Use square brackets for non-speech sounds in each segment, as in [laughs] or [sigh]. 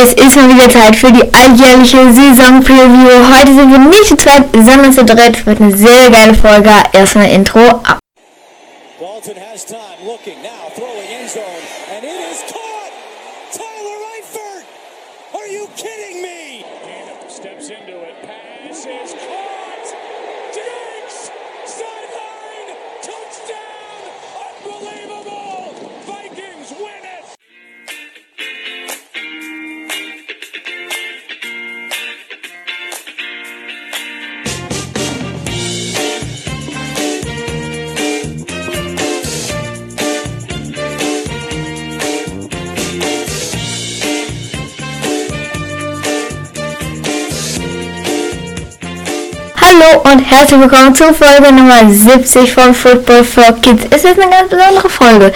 Es ist mal wieder Zeit für die alljährliche Saison-Preview. Heute sind wir nicht zu zweit, sondern zu dritt. Wird eine sehr geile Folge. Erstmal Intro ab. Dalton has time, Hallo und herzlich willkommen zur Folge Nummer 70 von Football for Kids. Es ist eine ganz besondere Folge.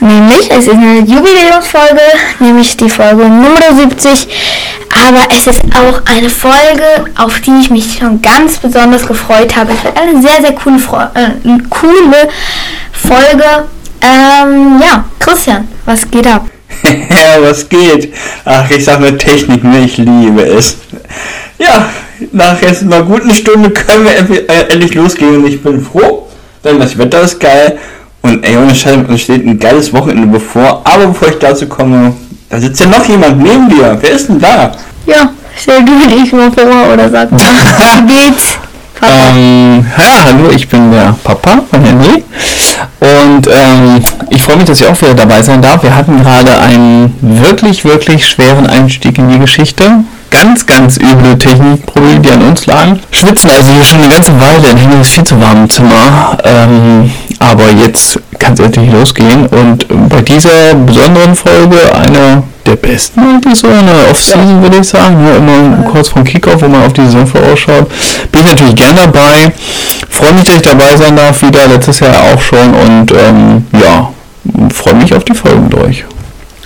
Nämlich, es ist eine Jubiläumsfolge, nämlich die Folge Nummer 70. Aber es ist auch eine Folge, auf die ich mich schon ganz besonders gefreut habe. Es wird eine sehr, sehr coole, äh, coole Folge. Ähm, ja, Christian, was geht ab? [laughs] was geht? Ach, ich sag nur Technik? Ich liebe es. Ja, nach jetzt einer guten Stunde können wir äh, endlich losgehen und ich bin froh, denn das Wetter ist geil und ey, ohne Scheiß, uns steht ein geiles Wochenende bevor. Aber bevor ich dazu komme, da sitzt ja noch jemand neben dir. Wer ist denn da? Ja, stell du dich mal vor oder sag mal, [laughs] wie geht's? Ähm, ja, hallo, ich bin der Papa von Henry und ähm, ich freue mich, dass ich auch wieder dabei sein darf. Wir hatten gerade einen wirklich, wirklich schweren Einstieg in die Geschichte ganz, ganz üble Technikprobleme, die an uns lagen. Schwitzen also hier schon eine ganze Weile, in ist viel zu warm im Zimmer. Ähm, aber jetzt kann es endlich losgehen. Und bei dieser besonderen Folge, eine der besten eigentlich so in der Off-Season, würde ich sagen. Nur immer kurz vom Kickoff, wo man auf die Saison vorausschaut. Bin ich natürlich gern dabei. Freue mich, dass ich dabei sein darf, wieder letztes Jahr auch schon. Und ähm, ja, freue mich auf die Folgen durch.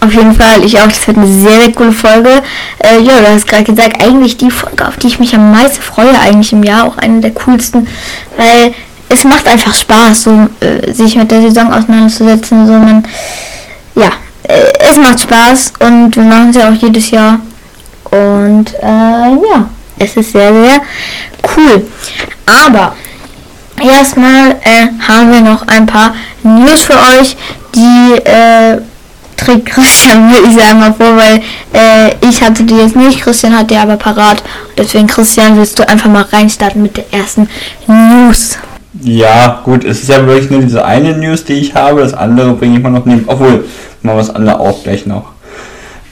Auf jeden Fall, ich auch. Das wird eine sehr, sehr coole Folge. Äh, ja, du hast gerade gesagt, eigentlich die Folge, auf die ich mich am meisten freue, eigentlich im Jahr, auch eine der coolsten, weil es macht einfach Spaß, so äh, sich mit der Saison auseinanderzusetzen. So man, ja, äh, es macht Spaß und wir machen es ja auch jedes Jahr. Und äh, ja, es ist sehr, sehr cool. Aber erstmal äh, haben wir noch ein paar News für euch, die äh, trägt Christian, [laughs] würde ich sagen, mal vor, weil äh, ich hatte die jetzt nicht, Christian hat die aber parat. Deswegen, Christian, willst du einfach mal reinstarten mit der ersten News. Ja, gut, es ist ja wirklich nur diese eine News, die ich habe. Das andere bringe ich mal noch neben. Obwohl, mal was anderes auch gleich noch.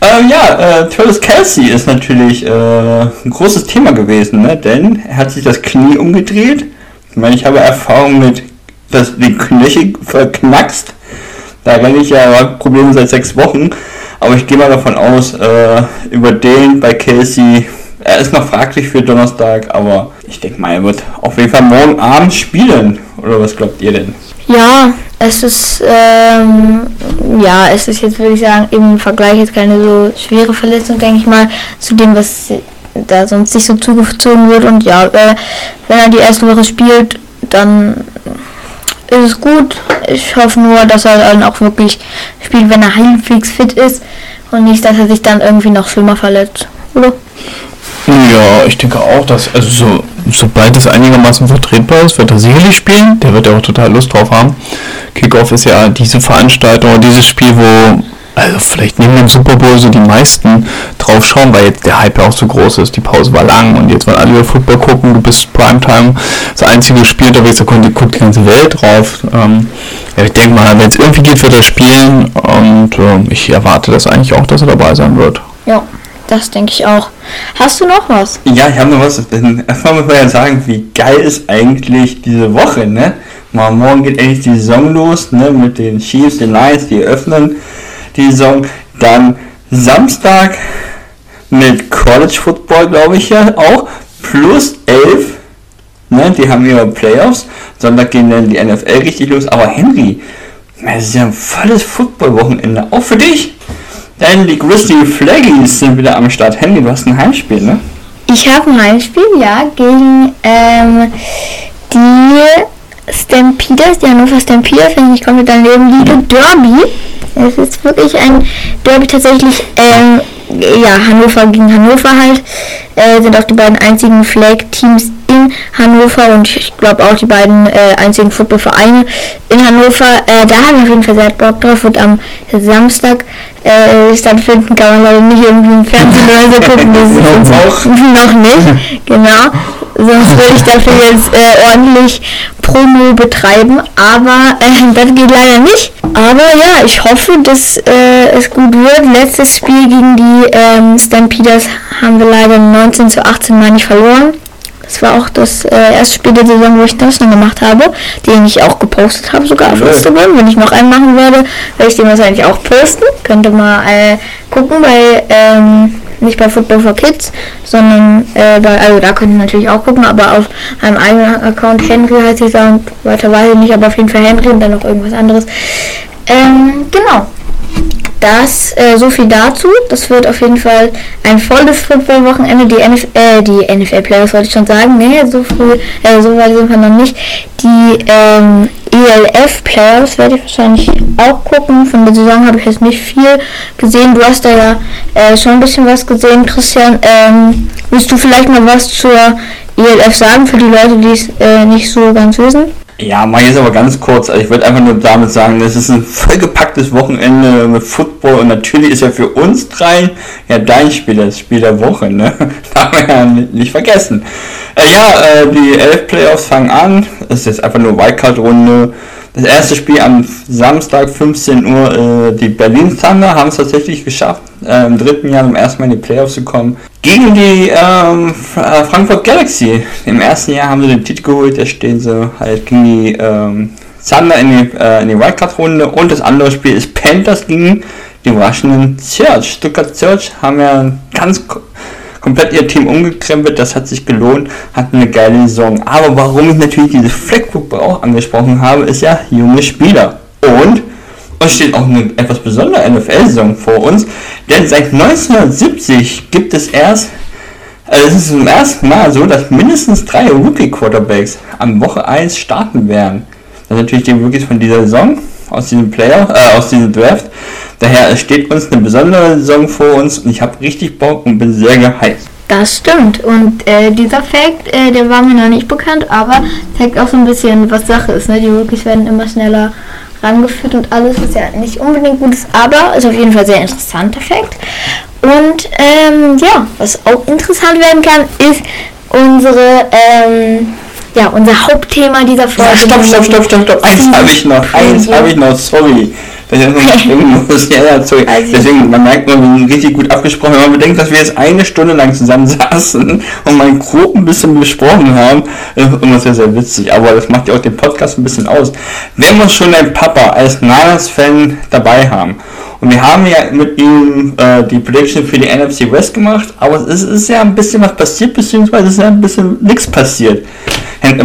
Ähm, ja, äh, Travis Kelsey ist natürlich äh, ein großes Thema gewesen, ne? denn er hat sich das Knie umgedreht. Ich meine, ich habe Erfahrung mit das, die Knöchel verknackst da renne ich ja Probleme seit sechs Wochen. Aber ich gehe mal davon aus, äh, über den bei Casey, er ist noch fraglich für Donnerstag, aber ich denke mal, er wird auf jeden Fall morgen Abend spielen. Oder was glaubt ihr denn? Ja, es ist, ähm, ja, es ist jetzt, würde ich sagen, im Vergleich jetzt keine so schwere Verletzung, denke ich mal, zu dem, was da sonst sich so zugezogen wird. Und ja, äh, wenn er die erste Woche spielt, dann ist es gut. Ich hoffe nur, dass er dann auch wirklich spielt, wenn er halbwegs fit ist und nicht, dass er sich dann irgendwie noch schlimmer verletzt, oder? Ja, ich denke auch, dass, also so, sobald es einigermaßen vertretbar ist, wird er sicherlich spielen. Der wird ja auch total Lust drauf haben. Kickoff ist ja diese Veranstaltung dieses Spiel, wo also vielleicht neben dem Super Bowl so die meisten drauf schauen, weil jetzt der Hype ja auch so groß ist. Die Pause war lang und jetzt wollen alle über Football gucken. Du bist Primetime, das einzige Spiel unterwegs, da guckt die ganze Welt drauf. Ähm, ja, ich denke mal, wenn es irgendwie geht, wird er spielen und äh, ich erwarte das eigentlich auch, dass er dabei sein wird. Ja, das denke ich auch. Hast du noch was? Ja, ich habe noch was. Erstmal muss man ja sagen, wie geil ist eigentlich diese Woche, ne? Mal morgen geht endlich die Saison los, ne? Mit den Chiefs, den Lions, die öffnen die Saison. Dann Samstag mit College Football, glaube ich ja auch, plus 11. Ne, die haben ihre Playoffs. Sonntag gehen dann die NFL richtig los. Aber Henry, das ist ja ein volles Football-Wochenende. Auch für dich. Denn die Grizzly Flaggies sind wieder am Start. Henry, du hast ein Heimspiel, ne? Ich habe ein Heimspiel, ja, gegen ähm, die Stampeders, die Hannover Stampeders, wenn ich nicht komplett daneben liege, Derby. Es ist wirklich ein Derby tatsächlich, ähm, ja, Hannover gegen Hannover halt. Äh, sind auch die beiden einzigen Flag-Teams Hannover und ich glaube auch die beiden äh, einzigen Footballvereine in Hannover. Äh, da haben wir auf jeden Fall sehr Bock drauf und am Samstag äh, stattfinden kann man leider nicht irgendwie im Fernsehen oder so gucken. Das ist [laughs] uns [laughs] noch nicht, [laughs] genau. Sonst würde ich dafür jetzt äh, ordentlich Promo betreiben, aber äh, das geht leider nicht. Aber ja, ich hoffe, dass äh, es gut wird. Letztes Spiel gegen die ähm, Stampeders haben wir leider 19 zu 18 Mal nicht verloren. Das war auch das äh, erste Spiel der Saison, wo ich das dann gemacht habe, den ich auch gepostet habe, sogar auf Instagram. Wenn ich noch einen machen werde, werde ich den wahrscheinlich auch posten. Könnt ihr mal äh, gucken bei, ähm, nicht bei Football for Kids, sondern äh, bei, also da könnt ihr natürlich auch gucken, aber auf einem eigenen Account, Henry heißt ich da und weiter weiß ich nicht, aber auf jeden Fall Henry und dann noch irgendwas anderes. Ähm, genau. Das, äh, so viel dazu. Das wird auf jeden Fall ein volles Football-Wochenende. Die, NF äh, die NFL-Players wollte ich schon sagen. Nee, so früh, äh, so weit sind wir noch nicht. Die ähm, ELF-Players werde ich wahrscheinlich auch gucken. Von der Saison habe ich jetzt nicht viel gesehen. Du hast da ja äh, schon ein bisschen was gesehen, Christian. Ähm, willst du vielleicht mal was zur ELF sagen für die Leute, die es äh, nicht so ganz wissen? Ja, mach jetzt aber ganz kurz. Also ich wollte einfach nur damit sagen, das ist ein vollgepacktes Wochenende mit Football und natürlich ist ja für uns drei ja dein Spiel, das Spiel der Woche, ne? [laughs] Darf man ja nicht vergessen. Äh, ja, äh, die elf Playoffs fangen an. Das ist jetzt einfach nur Wildcard-Runde. Das erste Spiel am Samstag 15 Uhr, äh, die Berlin Thunder haben es tatsächlich geschafft, äh, im dritten Jahr zum ersten Mal in die Playoffs zu kommen. Gegen die ähm, äh, Frankfurt Galaxy. Im ersten Jahr haben sie den Titel geholt, da stehen sie halt gegen die ähm, Thunder in die, äh, in die Wildcard-Runde. Und das andere Spiel ist Panthers gegen die Washington Search. Stuttgart Search haben ja ganz komplett ihr Team umgekrempelt, das hat sich gelohnt, hatten eine geile Saison. Aber warum ich natürlich diese Fleckgruppe auch angesprochen habe, ist ja junge Spieler. Und es steht auch eine etwas besondere NFL-Saison vor uns, denn seit 1970 gibt es erst, also es ist zum ersten Mal so, dass mindestens drei Rookie-Quarterbacks am Woche 1 starten werden. Das sind natürlich die Rookies von dieser Saison, aus diesem Player, äh, aus diesem Draft. Daher steht uns eine besondere Saison vor uns und ich habe richtig Bock und bin sehr geheizt. Das stimmt. Und äh, dieser Fakt, äh, der war mir noch nicht bekannt, aber zeigt auch so ein bisschen, was Sache ist. Ne? Die Rookies werden immer schneller rangeführt und alles, was ja nicht unbedingt gut ist, aber ist auf jeden Fall sehr interessanter Fakt. Und ähm, ja, was auch interessant werden kann, ist unsere ähm, ja, unser Hauptthema dieser Folge. Stopp, stopp, stopp, stopp, stopp. Eins habe ich noch, eins habe ich noch, sorry. Dass ich noch springen muss. Ja, ja, sorry. Also Deswegen, man merkt nur, wir sind richtig gut abgesprochen. Wenn man bedenkt, dass wir jetzt eine Stunde lang zusammen saßen und mal grob ein bisschen besprochen haben, ist immer sehr, sehr witzig. Aber das macht ja auch den Podcast ein bisschen aus. Wenn wir schon einen Papa als Niners-Fan dabei haben, und wir haben ja mit ihm äh, die Prediction für die NFC West gemacht, aber es ist, ist ja ein bisschen was passiert, beziehungsweise es ist ja ein bisschen nichts passiert.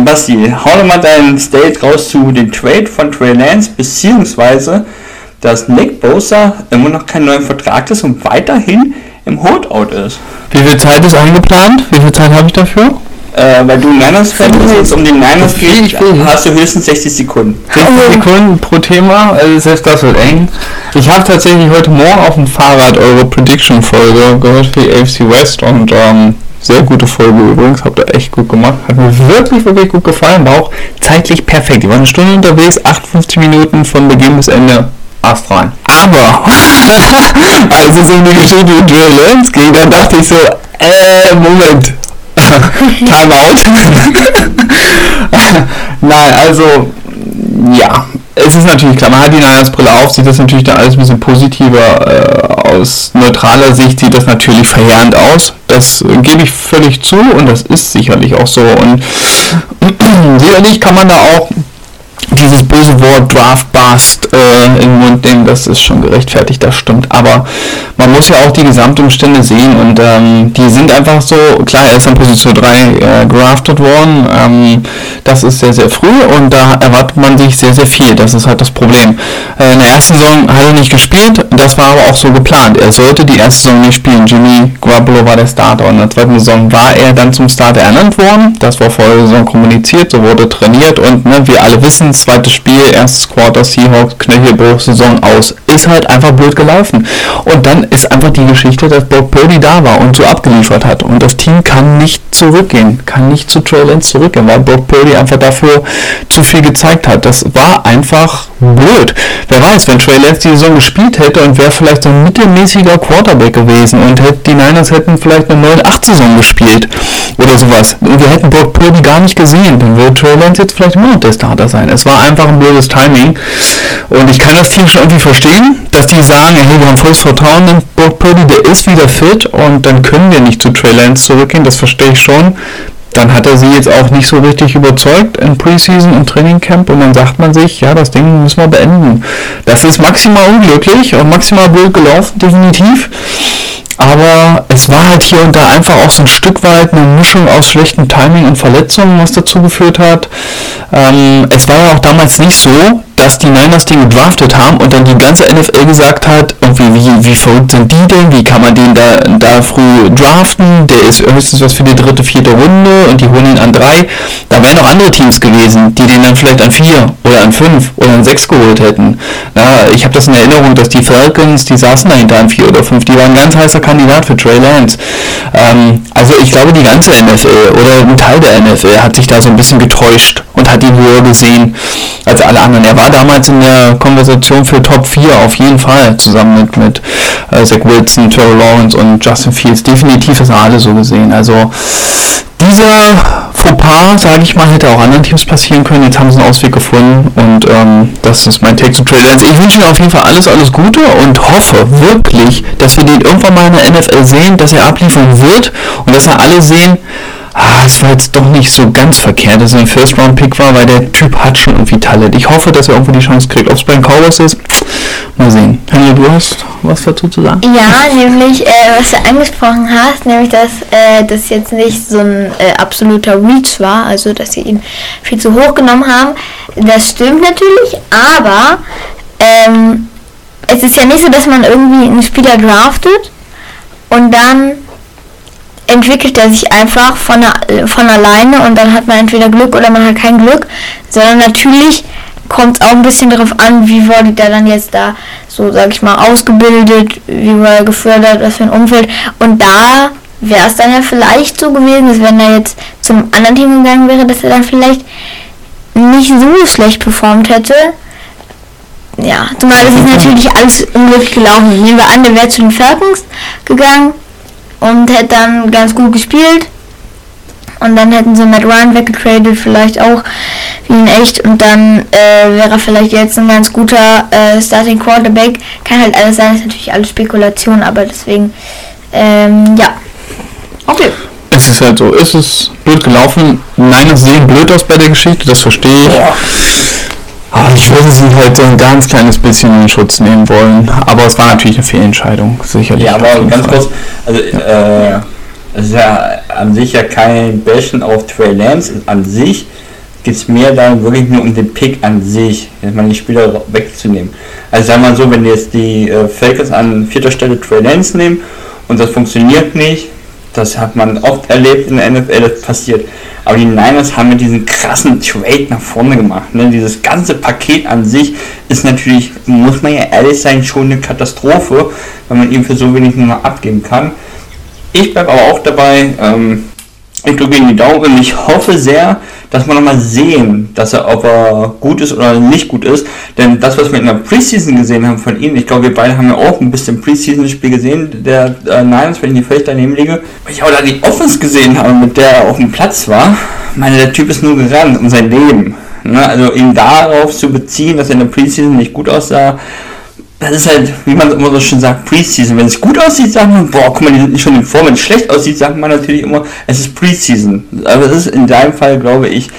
Basti, hau doch mal deinen State raus zu den Trade von Trey Lance, beziehungsweise dass Nick Bosa immer noch keinen neuen Vertrag ist und weiterhin im Holdout ist. Wie viel Zeit ist eingeplant? Wie viel Zeit habe ich dafür? Äh, weil du Niners-Fan bist, um die Niners geht, hast du höchstens 60 Sekunden. 60 Sekunden pro Thema, also selbst das wird eng. Ich habe tatsächlich heute Morgen auf dem Fahrrad eure Prediction-Folge gehört für die AFC West und ähm, sehr gute Folge übrigens, habt ihr echt gut gemacht. Hat mir wirklich, wirklich gut gefallen. War auch zeitlich perfekt. Ich war eine Stunde unterwegs, 58 Minuten von Beginn bis Ende Ast rein. Aber, [laughs] als es um Geschichte mit Lance ging, dann dachte ich so, äh, Moment. [laughs] Time out. [laughs] Nein, also, ja, es ist natürlich klar, man hat die Niners-Brille auf, sieht das natürlich dann alles ein bisschen positiver. Äh, aus neutraler Sicht sieht das natürlich verheerend aus. Das äh, gebe ich völlig zu und das ist sicherlich auch so. Und [clears throat] sicherlich kann man da auch dieses böse Wort Draft Bust äh, in Mund nehmen, das ist schon gerechtfertigt, das stimmt. Aber man muss ja auch die Gesamtumstände sehen und ähm, die sind einfach so, klar, er ist an Position 3 äh, drafted worden, ähm, das ist sehr, sehr früh und da erwartet man sich sehr, sehr viel, das ist halt das Problem. Äh, in der ersten Saison hat er nicht gespielt, das war aber auch so geplant. Er sollte die erste Saison nicht spielen, Jimmy Garoppolo war der Starter und in der zweiten Saison war er dann zum Starter ernannt worden, das war vor der Saison kommuniziert, so wurde trainiert und ne, wir alle wissen zweites Spiel, erstes Quarter Seahawks, Knöchelbruch, Saison aus. Ist halt einfach blöd gelaufen. Und dann ist einfach die Geschichte, dass Brock Purdy da war und so abgeliefert hat. Und das Team kann nicht zurückgehen, kann nicht zu Trey Lance zurückgehen, weil Brock Purdy einfach dafür zu viel gezeigt hat. Das war einfach blöd. Wer weiß, wenn Trey Lance die Saison gespielt hätte und wäre vielleicht so ein mittelmäßiger Quarterback gewesen und hätte, die Niners hätten vielleicht eine 9-8-Saison gespielt oder sowas. Und wir hätten Brock Purdy gar nicht gesehen, dann würde Trey Lance jetzt vielleicht immer noch der Starter sein. Es war einfach ein blödes Timing. Und ich kann das Team schon irgendwie verstehen, dass die sagen, hey, wir haben volles Vertrauen in Brock Purdy, der ist wieder fit und dann können wir nicht zu Trey Lance zurückgehen, das verstehe ich schon. Dann hat er sie jetzt auch nicht so richtig überzeugt in Preseason und Trainingcamp und dann sagt man sich, ja, das Ding müssen wir beenden. Das ist maximal unglücklich und maximal blöd gelaufen, definitiv. Aber es war halt hier und da einfach auch so ein Stück weit eine Mischung aus schlechtem Timing und Verletzungen, was dazu geführt hat. Ähm, es war ja auch damals nicht so, dass die Niners den gedraftet haben und dann die ganze NFL gesagt hat, irgendwie, wie, wie verrückt sind die denn, wie kann man den da, da früh draften, der ist höchstens was für die dritte, vierte Runde und die holen ihn an drei. Da wären noch andere Teams gewesen, die den dann vielleicht an vier oder an fünf oder an sechs geholt hätten. Na, ich habe das in Erinnerung, dass die Falcons, die saßen dahinter an vier oder fünf, die waren ganz heißer Kandidat für Trey Lance. Ähm, also ich glaube, die ganze NFL oder ein Teil der NFL hat sich da so ein bisschen getäuscht und hat ihn höher gesehen als alle anderen. Er war damals in der Konversation für Top 4 auf jeden Fall, zusammen mit, mit äh, Zach Wilson, Trevor Lawrence und Justin Fields. Definitiv ist er alle so gesehen. Also dieser Fauxpas, sage ich mal, hätte auch anderen Teams passieren können. Jetzt haben sie einen Ausweg gefunden und ähm, das ist mein Take zu Trey Lance. Ich wünsche ihm auf jeden Fall alles, alles Gute und hoffe wirklich, dass wir den irgendwann mal in der NFL sehen, dass er abliefern wird und dass er alle sehen, ah, es war jetzt doch nicht so ganz verkehrt, dass er ein First-Round-Pick war, weil der Typ hat schon irgendwie Talent. Ich hoffe, dass er irgendwo die Chance kriegt. Ob es bei den Cowboys ist, mal sehen. Henry, du hast was dazu zu sagen? Ja, nämlich, äh, was du angesprochen hast, nämlich, dass äh, das jetzt nicht so ein äh, absoluter Reach war, also dass sie ihn viel zu hoch genommen haben. Das stimmt natürlich, aber ähm, es ist ja nicht so, dass man irgendwie einen Spieler draftet und dann entwickelt er sich einfach von, von alleine und dann hat man entweder Glück oder man hat kein Glück, sondern natürlich kommt auch ein bisschen darauf an, wie wurde der dann jetzt da so, sag ich mal, ausgebildet, wie war er gefördert, was für ein Umfeld und da wäre es dann ja vielleicht so gewesen, dass wenn er jetzt zum anderen Team gegangen wäre, dass er dann vielleicht nicht so schlecht performt hätte. Ja, zumal das ist natürlich alles unglücklich gelaufen. Nehmen wir an, der wäre zu den Falcons gegangen, und hätte dann ganz gut gespielt. Und dann hätten sie Matt Ryan weggetradet, vielleicht auch wie in echt. Und dann äh, wäre er vielleicht jetzt ein ganz guter äh, Starting Quarterback. Kann halt alles sein, ist natürlich alles Spekulation, aber deswegen, ähm, ja. Okay. Es ist halt so, ist es blöd gelaufen. Nein, es sehen blöd aus bei der Geschichte, das verstehe ich. Ja. Ah, ich würde sie halt ein ganz kleines bisschen in Schutz nehmen wollen, aber es war natürlich eine Fehlentscheidung, sicherlich. Ja, aber ganz Fall. kurz, also ja. äh, es ist ja an sich ja kein Bashen auf Trey Lance an sich, es mehr darum, wirklich nur um den Pick an sich, jetzt mal die Spieler wegzunehmen. Also sagen wir mal so, wenn jetzt die äh, Falcons an vierter Stelle Trey Lance nehmen und das funktioniert nicht, das hat man oft erlebt in der NFL, das passiert. Aber die Niners haben mit diesen krassen Trade nach vorne gemacht. Ne? Dieses ganze Paket an sich ist natürlich, muss man ja ehrlich sein, schon eine Katastrophe, wenn man ihm für so wenig nur abgeben kann. Ich bleibe aber auch dabei, ähm, ich drücke ihm die Daumen und ich hoffe sehr, dass wir nochmal sehen, dass er, ob er gut ist oder nicht gut ist. Denn das, was wir in der Preseason gesehen haben von ihm, ich glaube, wir beide haben ja auch ein bisschen Preseason-Spiel gesehen, der äh, Niners, wenn ich nicht völlig daneben liege. Weil ich auch da die Offense gesehen habe, mit der er auf dem Platz war. Ich meine, der Typ ist nur gerannt um sein Leben. Ne? Also ihn darauf zu beziehen, dass er in der Preseason nicht gut aussah, das ist halt, wie man immer so schön sagt, Preseason. Wenn es gut aussieht, sagt man, boah, guck mal, die sind nicht schon in Form. Wenn es schlecht aussieht, sagt man natürlich immer, es ist Preseason. Aber es ist in deinem Fall, glaube ich,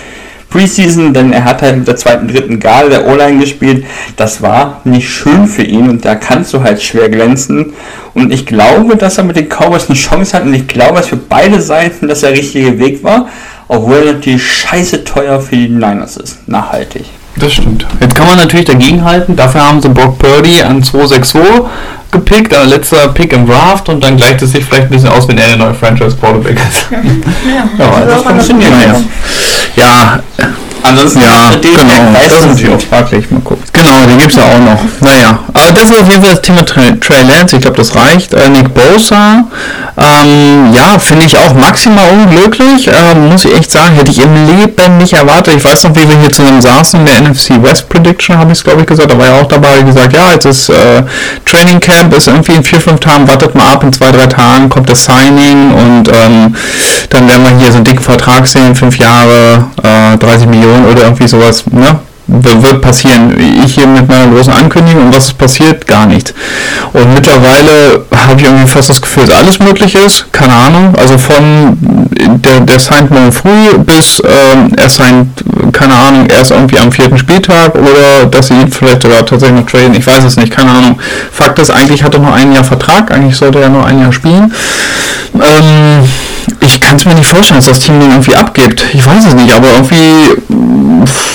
Preseason, denn er hat halt mit der zweiten, dritten Garde der O-Line gespielt. Das war nicht schön für ihn und da kannst du halt schwer glänzen. Und ich glaube, dass er mit den Cowboys eine Chance hat und ich glaube, dass für beide Seiten das der richtige Weg war, obwohl er natürlich scheiße teuer für die Niners ist. Nachhaltig. Das stimmt. Jetzt kann man natürlich dagegenhalten. Dafür haben sie Brock Purdy an 262 gepickt, äh, letzter Pick im Draft und dann gleicht es sich vielleicht ein bisschen aus, wenn er der neue Franchise Quarterback ist. ja, ja, das funktioniert ja. Ja, Ansonsten Ja, genau. Das ist natürlich auch fraglich. Mal gucken. Genau, den gibt es ja auch noch. Naja, aber das ist auf jeden Fall das Thema Trey, Trey Lance. Ich glaube, das reicht. Äh, Nick Bosa, ähm, ja, finde ich auch maximal unglücklich. Ähm, muss ich echt sagen, hätte ich im Leben nicht erwartet. Ich weiß noch, wie wir hier zusammen saßen in der NFC West Prediction, habe ich es, glaube ich, gesagt. Da war er auch dabei, gesagt, ja, jetzt ist äh, Training Camp, ist irgendwie in vier, fünf Tagen, wartet mal ab, in zwei, drei Tagen kommt das Signing und ähm, dann werden wir hier so einen dicken Vertrag sehen, fünf Jahre, äh, 30 Millionen oder irgendwie sowas, ne? Wird passieren. Ich hier mit meiner großen Ankündigung und was passiert? Gar nichts. Und mittlerweile habe ich irgendwie fast das Gefühl, dass alles möglich ist. Keine Ahnung. Also von der, der signed morgen früh bis ähm, er signed, keine Ahnung, erst irgendwie am vierten Spieltag oder dass sie ihn vielleicht sogar tatsächlich noch traden. Ich weiß es nicht, keine Ahnung. Fakt ist, eigentlich hat er noch ein Jahr Vertrag. Eigentlich sollte er nur ein Jahr spielen. Ähm, ich kann es mir nicht vorstellen, dass das Team den irgendwie abgibt. Ich weiß es nicht, aber irgendwie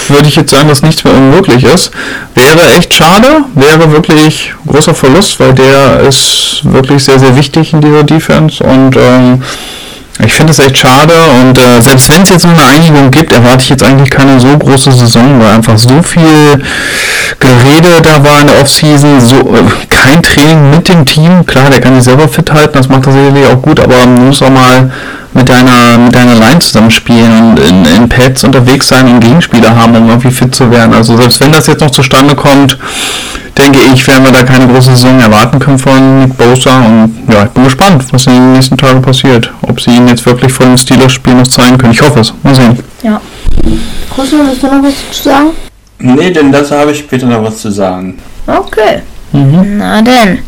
würde ich jetzt sagen, dass nichts mehr unmöglich ist. Wäre echt schade, wäre wirklich großer Verlust, weil der ist wirklich sehr, sehr wichtig in dieser Defense und ähm, ich finde es echt schade und äh, selbst wenn es jetzt eine Einigung gibt, erwarte ich jetzt eigentlich keine so große Saison, weil einfach so viel Gerede da war in der Offseason, so äh, kein Training mit dem Team. Klar, der kann sich selber fit halten, das macht er sicherlich auch gut, aber man muss auch mal mit deiner mit deiner Line zusammenspielen und in, in Pads unterwegs sein und Gegenspieler haben, um irgendwie fit zu werden. Also selbst wenn das jetzt noch zustande kommt, denke ich, werden wir da keine große Saison erwarten können von Nick Bosa und ja, ich bin gespannt, was in den nächsten Tagen passiert. Ob sie ihn jetzt wirklich vor dem Steelers-Spiel noch zeigen können. Ich hoffe es. Mal sehen. Ja. Kusso, willst du noch was zu sagen? Nee, denn dazu habe ich später noch was zu sagen. Okay. Mhm. Na denn.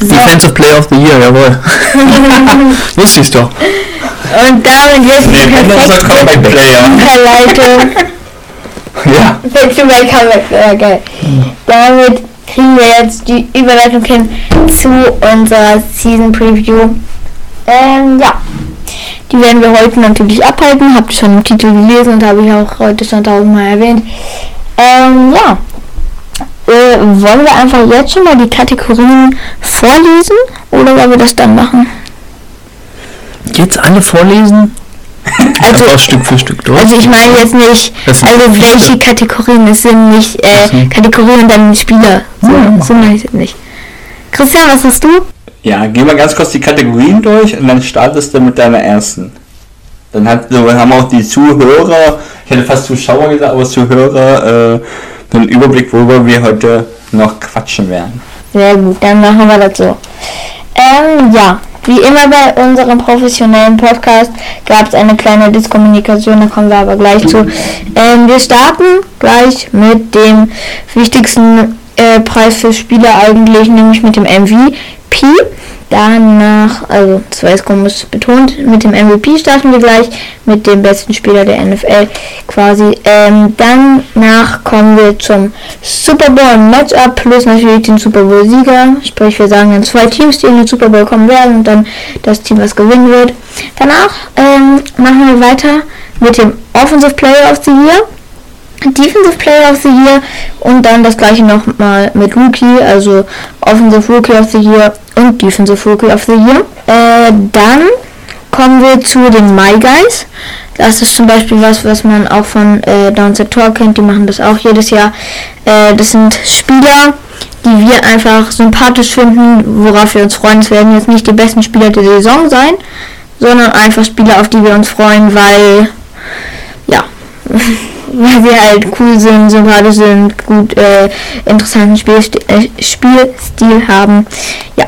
So. Defensive Player of the Year, jawohl. [laughs] Wusste ich doch. Und damit jetzt die Nee, unser perfekte Comeback-Player. Überleitung. [laughs] Ja. Willst du mein Comeback? Ja, geil. Damit kriegen wir jetzt die Überleitung hin zu unserer Season Preview. Ähm, ja. Die werden wir heute natürlich abhalten. Habt ihr schon im Titel gelesen und habe ich auch heute schon tausendmal erwähnt. Ähm, ja. Äh, wollen wir einfach jetzt schon mal die Kategorien vorlesen oder wollen wir das dann machen? Jetzt alle vorlesen? [laughs] Also- Einfach Stück für Stück durch. Also ich meine jetzt nicht, also viele. welche Kategorien, es sind nicht äh, so. Kategorien und dann Spieler. So, Ja. so meine ich es nicht. Christian, was hast du? Ja, geh mal ganz kurz die Kategorien durch und dann startest du mit deiner ersten. Dann hat, so haben auch die Zuhörer, ich hätte fast Zuschauer gesagt, aber Zuhörer, äh, einen Überblick, worüber wir heute noch quatschen werden. Sehr gut, dann machen wir das so. Ähm, ja, wie immer bei unserem professionellen Podcast gab es eine kleine Diskommunikation, da kommen wir aber gleich zu. Ähm, wir starten gleich mit dem wichtigsten äh, Preis für Spieler eigentlich, nämlich mit dem MVP. Danach, also war jetzt komisch betont, mit dem MVP starten wir gleich, mit dem besten Spieler der NFL quasi. Ähm, danach kommen wir zum Super Bowl Matchup plus natürlich den Super Bowl Sieger. Sprich, wir sagen dann zwei Teams, die in den Super Bowl kommen werden und dann das Team, was gewinnen wird. Danach ähm, machen wir weiter mit dem Offensive Player of the Year. Defensive Player of the Year und dann das gleiche nochmal mit Rookie, also Offensive Rookie of the Year und Defensive Rookie of the Year. Äh, dann kommen wir zu den My Guys. Das ist zum Beispiel was, was man auch von äh, Downset Tor kennt. Die machen das auch jedes Jahr. Äh, das sind Spieler, die wir einfach sympathisch finden, worauf wir uns freuen. Es werden jetzt nicht die besten Spieler der Saison sein, sondern einfach Spieler, auf die wir uns freuen, weil ja, [laughs] weil sie halt cool sind, sympathisch sind, gut äh, interessanten Spielstil, äh, Spielstil haben. Ja,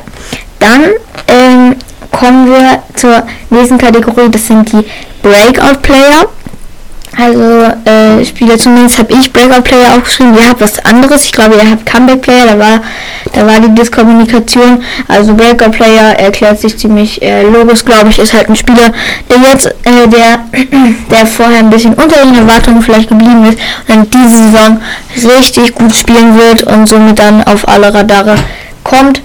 dann ähm, kommen wir zur nächsten Kategorie. Das sind die Breakout Player. Also äh, Spieler zumindest habe ich Breakout Player aufgeschrieben. Ihr habt was anderes. Ich glaube, ihr habt Comeback Player. Da war, da war die Diskommunikation. Also Breakout Player erklärt sich ziemlich äh, logisch, glaube ich, ist halt ein Spieler, der jetzt, äh, der, [clears throat] der vorher ein bisschen unter den Erwartungen vielleicht geblieben ist und dann diese Saison richtig gut spielen wird und somit dann auf alle Radare kommt.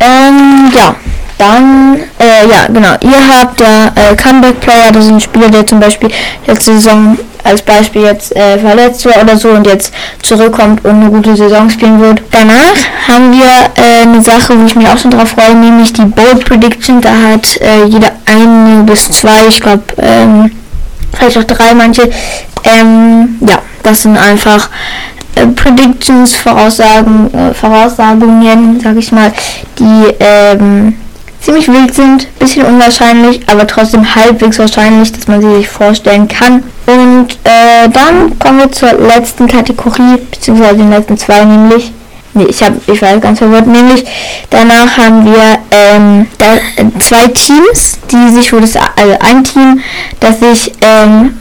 Ähm, ja, dann, äh, ja, genau, ihr habt da äh, Comeback Player, das ist ein Spieler, der zum Beispiel letzte Saison als Beispiel jetzt äh, verletzt war oder so und jetzt zurückkommt und eine gute Saison spielen wird. Danach haben wir äh, eine Sache, wo ich mich auch schon drauf freue, nämlich die Bold Prediction. Da hat äh, jeder eine bis zwei, ich glaube, ähm, vielleicht auch drei manche. Ähm, ja, das sind einfach äh, Predictions, Voraussagen, äh, Voraussagungen, sag ich mal, die ähm, ziemlich wild sind, bisschen unwahrscheinlich, aber trotzdem halbwegs wahrscheinlich, dass man sie sich vorstellen kann. Und äh, dann kommen wir zur letzten Kategorie, beziehungsweise den letzten zwei, nämlich Nee, ich habe, ich war ganz verwirrt. Nämlich danach haben wir ähm, da, äh, zwei Teams, die sich, wo das also ein Team, das sich ähm,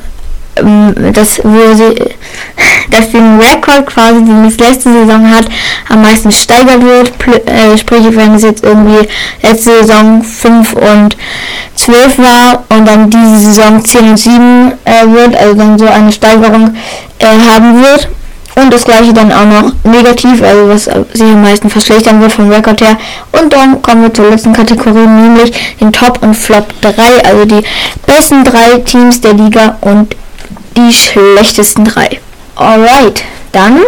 das, wo sie, [laughs] dass den Rekord quasi, den es letzte Saison hat, am meisten steigert wird. Äh, sprich, wenn es jetzt irgendwie letzte Saison 5 und 12 war und dann diese Saison 10 und 7 äh, wird, also dann so eine Steigerung äh, haben wird. Und das gleiche dann auch noch negativ, also was sich am meisten verschlechtern wird vom Rekord her. Und dann kommen wir zur letzten Kategorie, nämlich den Top und Flop 3, also die besten drei Teams der Liga und die schlechtesten drei. Alright, dann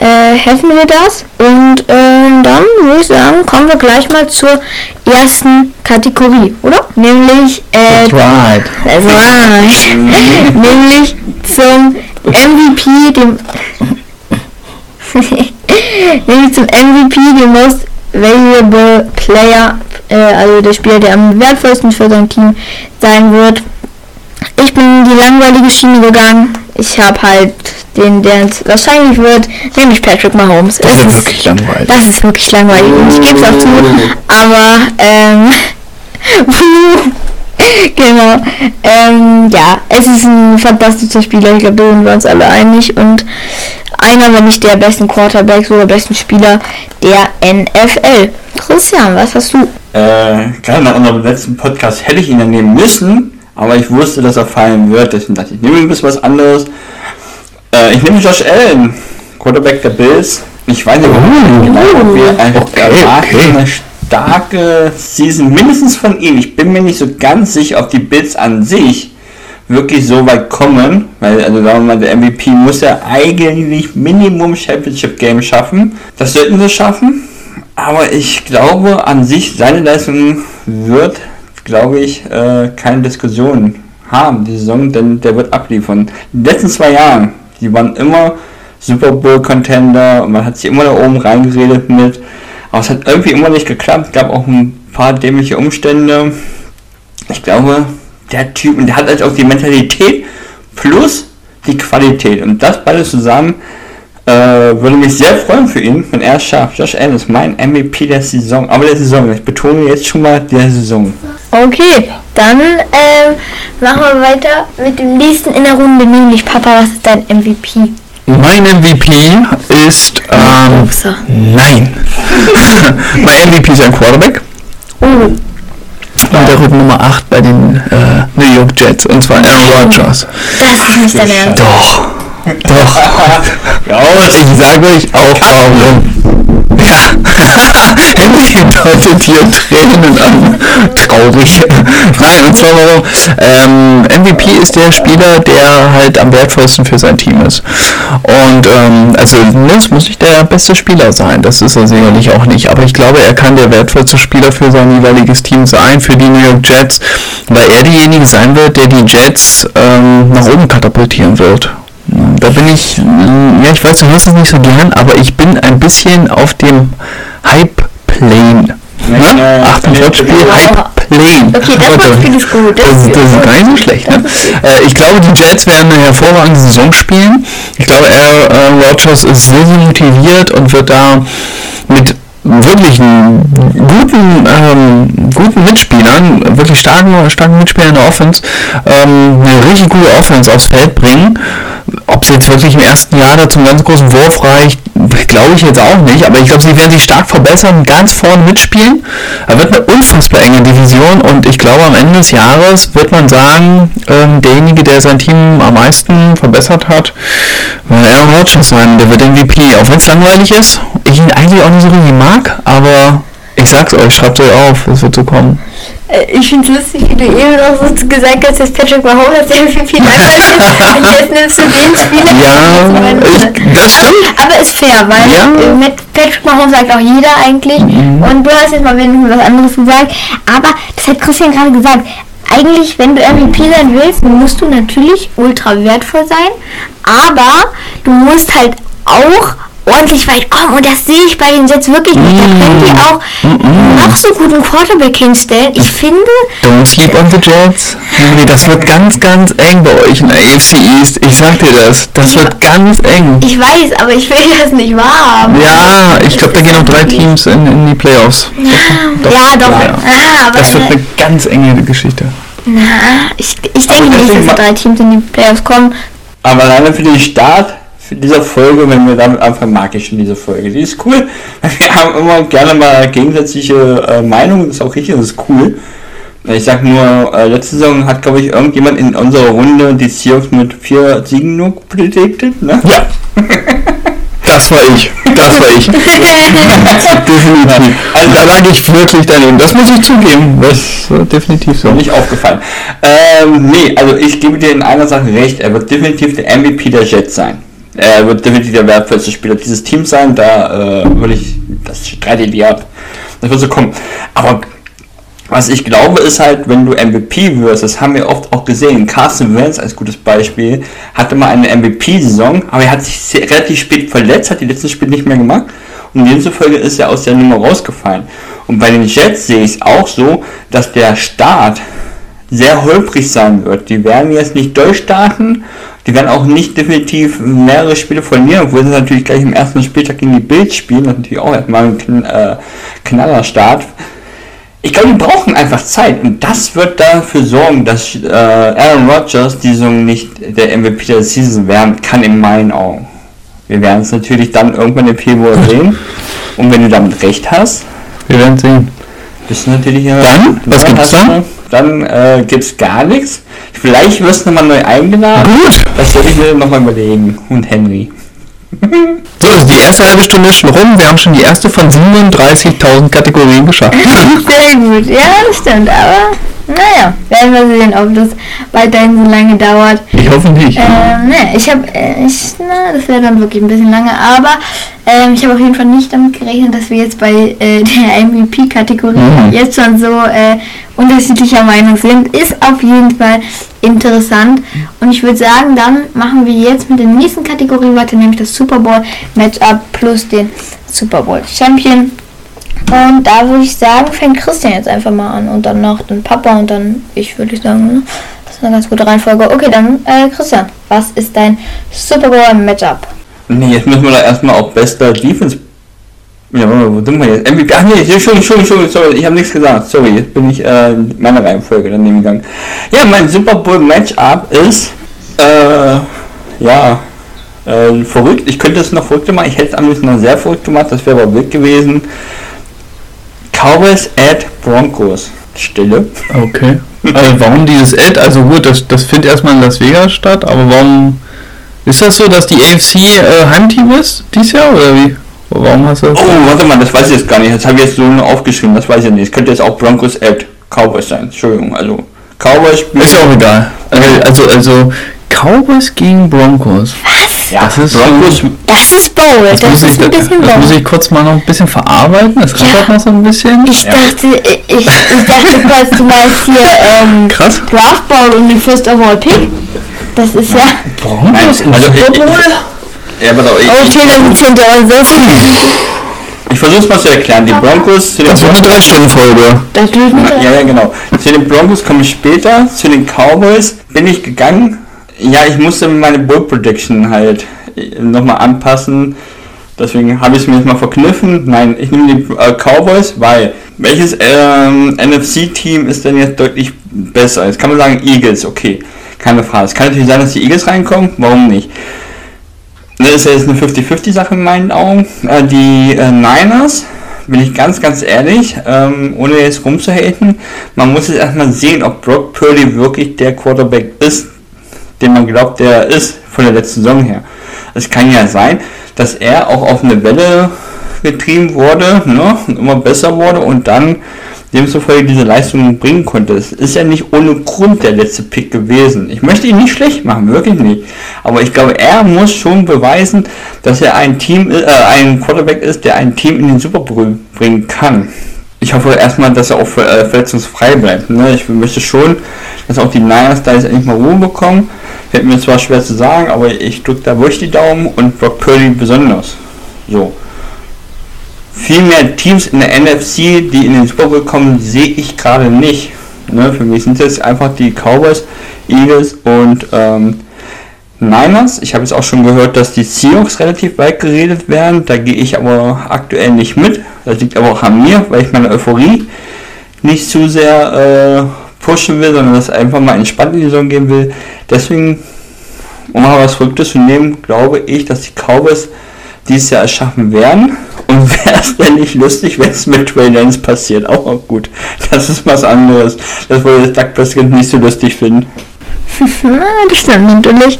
äh, hätten wir das. Und äh, dann würde ich sagen, kommen wir gleich mal zur ersten Kategorie, oder? Nämlich, äh, That's right. That's right. [laughs] nämlich zum MVP, dem [laughs] nämlich zum MVP, dem Most Valuable Player, äh, also der Spieler, der am wertvollsten für sein Team sein wird. Ich bin die langweilige Schiene gegangen. Ich habe halt den, der es wahrscheinlich wird, nämlich Patrick Mahomes. Das Es ist wirklich langweilig. Das ist wirklich langweilig und ich gebe es auch zu. Aber, ähm, [laughs] genau. Ähm, ja, es ist ein fantastischer Spieler. Ich glaube, da sind wir uns alle einig. Und einer, wenn nicht der besten Quarterbacks oder besten Spieler der NFL. Christian, was hast du? Äh, gerade nach unserem letzten Podcast hätte ich ihn dann nehmen müssen, aber ich wusste, dass er fallen wird, deswegen dachte ich, ich nehme ein bisschen was anderes. Äh, ich nehme Josh Allen, Quarterback der Bills. Ich weiß nicht, Oh. genau, ob wir einfach Okay, erwarten, okay. eine starke Season mindestens von ihm. Ich bin mir nicht so ganz sicher, ob die Bills an sich wirklich so weit kommen, weil, also sagen wir mal, der MVP muss ja eigentlich Minimum Championship Game schaffen. Das sollten sie schaffen. Aber ich glaube an sich, seine Leistung wird, glaube ich, äh, keine Diskussion haben, die Saison, denn der wird abliefern. Die letzten zwei Jahre, die waren immer Super Bowl Contender und man hat sich immer da oben reingeredet mit, aber es hat irgendwie immer nicht geklappt. Es gab auch ein paar dämliche Umstände. Ich glaube, der Typ, und der hat halt auch die Mentalität plus die Qualität und das beides zusammen würde mich sehr freuen für ihn, wenn er es schafft. Josh Allen ist mein MVP der Saison, aber der Saison, ich betone jetzt schon mal der Saison. Okay, dann ähm, machen wir weiter mit dem nächsten in der Runde, nämlich Papa, was ist dein MVP? Mein MVP ist, ähm, Upsa. nein. [laughs] mein MVP ist ein Quarterback. Oh, Und der rückt Nummer 8 bei den äh, New York Jets. Und zwar Aaron Rodgers. das ist nicht dein Ernst. Doch. Doch. [laughs] Raus! Ich sage euch auch warum. Ja. Henry deutet hier Tränen an. Traurig. Nein, und zwar warum? Ähm, MVP ist der Spieler, der halt am wertvollsten für sein Team ist. Und ähm, also das muss nicht der beste Spieler sein. Das ist er sicherlich auch nicht. Aber ich glaube, er kann der wertvollste Spieler für sein jeweiliges Team sein, für die New York Jets, weil er derjenige sein wird, der die Jets ähm, nach oben katapultieren wird. Da bin ich, äh, ja, ich weiß, du hörst es nicht so gern, aber ich bin ein bisschen auf dem Hype-Plane. Ja, Ne? äh, Achtung, Wortspiel. Hype-Plane. Okay, das. Wortspiel ist gut. Das Das, ist das ist gar nicht so schlecht. Ne? Äh, ich glaube, die Jets werden eine hervorragende Saison spielen. Ich glaube, Aaron Rodgers ist sehr, sehr motiviert und wird da wirklich guten, ähm, guten Mitspielern, wirklich starken, starken Mitspielern in der Offense, ähm, eine richtig gute Offense aufs Feld bringen. Ob es jetzt wirklich im ersten Jahr da zum ganz großen Wurf reicht, glaube ich jetzt auch nicht. Aber ich glaube, sie werden sich stark verbessern, ganz vorne mitspielen. Er wird eine unfassbar enge Division und ich glaube, am Ende des Jahres wird man sagen, ähm, derjenige, der sein Team am meisten verbessert hat, wird Aaron Rodgers sein. Der wird MVP, auch wenn es langweilig ist. Ich ihn eigentlich auch nicht so richtig mag, aber ich sag's euch, schreibt euch auf, es wird so kommen. Äh, Ich finde es lustig, wie du eben noch so gesagt hast, dass Patrick Mahomes [laughs] der MVP langweilig ist. Und jetzt nimmst du den Spieler. Ja, ich, das stimmt. Aber, ist fair, weil Ja. Mhm. äh, mit Patrick Mahomes sagt auch jeder eigentlich. Und du hast jetzt mal wenigstens was anderes gesagt. Aber das hat Christian gerade gesagt. eigentlich, wenn du MVP sein willst, musst du natürlich ultra wertvoll sein, aber du musst halt auch ordentlich weit kommen und das sehe ich bei den Jets wirklich nicht. Da können die auch noch so guten Quarterback hinstellen. Ich finde, Don't sleep on the Jets. Henry, das wird ganz, ganz eng bei euch in der AFC East. Ich sag dir das. Das wird ganz eng. ich weiß, aber ich will das nicht wahr haben. Ja, ich glaube, da gehen noch drei Teams in, in die Playoffs. Doch, ja, doch. ja. Ah, aber Das wird äh, eine ganz enge Geschichte. na, ich, ich denke nicht, dass drei Teams in die Playoffs kommen. Aber alleine für den Start dieser Folge, wenn wir damit anfangen, mag ich schon diese Folge. Die ist cool. [laughs] Wir haben immer gerne mal gegensätzliche äh, Meinungen, das ist auch richtig, das ist cool. Ich sag nur, äh, letzte Saison hat, glaube ich, irgendjemand in unserer Runde die Seahawks mit vier Siegen nur predicted, ne? Ja. [laughs] Das war ich. Das war ich. [laughs] definitiv. Also da lag ich wirklich daneben. Das muss ich zugeben. Das ist definitiv so. Nicht aufgefallen. Ähm, nee, also ich gebe dir in einer Sache recht. Er wird definitiv der MVP der Jets sein. Er wird definitiv der wertvollste Spieler dieses Teams sein. Da äh, würde ich, das streite ich dir ab. Das wird so kommen. Aber was ich glaube, ist halt, wenn du MVP wirst, das haben wir oft auch gesehen. Carson Wentz als gutes Beispiel hatte mal eine MVP-Saison, aber er hat sich sehr, relativ spät verletzt, hat die letzten Spiele nicht mehr gemacht und demzufolge ist er aus der Nummer rausgefallen. Und bei den Jets sehe ich es auch so, dass der Start sehr holprig sein wird. Die werden jetzt nicht durchstarten, die werden auch nicht definitiv mehrere Spiele verlieren, obwohl sie natürlich gleich im ersten Spieltag gegen die Bills spielen, das ist natürlich auch erstmal ein Kn äh, Knallerstart. Ich glaube, die brauchen einfach Zeit und das wird dafür sorgen, dass äh, Aaron Rodgers die Saison nicht der MVP der Season werden kann in meinen Augen. Wir werden es natürlich dann irgendwann im Februar [laughs] sehen und wenn du damit recht hast, Wir werden sehen. bist du natürlich ja. Dann? Was gibt's dann? Dann äh, gibt's gar nichts. Vielleicht wirst du nochmal neu eingeladen. Gut. Das werde ich mir nochmal überlegen. Und Henry. So, die erste halbe Stunde ist schon rum. Wir haben schon die erste von 37.000 Kategorien geschafft. [laughs] Sehr gut, ja, das stimmt, aber naja, werden wir sehen, ob das weiterhin so lange dauert. Ich hoffe nicht. Ähm, ne, ich habe, äh, ich, na, das wäre dann wirklich ein bisschen lange, aber ähm, ich habe auf jeden Fall nicht damit gerechnet, dass wir jetzt bei äh, [laughs] der MVP-Kategorie Mhm. jetzt schon so äh, unterschiedlicher Meinung sind. Ist auf jeden Fall interessant. Und ich würde sagen, dann machen wir jetzt mit der nächsten Kategorie weiter, nämlich das Super Bowl Matchup plus den Super Bowl Champion. Und da würde ich sagen, fängt Christian jetzt einfach mal an und dann noch den Papa und dann ich, würde sagen. Ne? Das ist eine ganz gute Reihenfolge. Okay, dann äh, Christian, was ist dein Super Bowl Matchup? Nee, jetzt müssen wir da erstmal auf bester Defense. Ja, wo sind wir jetzt? MVP. Ach nee, Entschuldigung, Entschuldigung, Entschuldigung, ich habe nichts gesagt. Sorry, jetzt bin ich äh, in meiner Reihenfolge daneben gegangen. Ja, mein Super Bowl Matchup ist, äh, ja, äh, verrückt. Ich könnte es noch verrückter machen. Ich hätte es am liebsten noch sehr verrückt gemacht. Das wäre aber wild gewesen. Cowboys at Broncos. Stille. Okay. Also warum dieses Ad? Also gut, das, das findet erstmal in Las Vegas statt, aber warum ist das so, dass die AFC äh, Heimteam ist dieses Jahr oder wie? Warum hast du das? Oh, warte mal, das weiß ich jetzt gar nicht. Das habe ich jetzt so nur aufgeschrieben. Das weiß ich nicht. Es könnte jetzt auch Broncos at Cowboys sein. Entschuldigung. Also Cowboys spielen. Ist ja auch egal. Also, also, also Cowboys gegen Broncos. Ja, Das ist Broncos. Das ist Bowl. Das, Das, muss ich, ist ein bisschen das muss Bowl. ich kurz mal noch ein bisschen verarbeiten. Das rattert noch so ein bisschen. Ich Ja. dachte, ich, ich dachte kurz, du meinst hier ähm, Krass. Draft Bowl und den First of All Pick. Das ist ja. Broncos im Super Bowl? Ja, pass auf, ich, Oh, dann sind hinter uns. Das, ich versuche es mal zu erklären. Die Broncos zu den Das wird eine Drei-Stunden-Folge. das tut mir Ja, ja, genau. Zu den Broncos komme ich später. Zu den Cowboys bin ich gegangen. Ja, ich musste meine Bull Prediction halt nochmal anpassen. Deswegen habe ich es mir jetzt mal verkniffen. Nein, ich nehme die äh, Cowboys, weil welches ähm, NFC-Team ist denn jetzt deutlich besser? Jetzt kann man sagen Eagles, okay, keine Frage. Es kann natürlich sein, dass die Eagles reinkommen, warum nicht? Das ist jetzt eine 50-50-Sache in meinen Augen. Äh, die äh, Niners, bin ich ganz, ganz ehrlich, ähm, ohne jetzt rumzuhaten, man muss jetzt erstmal sehen, ob Brock Purdy wirklich der Quarterback ist, den man glaubt, der ist von der letzten Saison her. Es kann ja sein, dass er auch auf eine Welle getrieben wurde ne, immer besser wurde und dann demzufolge diese Leistung bringen konnte. Es ist ja nicht ohne Grund der letzte Pick gewesen. Ich möchte ihn nicht schlecht machen, wirklich nicht. Aber ich glaube, er muss schon beweisen, dass er ein Team, äh, ein Quarterback ist, der ein Team in den Super Bowl bringen kann. Ich hoffe erstmal, dass er auch äh, verletzungsfrei bleibt. Ne? Ich möchte schon, dass auch die Niners da jetzt endlich mal Ruhe bekommen. Fällt mir zwar schwer zu sagen, aber ich drücke da wirklich die Daumen und Brock Purdy besonders. So. Viel mehr Teams in der NFC, die in den Super Bowl kommen, sehe ich gerade nicht. Ne? Für mich sind es einfach die Cowboys, Eagles und ähm, Niners. Ich habe jetzt auch schon gehört, dass die Seahawks relativ weit geredet werden. Da gehe ich aber aktuell nicht mit. Das liegt aber auch an mir, weil ich meine Euphorie nicht zu sehr äh, pushen will, sondern das einfach mal entspannt in die Saison gehen will. Deswegen, um mal was Verrücktes zu nehmen, glaube ich, dass die Cowboys dieses Jahr es schaffen werden. Und [laughs] wäre es denn nicht lustig, wenn es mit Trey Lance passiert? Auch gut. Das ist was anderes. Das würde Doug Prescott nicht so lustig finden. [laughs] Das stimmt natürlich.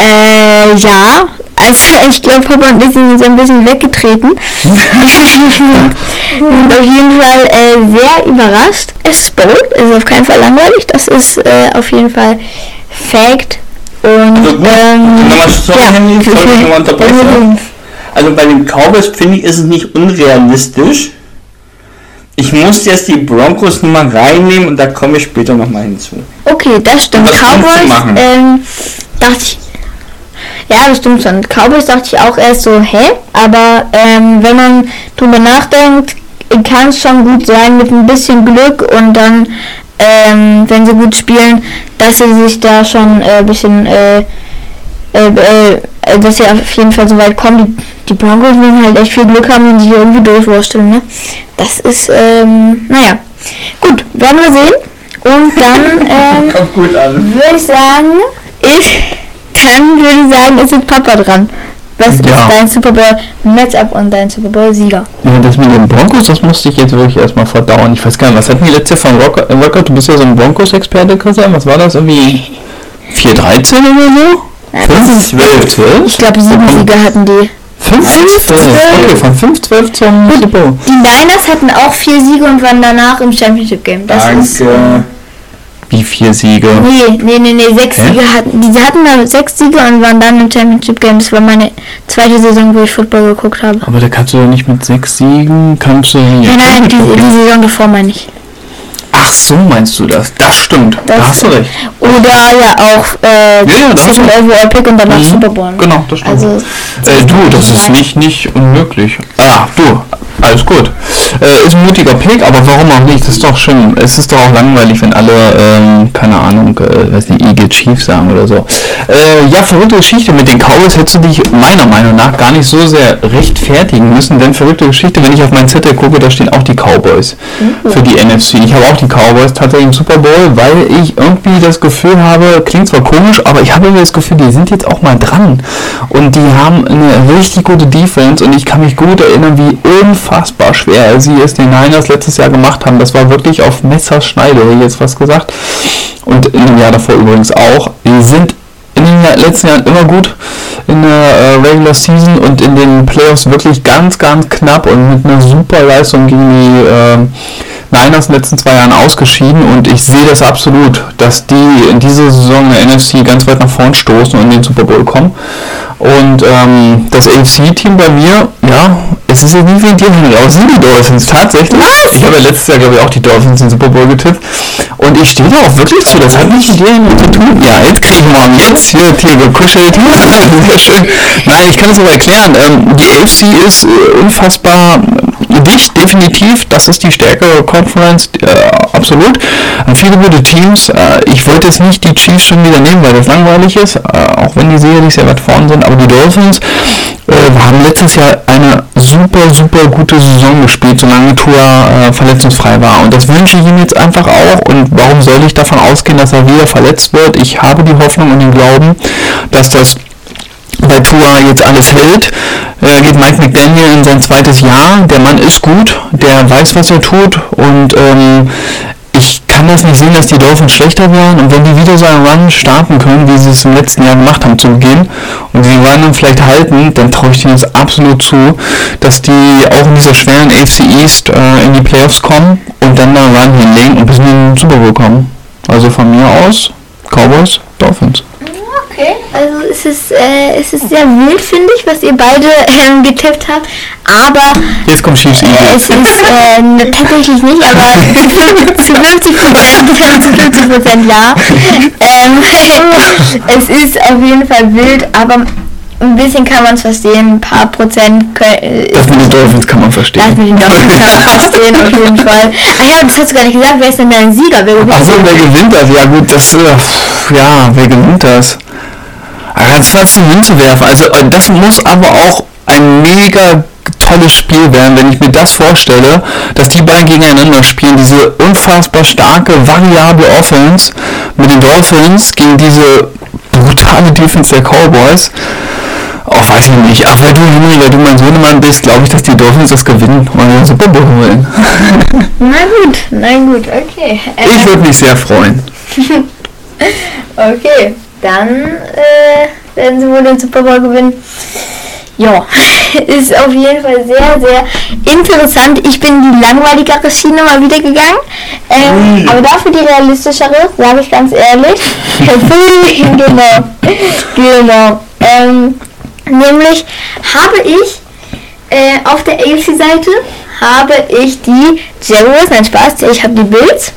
Äh, ja. Also ich glaube, Papa und ich sind so ein bisschen weggetreten. [laughs] und auf jeden Fall äh, sehr überrascht. Es ist bold, es ist auf keinen Fall langweilig. Das ist äh, auf jeden Fall Fact. Und Also gut, ähm, nochmal nochmal [laughs] unterbrechen. Also bei den Cowboys finde ich, ist es nicht unrealistisch. Ich muss jetzt die Broncos Nummer reinnehmen und da komme ich später nochmal hinzu. Okay, das stimmt. Du Cowboys, ähm, dachte ich. Ja, das stimmt schon. Cowboys dachte ich auch erst so, hä? Aber ähm, wenn man drüber nachdenkt, kann es schon gut sein mit ein bisschen Glück und dann, ähm, wenn sie gut spielen, dass sie sich da schon äh, ein bisschen, äh, äh, äh, dass sie auf jeden Fall so weit kommen. Die, die Broncos müssen halt echt viel Glück haben und sich irgendwie durchwursteln, ne? Das ist, ähm, naja. Gut, werden wir sehen. Und dann, [laughs] ähm, würde ich sagen, ich, dann würde ich sagen, ist jetzt Papa dran. Was Ja. ist dein Super Bowl Matchup und dein Super Bowl Sieger? Ja, das mit den Broncos, das musste ich jetzt wirklich erstmal verdauern. Ich weiß gar nicht, was hatten die letzte von Rocker? Rocker du bist ja so ein Broncos-Experte, Christian. Was war das? Irgendwie 4-13 oder so? Ja, 5-12? 12? Ich glaube, sieben Sieger hatten die. 5-12? Okay, von 5-12 zum Super Bowl. Die Niners hatten auch vier Siege und waren danach im Championship Game. Das ist. Wie vier Siege? Nee, nee, nee, nee, sechs Hä? Siege hatten. Die hatten da sechs Siege und waren dann im Championship Game. Das war meine zweite Saison, wo ich Football geguckt habe. Aber da kannst du doch nicht mit sechs Siegen, kannst du nicht. Nein, nein, die, die Saison davor meine ich. Ach so meinst du das? Das stimmt. da Das- hast du recht. Oder ja auch äh, Ja, ja, da Overall Pick und danach Mhm. Super Bowl. Genau, das stimmt. Also, Äh, du, das ist nicht, nicht unmöglich. Ah, du, alles gut. Äh, ist ein mutiger Pick, aber warum auch nicht? Das ist doch schön. Es ist doch auch langweilig, wenn alle, ähm, keine Ahnung, äh, weiß nicht, Eagle Chief sagen oder so. Äh, ja, verrückte Geschichte. Mit den Cowboys hättest du dich meiner Meinung nach gar nicht so sehr rechtfertigen müssen, denn verrückte Geschichte, wenn ich auf meinen Zettel gucke, da stehen auch die Cowboys für die NFC. Ich habe auch die Cowboys tatsächlich im Super Bowl, weil ich irgendwie das Gefühl habe, klingt zwar komisch, aber ich habe irgendwie das Gefühl, die sind jetzt auch mal dran. Und die haben eine richtig gute Defense und ich kann mich gut erinnern, wie unfassbar schwer sie es den Niners letztes Jahr gemacht haben. Das war wirklich auf Messerschneide, hätte ich jetzt fast gesagt. Und in dem Jahr davor übrigens auch. Die sind in den letzten Jahren immer gut in der äh, Regular Season und in den Playoffs wirklich ganz, ganz knapp und mit einer super Leistung gegen die ähm, Niners in den letzten zwei Jahren ausgeschieden und ich sehe das absolut, dass die in dieser Saison in der NFC ganz weit nach vorn stoßen und in den Super Bowl kommen. Und ähm, das AFC-Team bei mir, ja, es ist jetzt nicht wegen dir, Henry, aber es sind die Dolphins tatsächlich. Ich habe ja letztes Jahr, glaube ich, auch die Dolphins in den Super Bowl getippt. Und ich stehe da auch wirklich zu. Das hat nicht mit dir zu tun. Ja, jetzt kriege ich mal jetzt hier Tier gekuschelt. [laughs] Sehr schön. Nein, ich kann es aber erklären. Ähm, die AFC ist äh, unfassbar dicht, definitiv. Das ist die stärkere Conference, äh, absolut. Viele gute Teams. Äh, ich wollte jetzt nicht die Chiefs schon wieder nehmen, weil das langweilig ist, äh, auch wenn die sicherlich sehr weit vorn sind. Aber die Dolphins äh, haben letztes Jahr eine super, super gute Saison gespielt, solange Tua verletzungsfrei war. Und das wünsche ich ihm jetzt einfach auch. Und warum soll ich davon ausgehen, dass er wieder verletzt wird? Ich habe die Hoffnung und den Glauben, dass das bei Tua jetzt alles hält. Äh, geht Mike McDaniel in sein zweites Jahr. Der Mann ist gut, der weiß, was er tut und ähm, ich kann das nicht sehen, dass die Dolphins schlechter werden und wenn die wieder so einen Run starten können, wie sie es im letzten Jahr gemacht haben zu Beginn und die Run dann vielleicht halten, dann traue ich denen das absolut zu, dass die auch in dieser schweren AFC East äh, in die Playoffs kommen und dann da Run hinlegen und bis in den Super Bowl kommen. Also von mir aus Cowboys, Dolphins. Also es ist, äh, es ist sehr wild, finde ich, was ihr beide ähm, getippt habt. Aber Jetzt kommt Chiefs äh, es ist äh, tatsächlich nicht, aber [laughs] zu 50 Prozent, zu 50 Prozent ja. Ähm, [laughs] es ist auf jeden Fall wild, aber ein bisschen kann man es verstehen. Ein paar Prozent können, Das mit den Dolphins kann man das verstehen. mit den Dolphins kann man verstehen, auf jeden Fall. Ah ja, das hast du gar nicht gesagt. Wer ist denn dein Sieger? Wer gewinnt? Achso, wer gewinnt das? Ja gut, das, äh, ja, wer gewinnt das? Schwer zu Münze werfen. Also äh, das muss aber auch ein mega tolles Spiel werden, wenn ich mir das vorstelle, dass die beiden gegeneinander spielen, diese unfassbar starke, variable Offense mit den Dolphins gegen diese brutale Defense der Cowboys. Oh, weiß ich nicht. Ach, weil du, Henry, weil du mein Sohnemann bist, glaube ich, dass die Dolphins das gewinnen und den Super Bowl holen. [laughs] Na gut, na gut, okay. Ich würde mich sehr freuen. [laughs] Okay, dann äh, werden sie wohl den Super Bowl gewinnen. Ja, [laughs] ist auf jeden Fall sehr, sehr interessant. Ich bin die langweiligere Schiene mal wieder gegangen. Ähm, aber dafür die realistischere, sage ich ganz ehrlich. [laughs] [laughs] genau. Genau. Ähm, nämlich habe ich äh, auf der AFC-Seite habe ich die Jaguars, nein Spaß, ich habe die Bills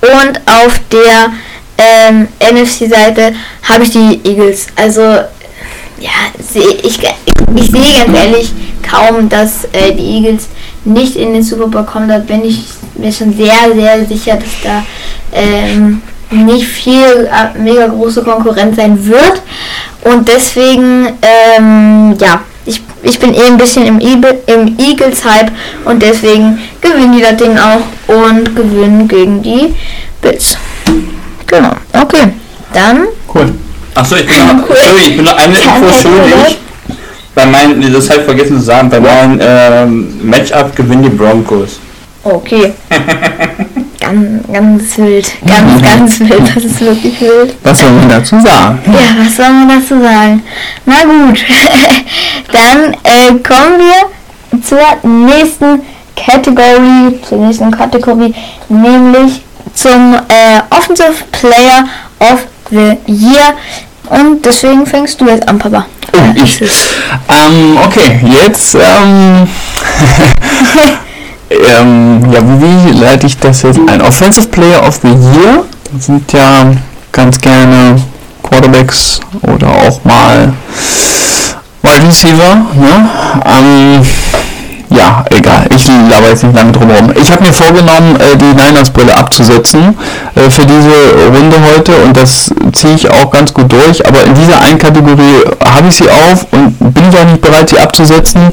und auf der ähm, NFC-Seite habe ich die Eagles. Also ja, seh, ich, ich sehe ganz ehrlich kaum, dass äh, die Eagles nicht in den Super Bowl kommen. Da bin ich mir schon sehr, sehr sicher, dass da ähm, nicht viel äh, mega große Konkurrenz sein wird. Und deswegen, ähm, ja, ich, ich bin eh ein bisschen im, Eagle- im Eagles-Hype und deswegen gewinnen die das Ding auch und gewinnen gegen die Bills. Genau, okay. Dann Cool. Achso, ich bin [laughs] noch, sorry, ich bin noch eine Info schuldig. Bei meinen, das habe ich vergessen zu sagen, bei meinem ähm, Matchup gewinnen die Broncos. Okay. [laughs] ganz, ganz wild. Ganz, [laughs] ganz wild. Das ist wirklich wild. Was soll man dazu sagen? Ja, was soll man dazu sagen? Na gut. Dann äh, kommen wir zur nächsten Kategorie, zur nächsten Kategorie, nämlich zum äh, Offensive Player of the Year. Und deswegen fängst du jetzt an, Papa. Oh, ich. Ähm, okay, jetzt, ähm, [laughs] ähm, ja, wie leite ich das jetzt ein? Offensive Player of the Year das sind ja ganz gerne Quarterbacks oder auch mal Wide Receiver, ne? Ähm, ja, egal. Ich laber jetzt nicht lange drum herum. Ich habe mir vorgenommen, äh, die Niners-Brille abzusetzen äh, für diese Runde heute und das ziehe ich auch ganz gut durch. Aber in dieser einen Kategorie habe ich sie auf und bin ich auch nicht bereit, sie abzusetzen,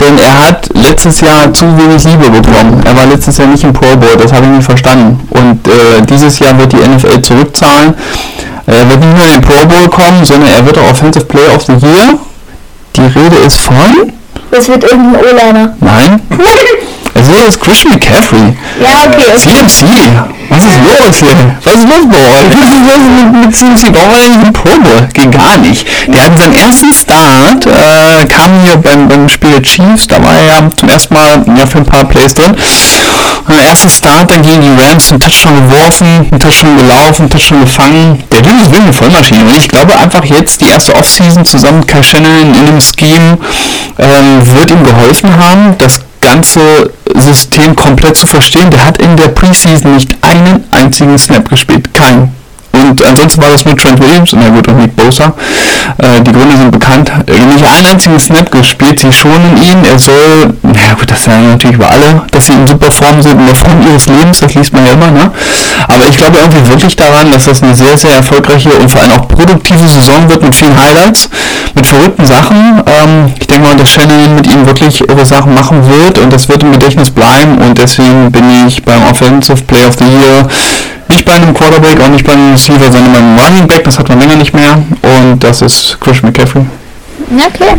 denn er hat letztes Jahr zu wenig Liebe bekommen. Er war letztes Jahr nicht im Pro Bowl, das habe ich nicht verstanden. Und äh, dieses Jahr wird die NFL zurückzahlen. Er wird nicht nur in den Pro Bowl kommen, sondern er wird auch Offensive Player of the Year. Die Rede ist von... Das wird irgendein O-Liner. Nein. Es ist Christian McCaffrey. Ja, okay. CMC. Was ist los hier? Was ist los bei euch? Was ist los mit, mit CMC? War er nicht im Pro Bowl? Ging gar nicht. Der hat seinen ersten Start, äh, kam hier beim, beim Spiel der Chiefs, da war er ja zum ersten Mal ja, für ein paar Plays drin. Und der erste Start, dann gegen die Rams, einen Touchdown geworfen, einen Touchdown gelaufen, einen Touchdown gefangen. Der Typ ist wirklich eine Vollmaschine. Und ich glaube einfach jetzt, die erste Offseason zusammen mit Kai Shannon in dem Scheme ähm, wird ihm geholfen haben, das ganze System komplett zu verstehen. Der hat in der Preseason nicht einen einzigen Snap gespielt. Keinen. Ansonsten war das mit Trent Williams und ja gut und Nick Bosa. Äh, die Gründe sind bekannt. Äh, nicht einen einzigen Snap gespielt. Sie schonen ihn. Er soll, na gut, das sagen natürlich über alle, dass sie in super Form sind, in der Form ihres Lebens. Das liest man ja immer, ne? Aber ich glaube irgendwie wirklich daran, dass das eine sehr, sehr erfolgreiche und vor allem auch produktive Saison wird mit vielen Highlights, mit verrückten Sachen. Ähm, ich denke mal, dass Shannon mit ihm wirklich ihre Sachen machen wird und das wird im Gedächtnis bleiben und deswegen bin ich beim Offensive Play of the Year nicht bei einem Quarterback, auch nicht bei einem Receiver, sondern beim Running Back, das hat man länger nicht mehr und das ist Christian McCaffrey. Na klar.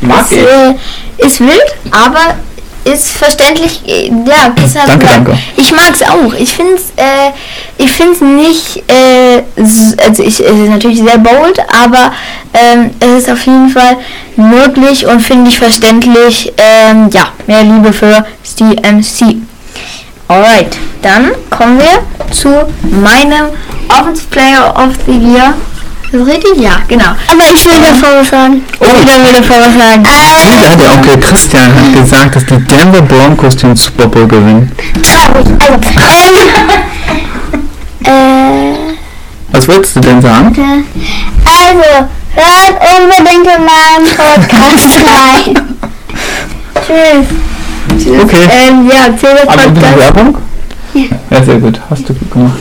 Mag ist, ich. äh, ist wild, aber ist verständlich. äh, Ja, deshalb Danke, gesagt, danke. Ich mag es auch. Ich finde es äh, ich find's nicht, äh, also ich, es ist natürlich sehr bold, aber ähm, es ist auf jeden Fall möglich und finde ich verständlich. Ähm, ja, mehr Liebe für CMC. Alright, dann kommen wir zu meinem Offensive Player of the Year. Das ist richtig? Ja, genau. Aber ich will davor was sagen. Oh, Wieder will davor was sagen. Stimmt, der Onkel Christian hat gesagt, dass die Denver Broncos den Super Bowl gewinnen. Traurig. Also, ähm, [laughs] äh, Was wolltest du denn sagen? also, hört unbedingt in meinem Podcast rein. [laughs] Tschüss. Okay. Ähm, ja, das Aber ein bisschen Podcast. Werbung? Ja, sehr gut. Hast du gut gemacht.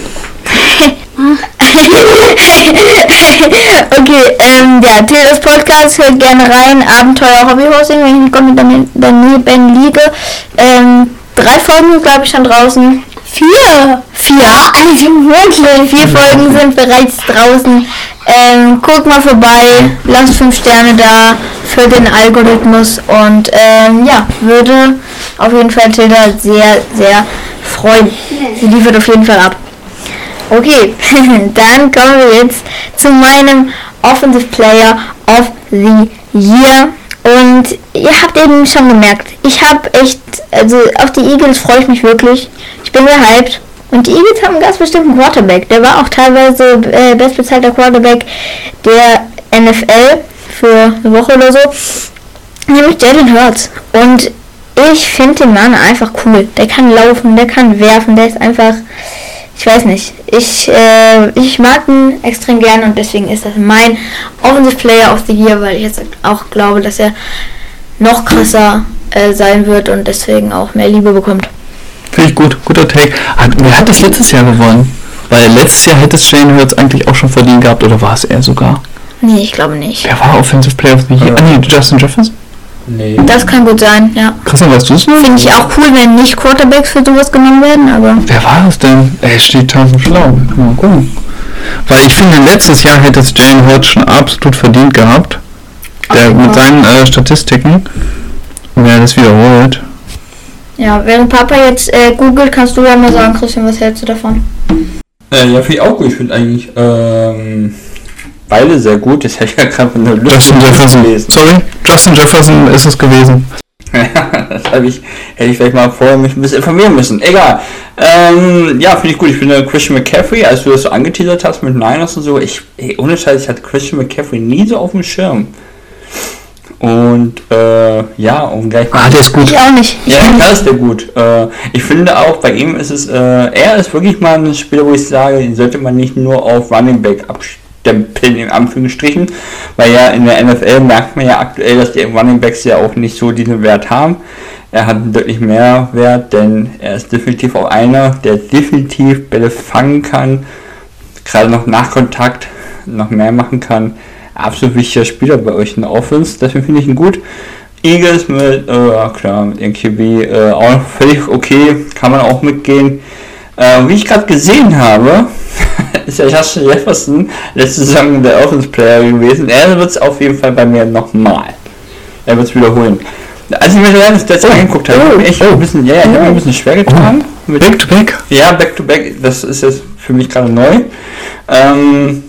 [laughs] okay, ähm, ja, Teles Podcast, hört gerne rein. Abenteuer Hobbyhosting, wenn ich nicht kommt dann daneben liege. Ähm, drei Folgen, glaube ich, schon draußen. Vier! Vier! Also wirklich. Vier Folgen sind bereits draußen. Ähm, guck mal vorbei, lasst fünf Sterne da für den Algorithmus und ähm, ja, würde auf jeden Fall Tilda sehr, sehr freuen. Sie liefert auf jeden Fall ab. Okay, [laughs] dann kommen wir jetzt zu meinem Offensive Player of the Year. Und ihr habt eben schon gemerkt, ich habe echt, also auf die Eagles freue ich mich wirklich. Ich bin gehypt. Und die Eagles haben einen ganz bestimmten Quarterback. Der war auch teilweise äh, bestbezahlter Quarterback der NFL für eine Woche oder so. Nämlich Jalen Hurts. Und ich finde den Mann einfach cool. Der kann laufen, der kann werfen, der ist einfach, ich weiß nicht. Ich, äh, ich mag ihn extrem gerne und deswegen ist das mein Offensive Player of the Year, weil ich jetzt auch glaube, dass er noch krasser äh, sein wird und deswegen auch mehr Liebe bekommt. Finde ich gut. Guter Take. Hat, wer hat das letztes Jahr gewonnen? Weil letztes Jahr hätte es Jane Hurts eigentlich auch schon verdient gehabt, oder war es er sogar? Nee, ich glaube nicht. Wer war Offensive Player of the Year? Ah, nee, Justin Jefferson? Nee. Das kann gut sein, ja. Christian, weißt du es noch? Finde ich auch cool, wenn nicht Quarterbacks für sowas genommen werden, aber Wer war es denn? Er steht tausend schlau. Mal gucken. Weil ich finde, letztes Jahr hätte es Jane Hurts schon absolut verdient gehabt. Der mit seinen äh, Statistiken. Wer das wiederholt. ja, während Papa jetzt äh, googelt, kannst du ja mal sagen, Christian, was hältst du davon? Äh, ja, finde ich auch gut. Ich finde eigentlich ähm, beide sehr gut. Das hätte ich ja gerade von der Justin Jefferson. gelesen. Sorry, Justin Jefferson ist es gewesen. [laughs] das habe ich, hätte ich vielleicht mal vorher mich ein bisschen informieren müssen. Egal. Ähm, ja, finde ich gut. Ich finde Christian McCaffrey, als du das so angeteasert hast mit Niners und so, ich, ey, ohne Scheiß, ich hatte Christian McCaffrey nie so auf dem Schirm. Und äh, ja, um gleich Ah, der ist gut. Ich auch nicht. Ich ja, klar ist der gut. Äh, ich finde auch, bei ihm ist es, äh, er ist wirklich mal ein Spieler, wo ich sage, den sollte man nicht nur auf Running Back abstempeln, in Anführungsstrichen, weil ja in der NFL merkt man ja aktuell, dass die Running Backs ja auch nicht so diesen Wert haben. Er hat deutlich mehr Wert, denn er ist definitiv auch einer, der definitiv Bälle fangen kann, gerade noch nach Kontakt noch mehr machen kann. Absolut wichtiger Spieler bei euch in der Offense, deswegen finde ich ihn gut. Eagles mit, äh, klar, mit ihrem äh, auch völlig okay, kann man auch mitgehen. Äh, wie ich gerade gesehen habe, [laughs] ist ja Justin Jefferson letzte Saison der Offense Player gewesen. Er wird es auf jeden Fall bei mir nochmal. Er wird es wiederholen. Als ich mir das letzte Mal angeguckt habe, habe ich ein bisschen, ja, ja, ich habe mir ein bisschen schwer getan. Mit, Back to back. ja, Back to Back, das ist jetzt für mich gerade neu. Ähm,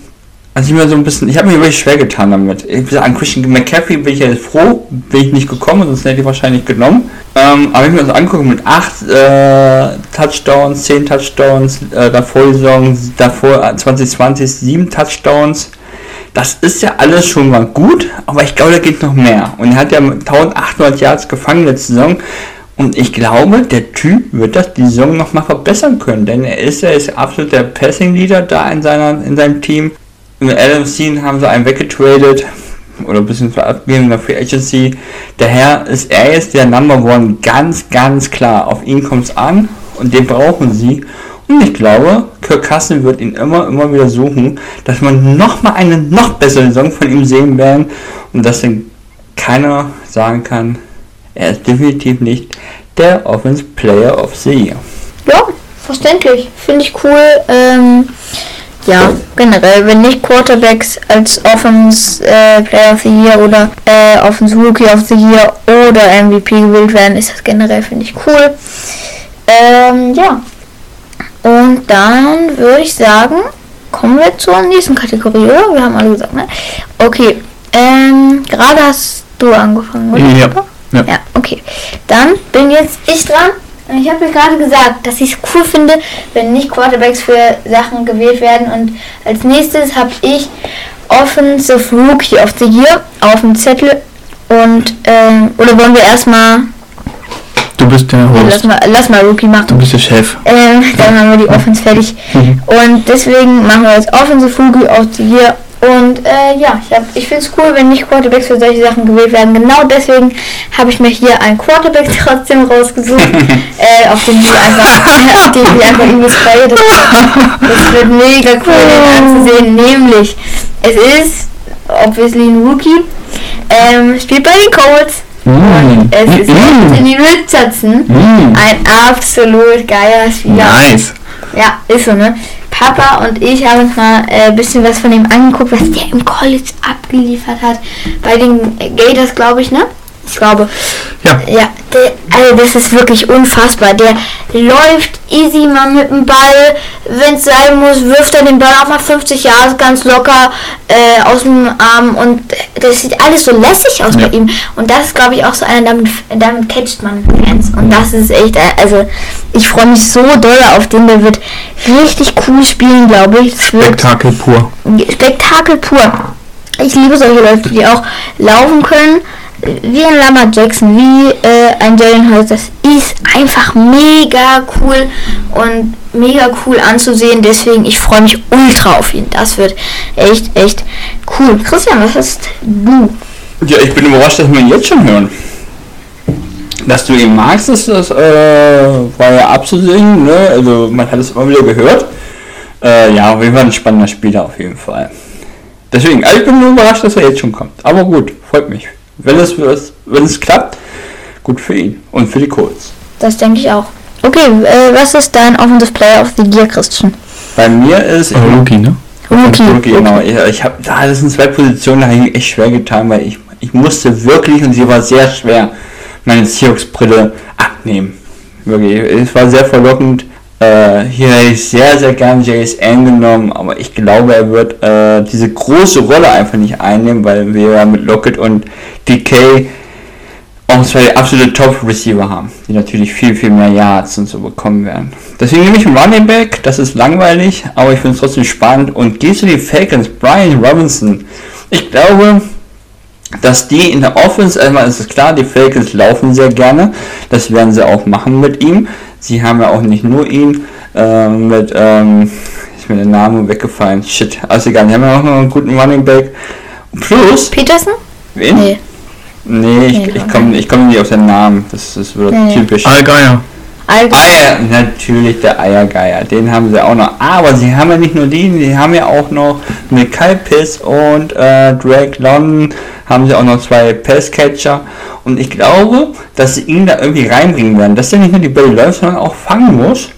also ich mir so ein bisschen, ich habe mir wirklich schwer getan damit. Ich an Christian McCaffrey bin ich ja froh, bin ich nicht gekommen, sonst hätte ich wahrscheinlich genommen. Ähm, aber ich mir das angucke mit 8 äh, Touchdowns, 10 Touchdowns, äh, davor die Saison, davor äh, 2020 7 Touchdowns. Das ist ja alles schon mal gut, aber ich glaube, da geht noch mehr. Und er hat ja mit 1800 Yards gefangen letzte Saison. Und ich glaube, der Typ wird das die Saison noch mal verbessern können, denn er ist ja absolut der Passing Leader da in seiner in seinem Team. Mit Adam Steen haben sie einen weggetradet oder ein bisschen abgegeben in der Free Agency. Daher ist er jetzt der Number One ganz, ganz klar. Auf ihn kommt es an und den brauchen sie. Und ich glaube, Kirk Cousins wird ihn immer, immer wieder suchen, dass man noch mal eine noch bessere Saison von ihm sehen werden und dass dann keiner sagen kann, er ist definitiv nicht der Offense Player of the Year. Ja, verständlich. Finde ich cool. Ähm, ja, generell, wenn nicht Quarterbacks als Offense äh, Player of the Year oder äh, Offense Rookie of the Year oder MVP gewählt werden, ist das generell, finde ich cool. Ähm, ja. Und dann würde ich sagen, kommen wir zur nächsten Kategorie, oder? Wir haben alle gesagt, ne? Okay. Ähm, gerade hast du angefangen, oder? Ja. Ja. Ja, okay. Dann bin jetzt ich dran. Und ich habe mir gerade gesagt, dass ich es cool finde, wenn nicht Quarterbacks für Sachen gewählt werden. Und als nächstes habe ich Offensive Rookie of the Year auf dem Zettel. Und, ähm, oder wollen wir erstmal, Du bist der lass Host. mal, lass mal Rookie Du machen. bist der Chef. Ähm, dann haben wir die Offense fertig. Mhm. Und deswegen machen wir jetzt Offensive Rookie of the Year. Und äh, ja, ich, hab- ich finde es cool, wenn nicht Quarterbacks für solche Sachen gewählt werden. Genau deswegen habe ich mir hier einen Quarterback [laughs] trotzdem rausgesucht, [laughs] äh, auf den ich einfach, [laughs] den ich einfach übelst freue. Das, das wird mega cool, den anzusehen. Nämlich, es ist obviously ein Rookie, ähm, spielt bei den Colts. Mm. Es ist Mm. Anthony Richardson. Mm. Ein absolut geiler Spieler. Nice. Ja, ist so, ne? Papa und ich haben uns mal ein äh, bisschen was von ihm angeguckt, was der im College abgeliefert hat. Bei den Gators, glaube ich, ne? Ich glaube. Ja. Ja, der, also das ist wirklich unfassbar. Der läuft easy mal mit dem Ball. Wenn es sein muss, wirft er den Ball auch mal 50 Jahre ganz locker äh, aus dem Arm. Und das sieht alles so lässig aus Ja. bei ihm. Und das ist, glaube ich, auch so einer, damit, damit catcht man Fans. Und das ist echt, äh, also ich freue mich so doll auf den. Der wird richtig cool spielen, glaube ich. Wird Spektakel pur. Spektakel pur. Ich liebe solche Leute, die auch laufen können. Wie ein Lama Jackson, wie äh, ein Jalen Hurts. Das ist einfach mega cool und mega cool anzusehen. Deswegen, ich freue mich ultra auf ihn. Das wird echt, echt cool. Christian, was hast du? Ja, ich bin überrascht, dass wir ihn jetzt schon hören. Dass du ihn magst, ist das, äh, war ja abzusehen, ne? Also man hat es immer wieder gehört. Äh, ja, auf jeden ein spannender Spieler auf jeden Fall. Deswegen, also ich bin nur überrascht, dass er jetzt schon kommt. Aber gut, freut mich. Wenn es, wenn es klappt, gut für ihn und für die Colts. Das denke ich auch. Okay, äh, was ist dein Offensive Player of the Year, Christian? Bei mir ist, Rookie, ne? Rookie. Rookie, genau. Ich, ich habe da das sind zwei Positionen, da habe ich echt schwer getan, weil ich, ich musste wirklich und sie war sehr schwer meine Seahawks-Brille abnehmen. Wirklich, es war sehr verlockend. Äh, hier hätte ich sehr, sehr gern JSN genommen, aber ich glaube, er wird äh, diese große Rolle einfach nicht einnehmen, weil wir ja mit Lockett und DK auch zwei absolute Top-Receiver haben, die natürlich viel, viel mehr Yards und so bekommen werden. Deswegen nehme ich einen Running Back, das ist langweilig, aber ich finde es trotzdem spannend. Und gehst du die Falcons, Brian Robinson. Ich glaube, dass die in der Offense, einmal ist es klar, die Falcons laufen sehr gerne, das werden sie auch machen mit ihm. Sie haben ja auch nicht nur ihn, ähm, mit, ähm, ist mir der Name weggefallen, shit, also egal, die haben ja auch noch einen guten Running Back. Plus, Peterson? wen? Nee. Nee, ich, ich komme ich komm nicht auf den Namen. Das ist wieder Nee, typisch. Allgeier. Alter. Eier, natürlich der Eiergeier. Den haben sie auch noch. Aber sie haben ja nicht nur den, sie haben ja auch noch mit Piss und äh, Drake London haben sie auch noch zwei Passcatcher. Und ich glaube, dass sie ihn da irgendwie reinbringen werden, dass der nicht nur die Bälle läuft, sondern auch fangen muss.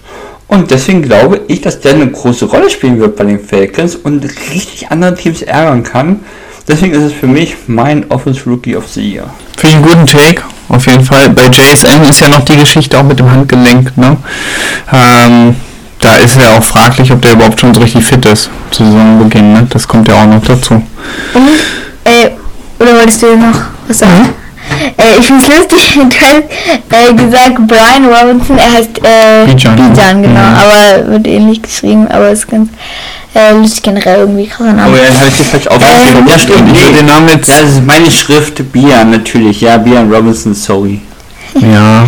Und deswegen glaube ich, dass der eine große Rolle spielen wird bei den Falcons und richtig andere Teams ärgern kann. Deswegen ist es für mich mein Offense Rookie of the Year. Finde ich einen guten Take, auf jeden Fall. Bei JSN ist ja noch die Geschichte auch mit dem Handgelenk, ne? Ähm, da ist ja auch fraglich, ob der überhaupt schon so richtig fit ist zu Saisonbeginn, ne? Das kommt ja auch noch dazu. Äh, oder wolltest du noch was sagen? Äh, ich finde es lustig, [laughs] du hast äh, gesagt Brian Robinson, er heißt äh, Bijan. Bijan, genau, Mhm. aber wird ähnlich geschrieben, aber ist ganz äh, lustig generell irgendwie krasser Name. Oh ja, habe ich das falsch aufgeschrieben. ja, stimmt. Ich würde den Namen jetzt. Ja, das ist meine Schrift, Bian natürlich. Ja, Bian Robinson, sorry. Ja.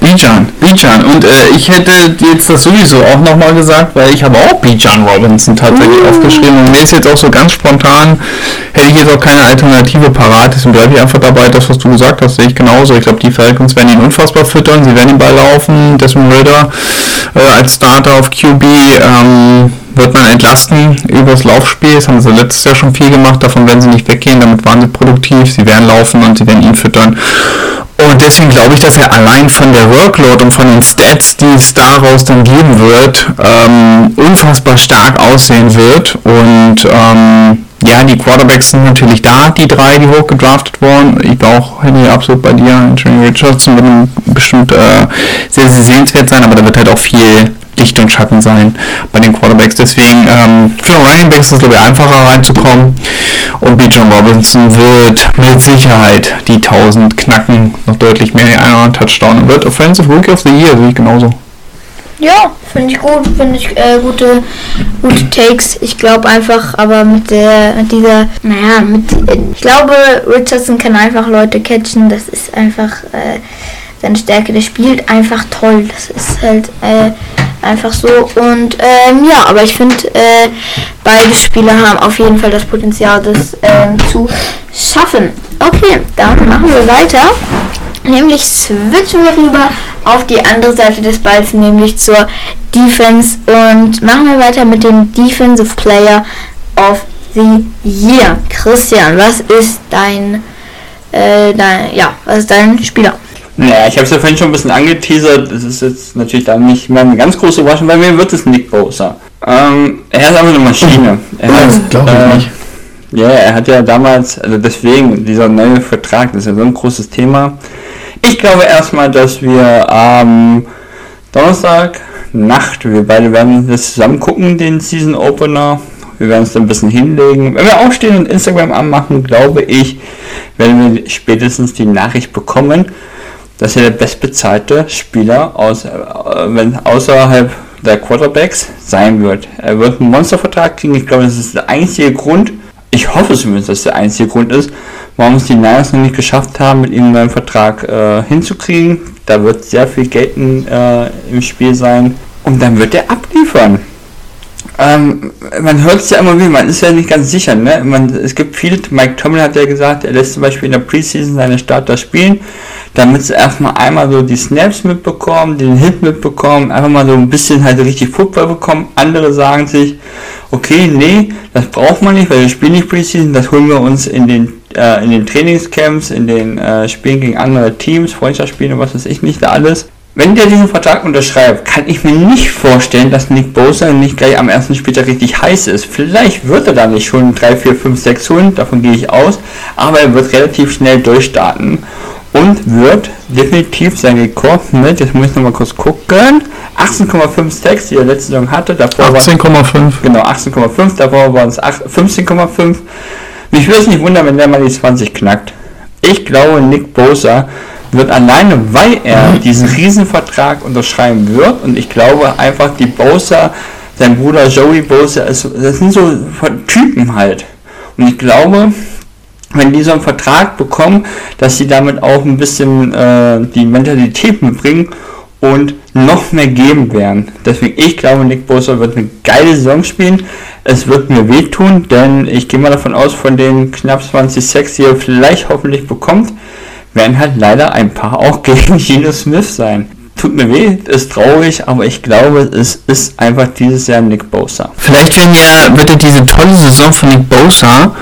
Bijan, Bijan. Und äh, ich hätte jetzt das sowieso auch nochmal gesagt, weil ich habe auch Bijan Robinson tatsächlich aufgeschrieben. Und mir ist jetzt auch so ganz spontan, hätte ich jetzt auch keine Alternative parat, deswegen bleibe ich einfach dabei, das was du gesagt hast, sehe ich genauso. Ich glaube, die Falcons werden ihn unfassbar füttern, sie werden den Ball laufen, Desmond Ritter äh, als Starter auf QB ähm, wird man entlasten übers Laufspiel. Das haben sie letztes Jahr schon viel gemacht, davon werden sie nicht weggehen, damit waren sie produktiv, sie werden laufen und sie werden ihn füttern. Und deswegen glaube ich, dass er allein von der Workload und von den Stats, die es daraus dann geben wird, ähm, unfassbar stark aussehen wird. Und ähm, ja, die Quarterbacks sind natürlich da, die drei, die hochgedraftet wurden. Ich bin auch Henry absolut bei dir. Anthony Richardson wird bestimmt äh, sehr, sehr sehenswert sein, aber da wird halt auch viel Licht und Schatten sein bei den Quarterbacks. Deswegen ähm, für Running Backs ist es glaube ich einfacher reinzukommen. Und Bijan Robinson wird mit Sicherheit die 1000 knacken, noch deutlich mehr, einen Touchdown und wird Offensive Rookie of the Year, sehe ich genauso. Ja, finde ich gut, finde ich äh, gute, gute Takes. Ich glaube einfach, aber mit der, mit dieser, naja, mit, ich glaube, Richardson kann einfach Leute catchen. Das ist einfach äh, seine Stärke. Der spielt einfach toll. Das ist halt äh, einfach so. Und ähm, ja, aber ich finde, äh, beide Spieler haben auf jeden Fall das Potenzial, das ähm, zu schaffen. Okay, dann machen wir weiter. Nämlich switchen wir rüber auf die andere Seite des Balls, nämlich zur Defense. Und machen wir weiter mit dem Defensive Player of the Year. Christian, was ist dein, äh, dein ja, was ist dein Spieler? Naja, ich habe es ja vorhin schon ein bisschen angeteasert. Das ist jetzt natürlich dann nicht mehr eine ganz große Überraschung. Bei mir wird es Nick Bosa. Ähm, er ist einfach eine Maschine. Er hat, glaube ich äh, nicht. Ja, er hat ja damals, also deswegen, dieser neue Vertrag, das ist ja so ein großes Thema. Ich glaube erstmal, dass wir am Donnerstag Nacht, wir beide werden das zusammen gucken, den Season Opener. Wir werden es dann ein bisschen hinlegen. Wenn wir aufstehen und Instagram anmachen, glaube ich, werden wir spätestens die Nachricht bekommen, dass er der bestbezahlte Spieler aus, äh, wenn, außerhalb der Quarterbacks sein wird. Er wird einen Monstervertrag kriegen. Ich glaube, das ist der einzige Grund, ich hoffe zumindest, dass der einzige Grund ist, warum es die Niners noch nicht geschafft haben, mit ihm einen neuen Vertrag äh, hinzukriegen. Da wird sehr viel Geld in, äh, im Spiel sein und dann wird er abliefern. Ähm, man hört es ja immer wieder, man ist ja nicht ganz sicher. Ne? Man, es gibt viele, Mike Tomlin hat ja gesagt, er lässt zum Beispiel in der Preseason seine Starter spielen, damit sie erstmal einmal so die Snaps mitbekommen, den Hit mitbekommen, einfach mal so ein bisschen halt richtig Football bekommen. Andere sagen sich, okay, nee, das braucht man nicht, weil wir spielen nicht Preseason, das holen wir uns in den, äh, in den Trainingscamps, in den äh, Spielen gegen andere Teams, Freundschaftsspiele und was weiß ich nicht, da alles. Wenn der diesen Vertrag unterschreibt, kann ich mir nicht vorstellen, dass Nick Bosa nicht gleich am ersten Spieltag richtig heiß ist. Vielleicht wird er da nicht schon 3, 4, 5, 6 holen, davon gehe ich aus, aber er wird relativ schnell durchstarten und wird definitiv sein Rekord mit, jetzt muss ich nochmal kurz gucken, 18,5 Stacks, die er letzte Saison hatte, davor war 18,5. Genau, 18,5, davor waren es 8 15,5. Mich würde es nicht wundern, wenn der mal die 20 knackt. Ich glaube, Nick Bosa wird alleine, weil er diesen Riesenvertrag unterschreiben wird und ich glaube einfach, die Bosa, sein Bruder Joey ist, das sind so Typen halt. Und ich glaube, wenn die so einen Vertrag bekommen, dass sie damit auch ein bisschen äh, die Mentalität mitbringen und noch mehr geben werden. Deswegen, ich glaube, Nick Bosa wird eine geile Saison spielen. Es wird mir wehtun, denn ich gehe mal davon aus, von den knapp 20 Sacks, die er vielleicht hoffentlich bekommt, werden halt leider ein paar auch gegen Geno Smith sein. Tut mir weh, ist traurig, aber ich glaube, es ist einfach dieses Jahr Nick Bosa. Vielleicht werden ja, wird ja diese tolle Saison von Nick Bosa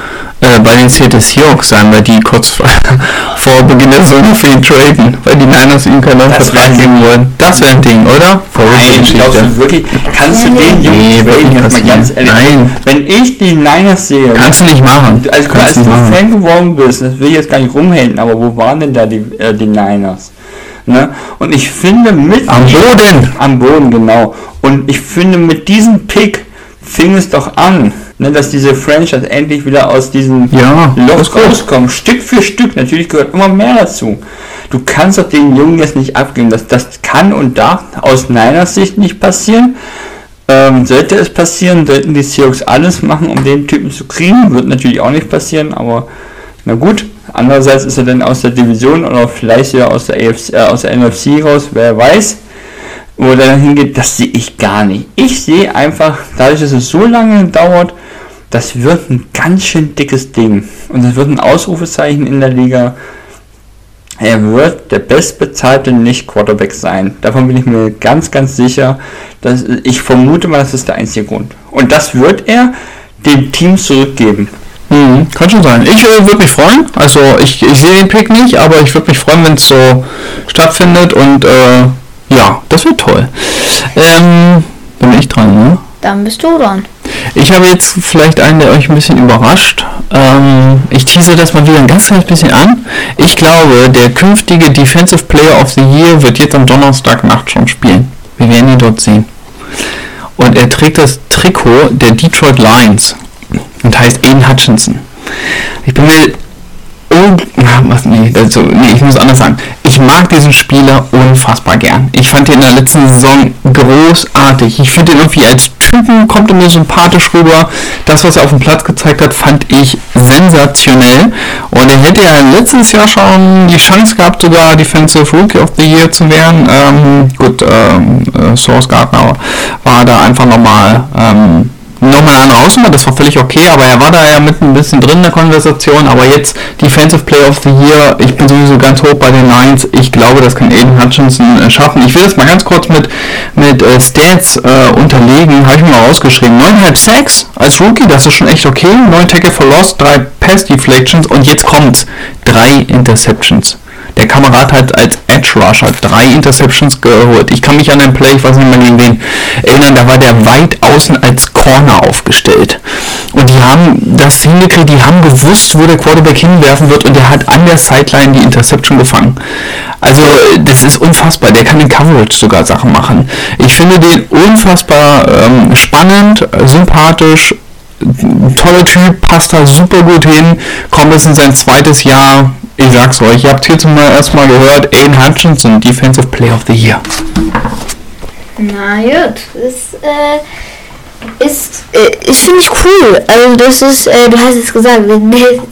äh, bei den Seattle Seahawks sein, weil die kurz vor, [laughs] vor Beginn der Saison für ihn traden, weil die Niners ihm keinen Vertrag geben wollen. Das wäre ein Ding, oder? Verrückte Nein, glaubst du wirklich, kannst du den Jungen traden? ganz ehrlich, Nein. wenn ich die Niners sehe, Kannst du nicht machen. Also als du machen. Fan geworden bist, das will ich jetzt gar nicht rumhängen, aber wo waren denn da die, äh, die Niners? Ne? Und ich finde mit Am Boden. am Boden genau. Und ich finde mit diesem Pick fing es doch an, ne, dass diese Franchise endlich wieder aus diesem Ja, Loch rauskommt. Stück für Stück. Natürlich gehört immer mehr dazu. Du kannst doch den Jungen jetzt nicht abgeben. Das, das kann und darf aus Niners Sicht nicht passieren. Ähm, sollte es passieren, sollten die Seahawks alles machen, um den Typen zu kriegen. Wird natürlich auch nicht passieren, aber na gut. Andererseits ist er dann aus der Division oder vielleicht sogar aus der, AFC, äh, aus der NFC raus, wer weiß. Wo er dann hingeht, das sehe ich gar nicht. Ich sehe einfach, dadurch, dass es so lange dauert, das wird ein ganz schön dickes Ding. Und es wird ein Ausrufezeichen in der Liga. Er wird der bestbezahlte Nicht-Quarterback sein. Davon bin ich mir ganz, ganz sicher. Dass, ich vermute mal, das ist der einzige Grund. Und das wird er dem Team zurückgeben. Mhm, kann schon sein. Ich äh, würde mich freuen. Also ich, ich sehe den Pick nicht, aber ich würde mich freuen, wenn es so stattfindet und äh, ja, das wird toll. Ähm, bin ich dran, ne? Dann bist du dran. Ich habe jetzt vielleicht einen, der euch ein bisschen überrascht. Ähm, ich tease das mal wieder ein ganz kleines bisschen an. Ich glaube, der künftige Defensive Player of the Year wird jetzt am Donnerstagnacht schon spielen. Wir werden ihn dort sehen. Und er trägt das Trikot der Detroit Lions und heißt Aiden Hutchinson. Ich bin mir un Ja, [laughs] was, nee, also, nee, ich muss anders sagen. Ich mag diesen Spieler unfassbar gern. Ich fand ihn in der letzten Saison großartig. Ich finde ihn irgendwie als Typen, kommt er mir sympathisch rüber. Das, was er auf dem Platz gezeigt hat, fand ich sensationell. Und er hätte ja letztes Jahr schon die Chance gehabt, sogar Defensive Rookie of the Year zu werden. Ähm, gut, ähm, äh, Source Gardner war da einfach nochmal ähm, nochmal eine Hausnummer, das war völlig okay, aber er war da ja mit ein bisschen drin in der Konversation, aber jetzt Defensive Player of the Year, ich bin sowieso ganz hoch bei den Lions, ich glaube, das kann Aiden Hutchinson äh, schaffen. Ich will das mal ganz kurz mit, mit äh, Stats äh, unterlegen, habe ich mir mal rausgeschrieben. 9,5 Sacks als Rookie, das ist schon echt okay, 9 Tackle for Loss, 3 Pass Deflections und jetzt kommt's, 3 Interceptions. Der Kamerad hat als Edge Rusher drei Interceptions geholt. Ich kann mich an den Play, ich weiß nicht mehr gegen wen, erinnern, da war der weit außen als Corner aufgestellt. Und die haben das hingekriegt, die haben gewusst, wo der Quarterback hinwerfen wird und der hat an der Sideline die Interception gefangen. Also das ist unfassbar. Der kann in Coverage sogar Sachen machen. Ich finde den unfassbar ähm, spannend, sympathisch, toller Typ, passt da super gut hin, kommt jetzt in sein zweites Jahr. Ich sag's euch, ihr habt hier zum ersten gehört, Aiden Hutchinson, Defensive Player of the Year. Na gut, das äh, ist, äh, ist finde ich cool. Also das ist, äh, du hast es gesagt,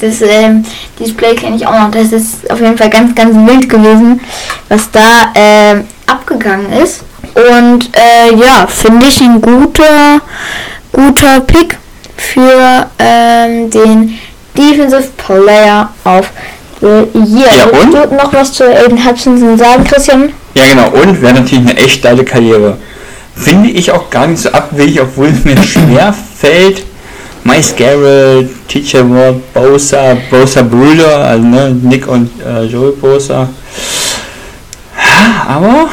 das, ähm, dieses Play kenne ich auch noch. Das ist auf jeden Fall ganz, ganz wild gewesen, was da ähm, abgegangen ist. Und äh, ja, finde ich ein guter, guter Pick für ähm, den Defensive Player of the Year. Ja, und? Du noch was zu Aiden Hutchinson sagen, Christian? Ja, genau. Und wäre natürlich eine echt geile Karriere. Finde ich auch gar nicht so abwegig, obwohl es mir schwer fällt. Miles Garrett, Teacher Ward, Bosa, Bosa Brüder, also ne, Nick und äh, Joey Bosa. Aber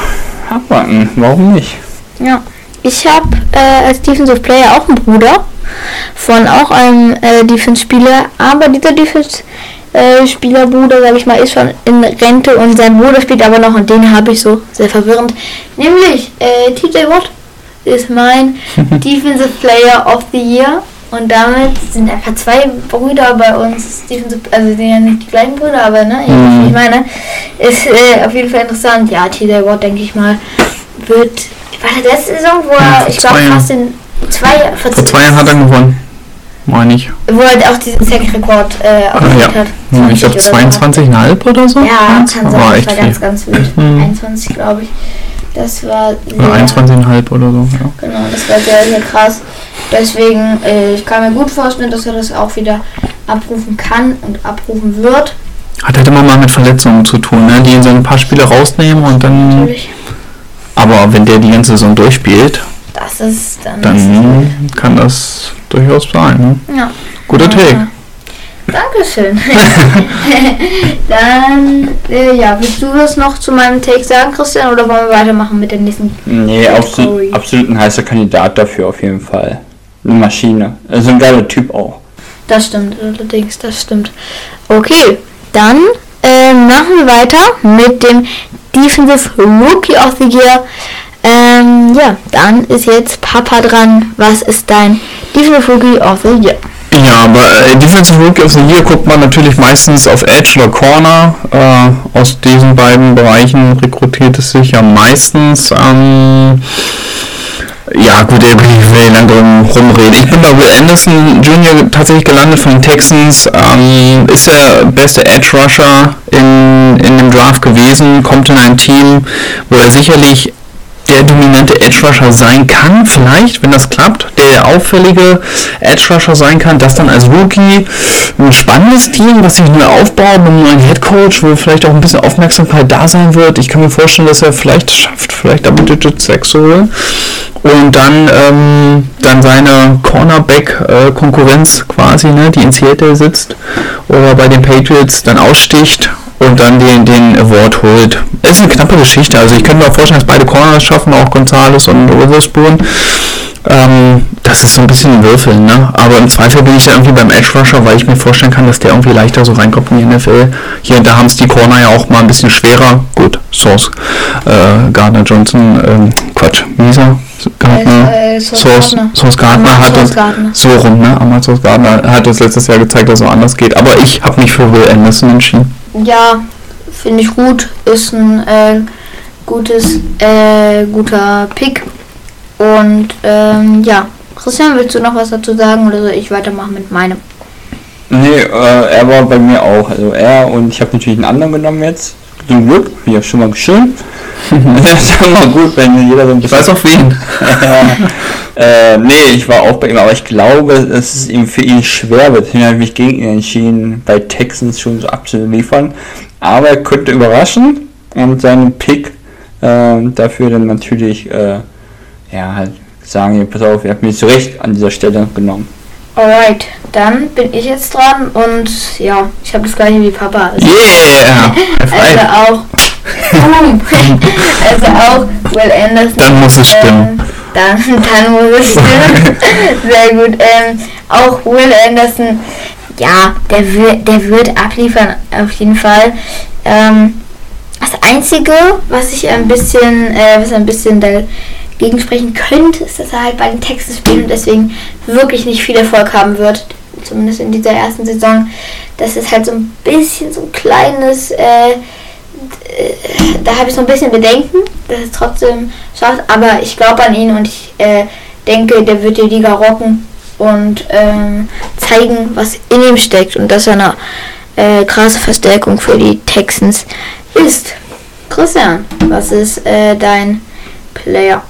abwarten, warum nicht? Ja. Ich habe äh, als Defensive Player auch einen Bruder von auch einem äh, Defense-Spieler, aber dieser Defense-Spieler-Bruder, sag ich mal, ist schon in Rente und sein Bruder spielt aber noch und den habe ich so sehr verwirrend. Nämlich äh, TJ Watt ist mein [laughs] Defensive Player of the Year und damit sind einfach zwei Brüder bei uns, Defensive, also sind ja nicht die gleichen Brüder, aber ne, wie ich meine, ist äh, auf jeden Fall interessant. Ja, TJ Watt, denke ich mal, wird war das letzte Saison, wo er, ich glaube, fast in zwei, Vor zwei Jahren hat er gewonnen. Meine ich. wo er auch diesen Sack-Rekord äh, Ah, ja. hat. Ich glaube 20 oder so. 22,5 oder so. Ja, kann sein, war das echt war ganz, ganz wild. Mhm. 21, glaube ich. Das war Oder sehr, 21,5 oder so. Ja. genau, das war sehr, sehr krass. Deswegen, äh, ich kann mir gut vorstellen, dass er das auch wieder abrufen kann und abrufen wird. Hat halt immer mal mit Verletzungen zu tun, ne? die in so ein paar Spiele rausnehmen und dann. Natürlich. Aber wenn der die ganze Saison durchspielt, Das ist dann. dann kann das durchaus sein. Ne? ja. Guter Ja. Take. Dankeschön. [laughs] Dann, äh, ja, willst du was noch zu meinem Take sagen, Christian, oder wollen wir weitermachen mit der nächsten? Nee, absolut, absolut ein heißer Kandidat dafür auf jeden Fall. Eine Maschine. Also ein geiler Typ auch. Das stimmt, allerdings, das stimmt. Okay, dann äh, machen wir weiter mit dem Defensive Rookie of the Year. Ähm, ja, dann ist jetzt Papa dran. Was ist dein Defensive Rookie of the Year? Ja, aber äh, Defensive Rookie of the Year guckt man natürlich meistens auf Edge oder Corner. Äh, aus diesen beiden Bereichen rekrutiert es sich ja meistens. Ähm, ja, gut, ich will lang drum rumreden. Ich bin bei Will Anderson Jr. tatsächlich gelandet von den Texans. Ähm, ist der beste Edge Rusher in, in dem Draft gewesen. Kommt in ein Team, wo er sicherlich der dominante Edge Rusher sein kann, vielleicht, wenn das klappt, der auffällige Edge Rusher sein kann, das dann als Rookie ein spannendes Team, was sich neu aufbaut mit einem neuen Head Coach, wo vielleicht auch ein bisschen Aufmerksamkeit da sein wird. Ich kann mir vorstellen, dass er vielleicht schafft, vielleicht Double Digit 6 zu holen und dann ähm, dann seine Cornerback-Konkurrenz quasi, ne, die in Seattle sitzt oder bei den Patriots dann aussticht und dann den, den Award holt. Es ist eine knappe Geschichte. Also ich könnte mir auch vorstellen, dass beide Corners schaffen, auch Gonzales und Witherspoon. Ähm, das ist so ein bisschen ein Würfeln, ne? Aber im Zweifel bin ich da irgendwie beim Edge Rusher, weil ich mir vorstellen kann, dass der irgendwie leichter so reinkommt in die NFL. Hier und da haben es die Corner ja auch mal ein bisschen schwerer. Gut, Source, äh, Gardner Johnson, ähm, Quatsch, wie hieß er? Gardner? Äh, äh, Sauce Source, Gardner. Source Gardner hat Source uns Gardner. so rum, ne? Source Gardner hat uns letztes Jahr gezeigt, dass es auch anders geht. Aber ich habe mich für Will Anderson entschieden. Ja, finde ich gut. Ist ein äh, gutes, äh, guter Pick. Und ähm, ja, Christian, willst du noch was dazu sagen oder soll ich weitermachen mit meinem? Nee, äh, er war bei mir auch. Also er und ich habe natürlich einen anderen genommen jetzt. Zum Glück, ja schon mal schön. [laughs] das ist immer gut, wenn jeder so ein Ich bisschen. weiß auch wen. [laughs] äh, nee, ich war auch bei ihm, aber ich glaube, dass es ihm für ihn schwer wird. Habe ich mich gegen ihn entschieden, bei Texans schon so abzuliefern. Aber er könnte überraschen und seinen Pick äh, dafür dann natürlich äh, ja, halt sagen, pass auf, ihr habt mich zu Recht an dieser Stelle genommen. Alright, dann bin ich jetzt dran und ja, ich habe das gleiche wie Papa. Also, Yeah! [laughs] Also auch. [laughs] Also auch Will Anderson. Dann muss es stimmen. Ähm, dann, dann muss es stimmen. [laughs] Sehr gut. Ähm, auch Will Anderson, ja, der wird, der wird abliefern, auf jeden Fall. Ähm, das Einzige, was ich ein bisschen, äh, was ein bisschen dagegen sprechen könnte, ist, dass er halt bei den Texten spielt und deswegen wirklich nicht viel Erfolg haben wird. Zumindest in dieser ersten Saison. Das ist halt so ein bisschen so ein kleines, äh, da habe ich so ein bisschen Bedenken, dass es trotzdem schafft, aber ich glaube an ihn und ich äh, denke, der wird die Liga rocken und ähm, zeigen, was in ihm steckt und dass er eine äh, krasse Verstärkung für die Texans ist. Christian, was ist äh, dein Player?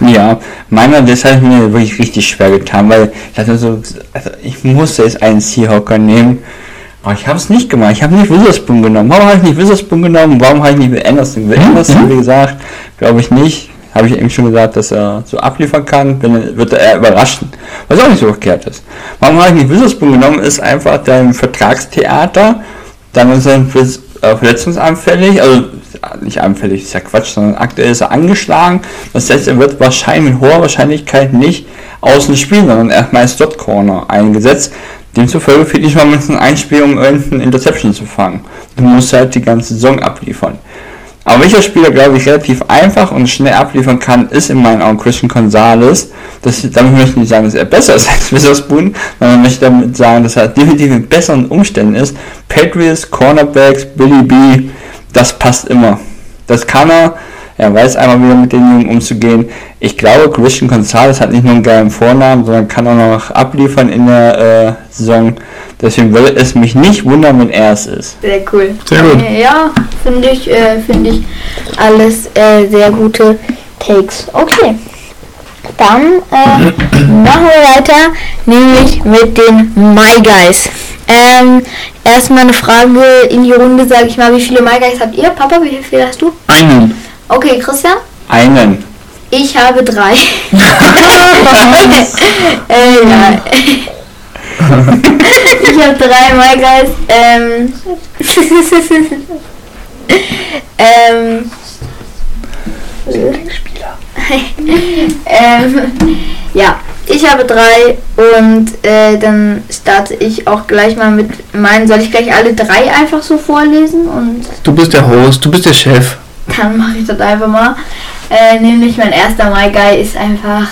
Ja, meiner, das hat mir wirklich richtig schwer getan, weil ich hatte so, also ich musste jetzt einen Seahawker nehmen, aber ich habe es nicht gemacht. Ich habe nicht Witherspoon genommen. Warum habe ich nicht Witherspoon genommen? Warum habe ich nicht Will Anderson? Will Anderson, wie gesagt, glaube ich nicht. Habe ich eben schon gesagt, dass er so abliefern kann, wenn er, wird er überraschen. Was auch nicht so verkehrt ist. Warum habe ich nicht Witherspoon genommen? Ist einfach dein Vertragstheater. Dann ist er äh, verletzungsanfällig, also nicht anfällig, ist ja Quatsch, sondern aktuell ist er angeschlagen. Das heißt, er wird wahrscheinlich mit hoher Wahrscheinlichkeit nicht außen spielen, sondern erstmal als Dot Corner eingesetzt. Demzufolge fehlt nicht mal mindestens ein Spiel, um irgendeinen Interception zu fangen. Du musst halt die ganze Saison abliefern. Aber welcher Spieler, glaube ich, relativ einfach und schnell abliefern kann, ist in meinen Augen Christian Gonzalez. Das, damit möchte ich nicht sagen, dass er besser ist [laughs] als Witherspoon, sondern möchte damit sagen, dass er definitiv in besseren Umständen ist. Patriots, Cornerbacks, Billy B, das passt immer. Das kann er. Er weiß einmal wieder mit den Jungen umzugehen. Ich glaube, Christian Gonzalez hat nicht nur einen geilen Vornamen, sondern kann auch noch abliefern in der äh, Saison. Deswegen würde es mich nicht wundern, wenn er es ist. Sehr cool. Sehr gut. Äh, ja, finde ich, äh, finde ich alles äh, sehr gute Takes. Okay. Dann äh, [clears throat] machen wir weiter, nämlich mit den My Guys. Ähm, erstmal eine Frage in die Runde, sage ich mal, wie viele My Guys habt ihr? Papa, wie viele hast du? Einen. Okay, Christian? Einen. Ich habe drei. [laughs] äh, ja. [laughs] ich habe drei My Guys. Ähm, [laughs] ähm, [laughs] ähm, ja, ich habe drei und äh, dann starte ich auch gleich mal mit meinen. Soll ich gleich alle drei einfach so vorlesen und Du bist der Host, du bist der Chef. dann mache ich das einfach mal. Äh, nämlich mein erster My Guy ist einfach,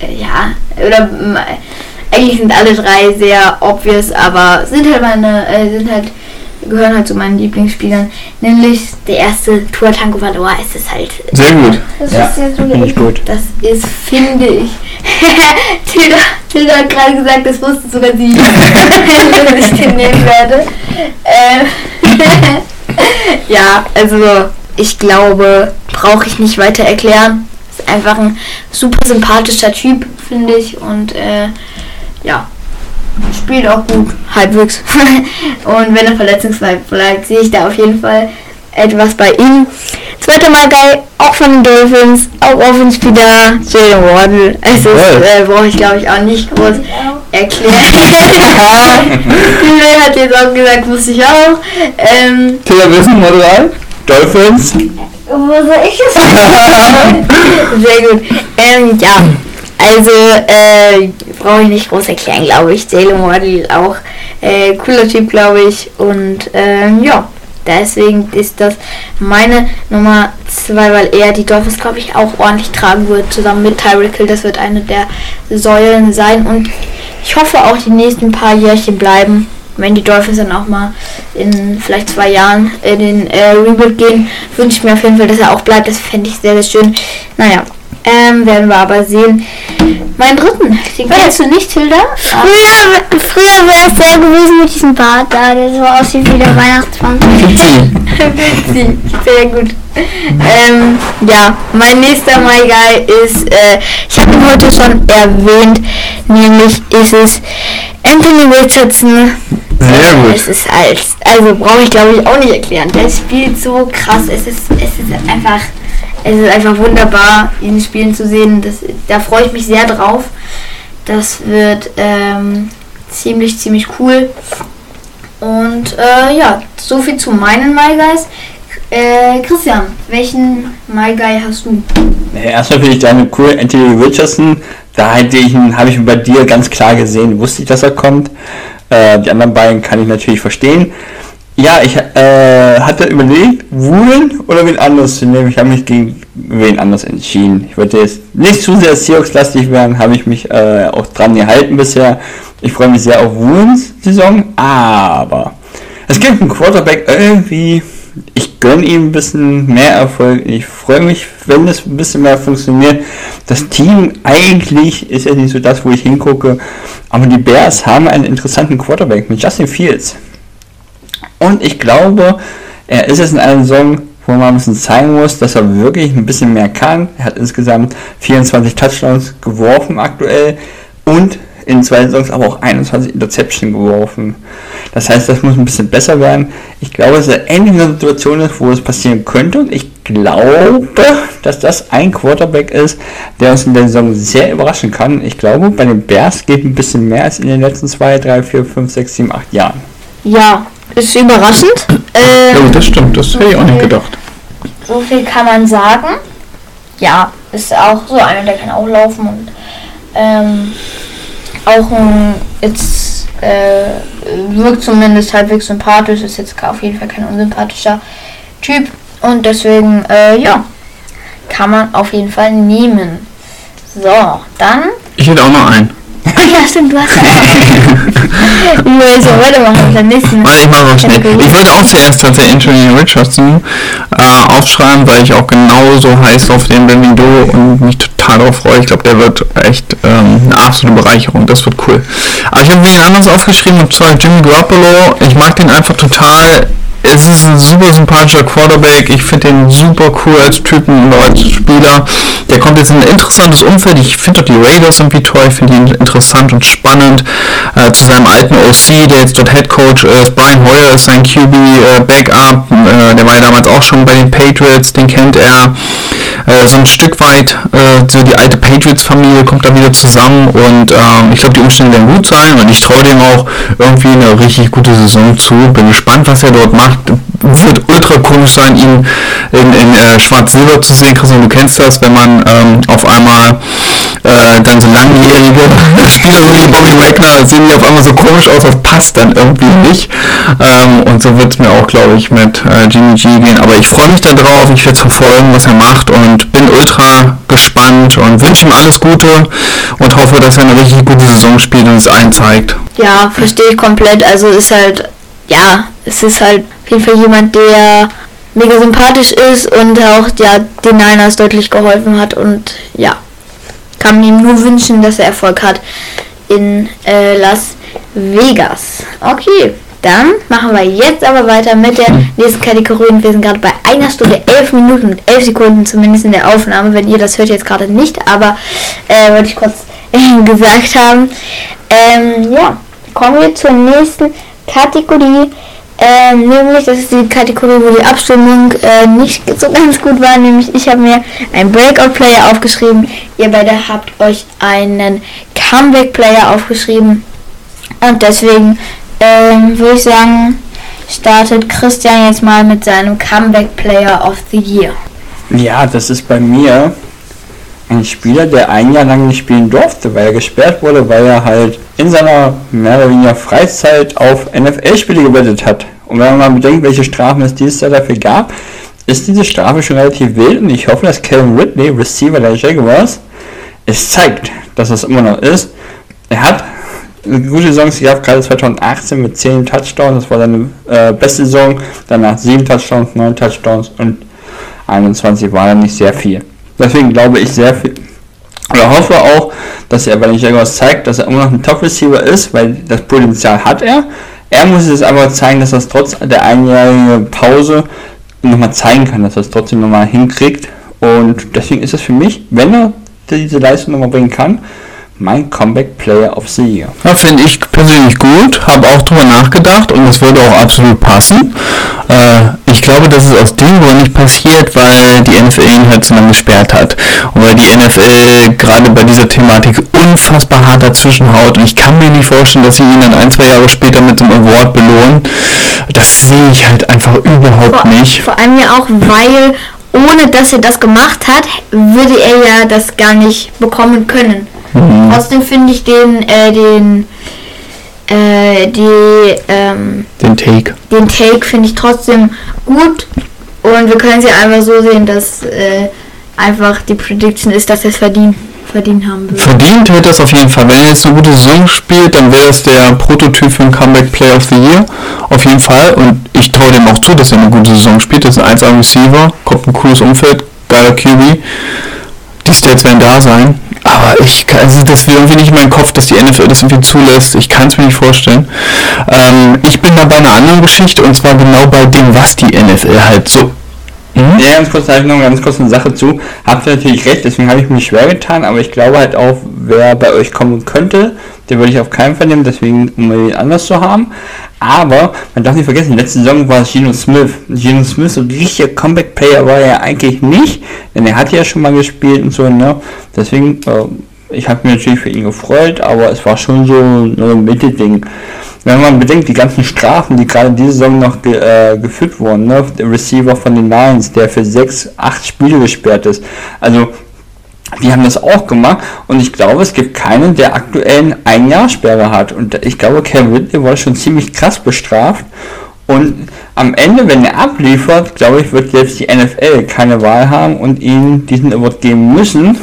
äh, ja, oder eigentlich sind alle drei sehr obvious, aber sind halt meine, äh, sind halt, gehören halt zu meinen Lieblingsspielern. Nämlich der erste Tour Tango Valor ist es halt. Sehr gut. Das Ja, ist ja so finde ich gut. Das ist, finde ich. [laughs] Tilda, Tilda hat gerade gesagt, das wusste sogar sie, dass ich den nehmen werde. Ähm, [laughs] ja, also ich glaube, brauche ich nicht weiter erklären. Ist einfach ein super sympathischer Typ, finde ich. Und äh, ja, spielt auch gut, halbwegs. [laughs] Und wenn er verletzungsfrei bleibt, sehe ich da auf jeden Fall etwas bei ihm. Zweiter Mal geil, auch von den Dolphins, auch Offenspieler, Jalen Wardle. Also das Jawohl. äh, brauche ich glaube ich auch nicht groß erklären. [laughs] Phil hat jetzt auch gesagt, wusste ich auch. Ähm, Tiller Wissen, 3. Dolphins. Wo soll ich es [laughs] Sehr gut. Ähm, ja, also äh, brauche ich nicht groß erklären, glaube ich. Jalen Wardle auch äh, cooler Typ, glaube ich. Und ähm, ja, Deswegen ist das meine Nummer 2, weil er die Dolphins, glaube ich, auch ordentlich tragen wird, zusammen mit Tyreek Hill. Das wird eine der Säulen sein und ich hoffe auch die nächsten paar Jährchen bleiben. Wenn die Dolphins dann auch mal in vielleicht zwei Jahren in den äh, Rebuild gehen, wünsche ich mir auf jeden Fall, dass er auch bleibt. Das fände ich sehr, sehr schön. Naja, ähm, werden wir aber sehen. Meinen dritten, den kennst du nicht, Hilda? Früher, früher wäre es der gewesen mit diesem Bart da, der so aussieht wie der Weihnachtsmann. Witzig, [laughs] sehr gut. Ähm, ja, mein nächster My Guy ist, äh, ich habe ihn heute schon erwähnt, nämlich ist es Anthony Richardson. Sehr gut. Es ist als, also brauche ich glaube ich auch nicht erklären. Der spielt so krass. Es ist, es ist einfach, es ist einfach wunderbar, ihn spielen zu sehen. Das, da freue ich mich sehr drauf. Das wird ähm, ziemlich, ziemlich cool. Und äh, ja, so viel zu meinen My Guys. Äh, Christian, welchen My Guy hast du? Naja, erstmal finde ich deine cool, Anthony Richardson. Da hätte ich habe ich bei dir ganz klar gesehen, wusste ich, dass er kommt. Äh, die anderen beiden kann ich natürlich verstehen. Ja, ich äh, hatte überlegt, Woolen oder wen anderes zu nehmen. Ich habe mich gegen wen anders entschieden. Ich wollte jetzt nicht zu sehr Seahawks-lastig werden, habe ich mich äh, auch dran gehalten bisher. Ich freue mich sehr auf Woolens Saison, aber es gibt einen Quarterback irgendwie. Ich gönne ihm ein bisschen mehr Erfolg. Ich freue mich, wenn es ein bisschen mehr funktioniert. Das Team eigentlich ist ja nicht so das, wo ich hingucke. Aber die Bears haben einen interessanten Quarterback mit Justin Fields. Und ich glaube, er ist jetzt in einer Saison, wo man ein bisschen zeigen muss, dass er wirklich ein bisschen mehr kann. Er hat insgesamt 24 Touchdowns geworfen aktuell und in zwei Saisons aber auch 21 Interception geworfen. Das heißt, das muss ein bisschen besser werden. Ich glaube, dass er endlich in einer Situation ist, wo es passieren könnte. Und ich glaube, dass das ein Quarterback ist, der uns in der Saison sehr überraschen kann. Ich glaube, bei den Bears geht ein bisschen mehr als in den letzten 2, 3, 4, 5, 6, 7, 8 Jahren. Ja, ist überraschend. Ja, Ähm, gut, das stimmt, das hätte ich auch nicht gedacht. so viel kann man sagen. Ja, ist auch so einer, der kann auch laufen und ähm, auch ein, jetzt äh, wirkt zumindest halbwegs sympathisch, ist jetzt auf jeden Fall kein unsympathischer Typ und deswegen, äh, ja, kann man auf jeden Fall nehmen. So, dann. Ich hätte auch noch einen. Ja, stimmt, du hast ja. Jetzt [laughs] so weitermachen der nächsten. Nein, ich mache auch schnell. Ich wollte auch zuerst tatsächlich Anthony Richardson äh, aufschreiben, weil ich auch genauso heiß auf den bin wie du und mich total darauf freue. Ich glaube, der wird echt ähm, eine absolute Bereicherung. Das wird cool. Aber ich habe wen anderes aufgeschrieben und zwar Jimmy Garoppolo. Ich mag den einfach total. Es ist ein super sympathischer Quarterback. Ich finde den super cool als Typen und als Spieler. Der kommt jetzt in ein interessantes Umfeld. Ich finde auch die Raiders irgendwie toll. Ich finde ihn interessant und spannend. Äh, zu seinem alten OC, der jetzt dort Head Coach ist. Brian Hoyer ist sein QB äh. Äh, der war ja damals auch schon bei den Patriots. Den kennt er. Äh, so ein Stück weit, äh, so die alte Patriots-Familie kommt da wieder zusammen und ähm, ich glaube, die Umstände werden gut sein und ich traue dem auch irgendwie eine richtig gute Saison zu. Bin gespannt, was er dort macht. Wird ultra komisch sein, ihn in, in äh, Schwarz-Silber zu sehen. Christian, du kennst das, wenn man ähm, auf einmal äh, dann so langjährige [laughs] Spieler wie Bobby Wagner sehen die auf einmal so komisch aus, das passt dann irgendwie nicht. Ähm, und so wird es mir auch, glaube ich, mit äh, Jimmy G gehen. Aber ich freue mich da drauf, ich werde verfolgen, was er macht und bin ultra gespannt und wünsche ihm alles Gute und hoffe, dass er eine richtig gute Saison spielt und es allen zeigt. Ja, verstehe ich komplett. Also ist halt, ja, es ist halt auf jeden Fall jemand, der mega sympathisch ist und auch ja den Niners deutlich geholfen hat und ja, kann man ihm nur wünschen, dass er Erfolg hat in äh, Las Vegas. Okay, dann machen wir jetzt aber weiter mit der nächsten Kategorie. Und Wir sind gerade bei einer Stunde, elf Minuten und elf Sekunden, zumindest in der Aufnahme. Wenn ihr das hört jetzt gerade nicht, aber äh, wollte ich kurz [laughs] gesagt haben. Ähm, ja, kommen wir zur nächsten Kategorie. Ähm, nämlich, das ist die Kategorie, wo die Abstimmung äh, nicht so ganz gut war. Nämlich, ich habe mir einen Breakout-Player aufgeschrieben. Ihr beide habt euch einen Comeback-Player aufgeschrieben. Und deswegen ähm, würde ich sagen, startet Christian jetzt mal mit seinem Comeback-Player of the Year. Ja, das ist bei mir ein Spieler, der ein Jahr lang nicht spielen durfte, weil er gesperrt wurde, weil er halt in seiner mehr oder weniger Freizeit auf NFL-Spiele gewettet hat. Und wenn man mal bedenkt, welche Strafen es dieses Jahr dafür gab, ist diese Strafe schon relativ wild und ich hoffe, dass Kevin Ridley, Receiver der Jaguars, es zeigt, dass es immer noch ist. Er hat gute Saison gehabt, gerade 2018 mit 10 Touchdowns, das war seine äh, beste Saison, danach 7 Touchdowns, 9 Touchdowns und 21 war dann nicht sehr viel. Deswegen glaube ich sehr viel, oder hoffe auch, dass er bei den Jaguars zeigt, dass er immer noch ein Top-Receiver ist, weil das Potenzial hat er. Er muss es aber zeigen, dass er es trotz der einjährigen Pause nochmal zeigen kann, dass er es trotzdem nochmal hinkriegt. Und deswegen ist es für mich, wenn er diese Leistung nochmal bringen kann, mein Comeback Player of the Year. Ja, finde ich persönlich gut, habe auch drüber nachgedacht und es würde auch absolut passen. Äh, ich glaube, dass es aus dem Grund nicht passiert, weil die NFL ihn halt zu lange gesperrt hat. Und weil die NFL gerade bei dieser Thematik unfassbar hart dazwischen haut. Und ich kann mir nicht vorstellen, dass sie ihn dann ein, zwei Jahre später mit einem Award belohnen. Das sehe ich halt einfach überhaupt Vor, nicht. vor allem ja auch, weil ohne dass er das gemacht hat, würde er ja das gar nicht bekommen können. Mhm. Trotzdem finde ich den, äh, den, äh, die, ähm, Den Take. den Take finde ich trotzdem gut und wir können ja einfach so sehen, dass äh, einfach die Prediction ist, dass er es verdient, verdient haben würde. Verdient hätte es auf jeden Fall. Wenn er jetzt eine gute Saison spielt, dann wäre es der Prototyp für ein Comeback Player of the Year. Auf jeden Fall. Und ich traue dem auch zu, dass er eine gute Saison spielt. Das ist ein 1 Receiver, kommt ein cooles Umfeld, geiler QB. Die Stats werden da sein. Aber ich kann, also das will irgendwie nicht in meinen Kopf, dass die NFL das irgendwie zulässt. Ich kann es mir nicht vorstellen. Ähm, ich bin da bei einer anderen Geschichte und zwar genau bei dem, was die NFL halt so. Hm? Ja, ganz kurz, da habe ich noch eine ganz kurze Sache zu. Habt ihr natürlich recht, deswegen habe ich mich schwer getan, aber ich glaube halt auch, wer bei euch kommen könnte, den würde ich auf keinen Fall nehmen, deswegen um ihn anders zu haben. Aber man darf nicht vergessen, letzte Saison war es Geno Smith. Geno Smith, so richtiger Comeback-Player war er eigentlich nicht, denn er hat ja schon mal gespielt und so, ne? Deswegen, äh, ich habe mich natürlich für ihn gefreut, aber es war schon so ein Mittelding. Wenn man bedenkt, die ganzen Strafen, die gerade diese Saison noch ge, äh, geführt wurden, ne? der Receiver von den Lions, der für 6, 8 Spiele gesperrt ist. Also, die haben das auch gemacht und ich glaube, es gibt keinen, der aktuell ein Jahr Sperre hat. Und ich glaube, Kevin Ridley wurde schon ziemlich krass bestraft. Und am Ende, wenn er abliefert, glaube ich, wird selbst die NFL keine Wahl haben und ihm diesen Award geben müssen.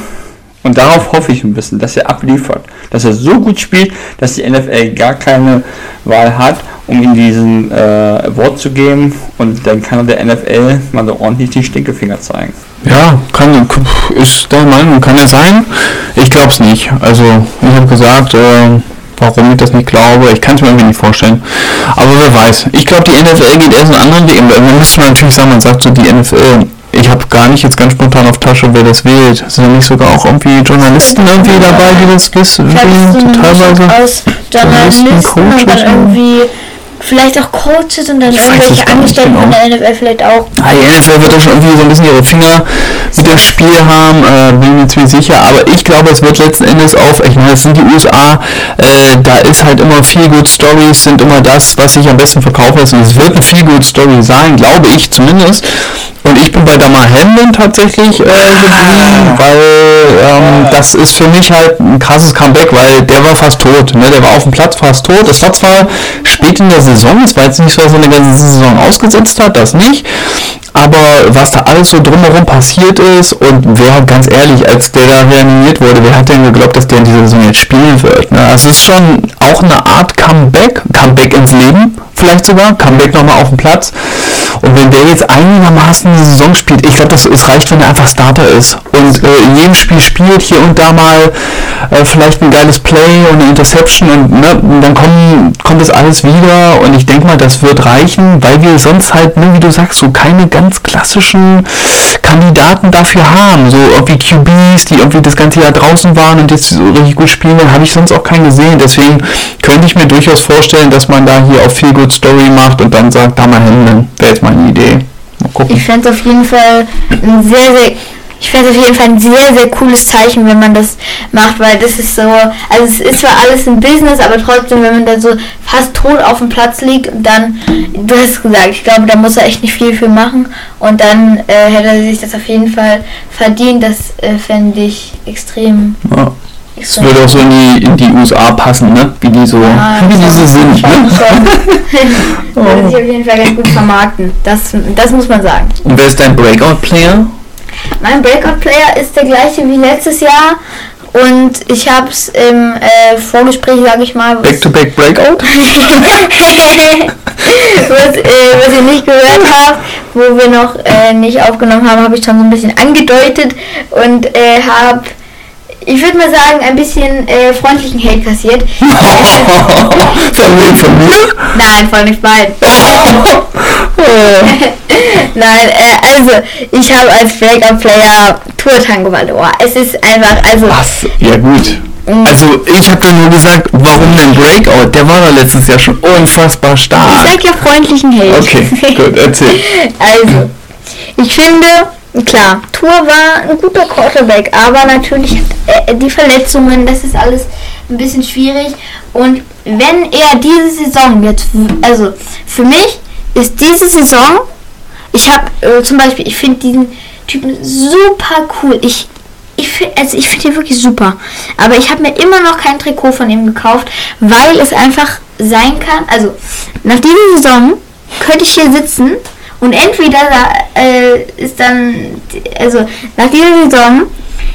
Und darauf hoffe ich ein bisschen, dass er abliefert. Dass er so gut spielt, dass die NFL gar keine Wahl hat, um ihm diesen äh, Award zu geben. Und dann kann er der NFL mal so ordentlich die Stinkefinger zeigen. Ja, kann, ist der Meinung, kann ja sein. Ich glaube es nicht. Also, ich habe gesagt, äh, warum ich das nicht glaube, ich kann es mir irgendwie nicht vorstellen. Aber wer weiß. Ich glaube, die NFL geht erst einen anderen Weg. Man muss natürlich sagen, man sagt so, die NFL, ich habe gar nicht jetzt ganz spontan auf Tasche, wer das wählt. Sind da nicht sogar auch irgendwie Journalisten irgendwie dabei, die das eine Teilweise. Aus Journalisten und Coaches, dann irgendwie vielleicht auch Coaches und dann Ich irgendwelche Angestellten von genau. der NFL vielleicht auch. Ah, die NFL wird da schon irgendwie so ein bisschen ihre Finger mit dem Spiel haben, äh, bin mir ziemlich sicher. Aber ich glaube, es wird letzten Endes auf, ich meine, es sind die USA, äh, da ist halt immer viel Good Stories, sind immer das, was sich am besten verkaufen lässt. Und es wird eine viel Good Story sein, glaube ich zumindest. Und ich bin bei Damar Hamlin tatsächlich äh, geblieben, weil ähm, das ist für mich halt ein krasses Comeback, weil der war fast tot. Ne? Der war auf dem Platz fast tot. Das war zwar spät in der Saison, es war jetzt nicht so, dass er eine ganze Saison ausgesetzt hat, das nicht. Aber was da alles so drumherum passiert ist und wer, ganz ehrlich, als der da reanimiert wurde, wer hat denn geglaubt, dass der in dieser Saison jetzt spielen wird? Ne? Es ist schon auch eine Art Comeback, Comeback ins Leben, vielleicht sogar, Comeback nochmal auf den Platz. Und wenn der jetzt einigermaßen eine Saison spielt, ich glaube, es reicht, wenn er einfach Starter ist und äh, in jedem Spiel spielt, hier und da mal äh, vielleicht ein geiles Play und eine Interception und ne, dann kommen, kommt das alles wieder und ich denke mal, das wird reichen, weil wir sonst halt, ne, wie du sagst, so keine ganz klassischen Kandidaten dafür haben. So irgendwie QBs, die irgendwie das ganze Jahr draußen waren und jetzt so richtig gut spielen, habe ich sonst auch keinen gesehen. Deswegen könnte ich mir durchaus vorstellen, dass man da hier auf viel Good Story macht und dann sagt, da mal hin, wäre jetzt meine Idee. Mal gucken. Ich fände es auf jeden Fall ein sehr, sehr. Ich fände es auf jeden Fall ein sehr, sehr cooles Zeichen, wenn man das macht, weil das ist so, also es ist zwar alles ein Business, aber trotzdem, wenn man da so fast tot auf dem Platz liegt und dann, du hast gesagt, ich glaube, da muss er echt nicht viel für machen und dann äh, hätte er sich das auf jeden Fall verdient, das äh, fände ich extrem Ja. Das würde auch so in die, in die USA passen, ne? Wie die so, Ja, [laughs] wie die so sind, ne? [laughs] [laughs] Würde sich auf jeden Fall ganz gut vermarkten. Das, das muss man sagen. Und wer ist dein Breakout-Player? Mein Breakout-Player ist der gleiche wie letztes Jahr. Und ich habe es im äh, Vorgespräch, sage ich mal, was, Back-to-back Breakout? [laughs] was, äh, was ihr nicht gehört habt, wo wir noch äh, nicht aufgenommen haben, habe ich schon so ein bisschen angedeutet und äh, habe, ich würde mal sagen, ein bisschen äh, freundlichen Hate kassiert. [laughs] von wem? Von mir? Nein, von nicht beiden. [laughs] Nein, äh, also ich habe als Breakout-Player Tour Tango Valor. Es ist einfach, also Was? Ja gut. Also ich habe da nur gesagt, warum denn Breakout? Der war doch letztes Jahr schon unfassbar ich stark. sag ja freundlichen Hate. Okay, gut, erzähl. [laughs] Also, ich finde, klar, Tour war ein guter Quarterback, aber natürlich die Verletzungen, das ist alles ein bisschen schwierig. Und wenn er diese Saison jetzt, also für mich ist diese Saison, ich habe äh, zum Beispiel, ich finde diesen Typen super cool. Ich ich finde also ich finde ihn wirklich super. Aber ich habe mir immer noch kein Trikot von ihm gekauft, weil es einfach sein kann. Also nach dieser Saison könnte ich hier sitzen und entweder äh, ist dann, also nach dieser Saison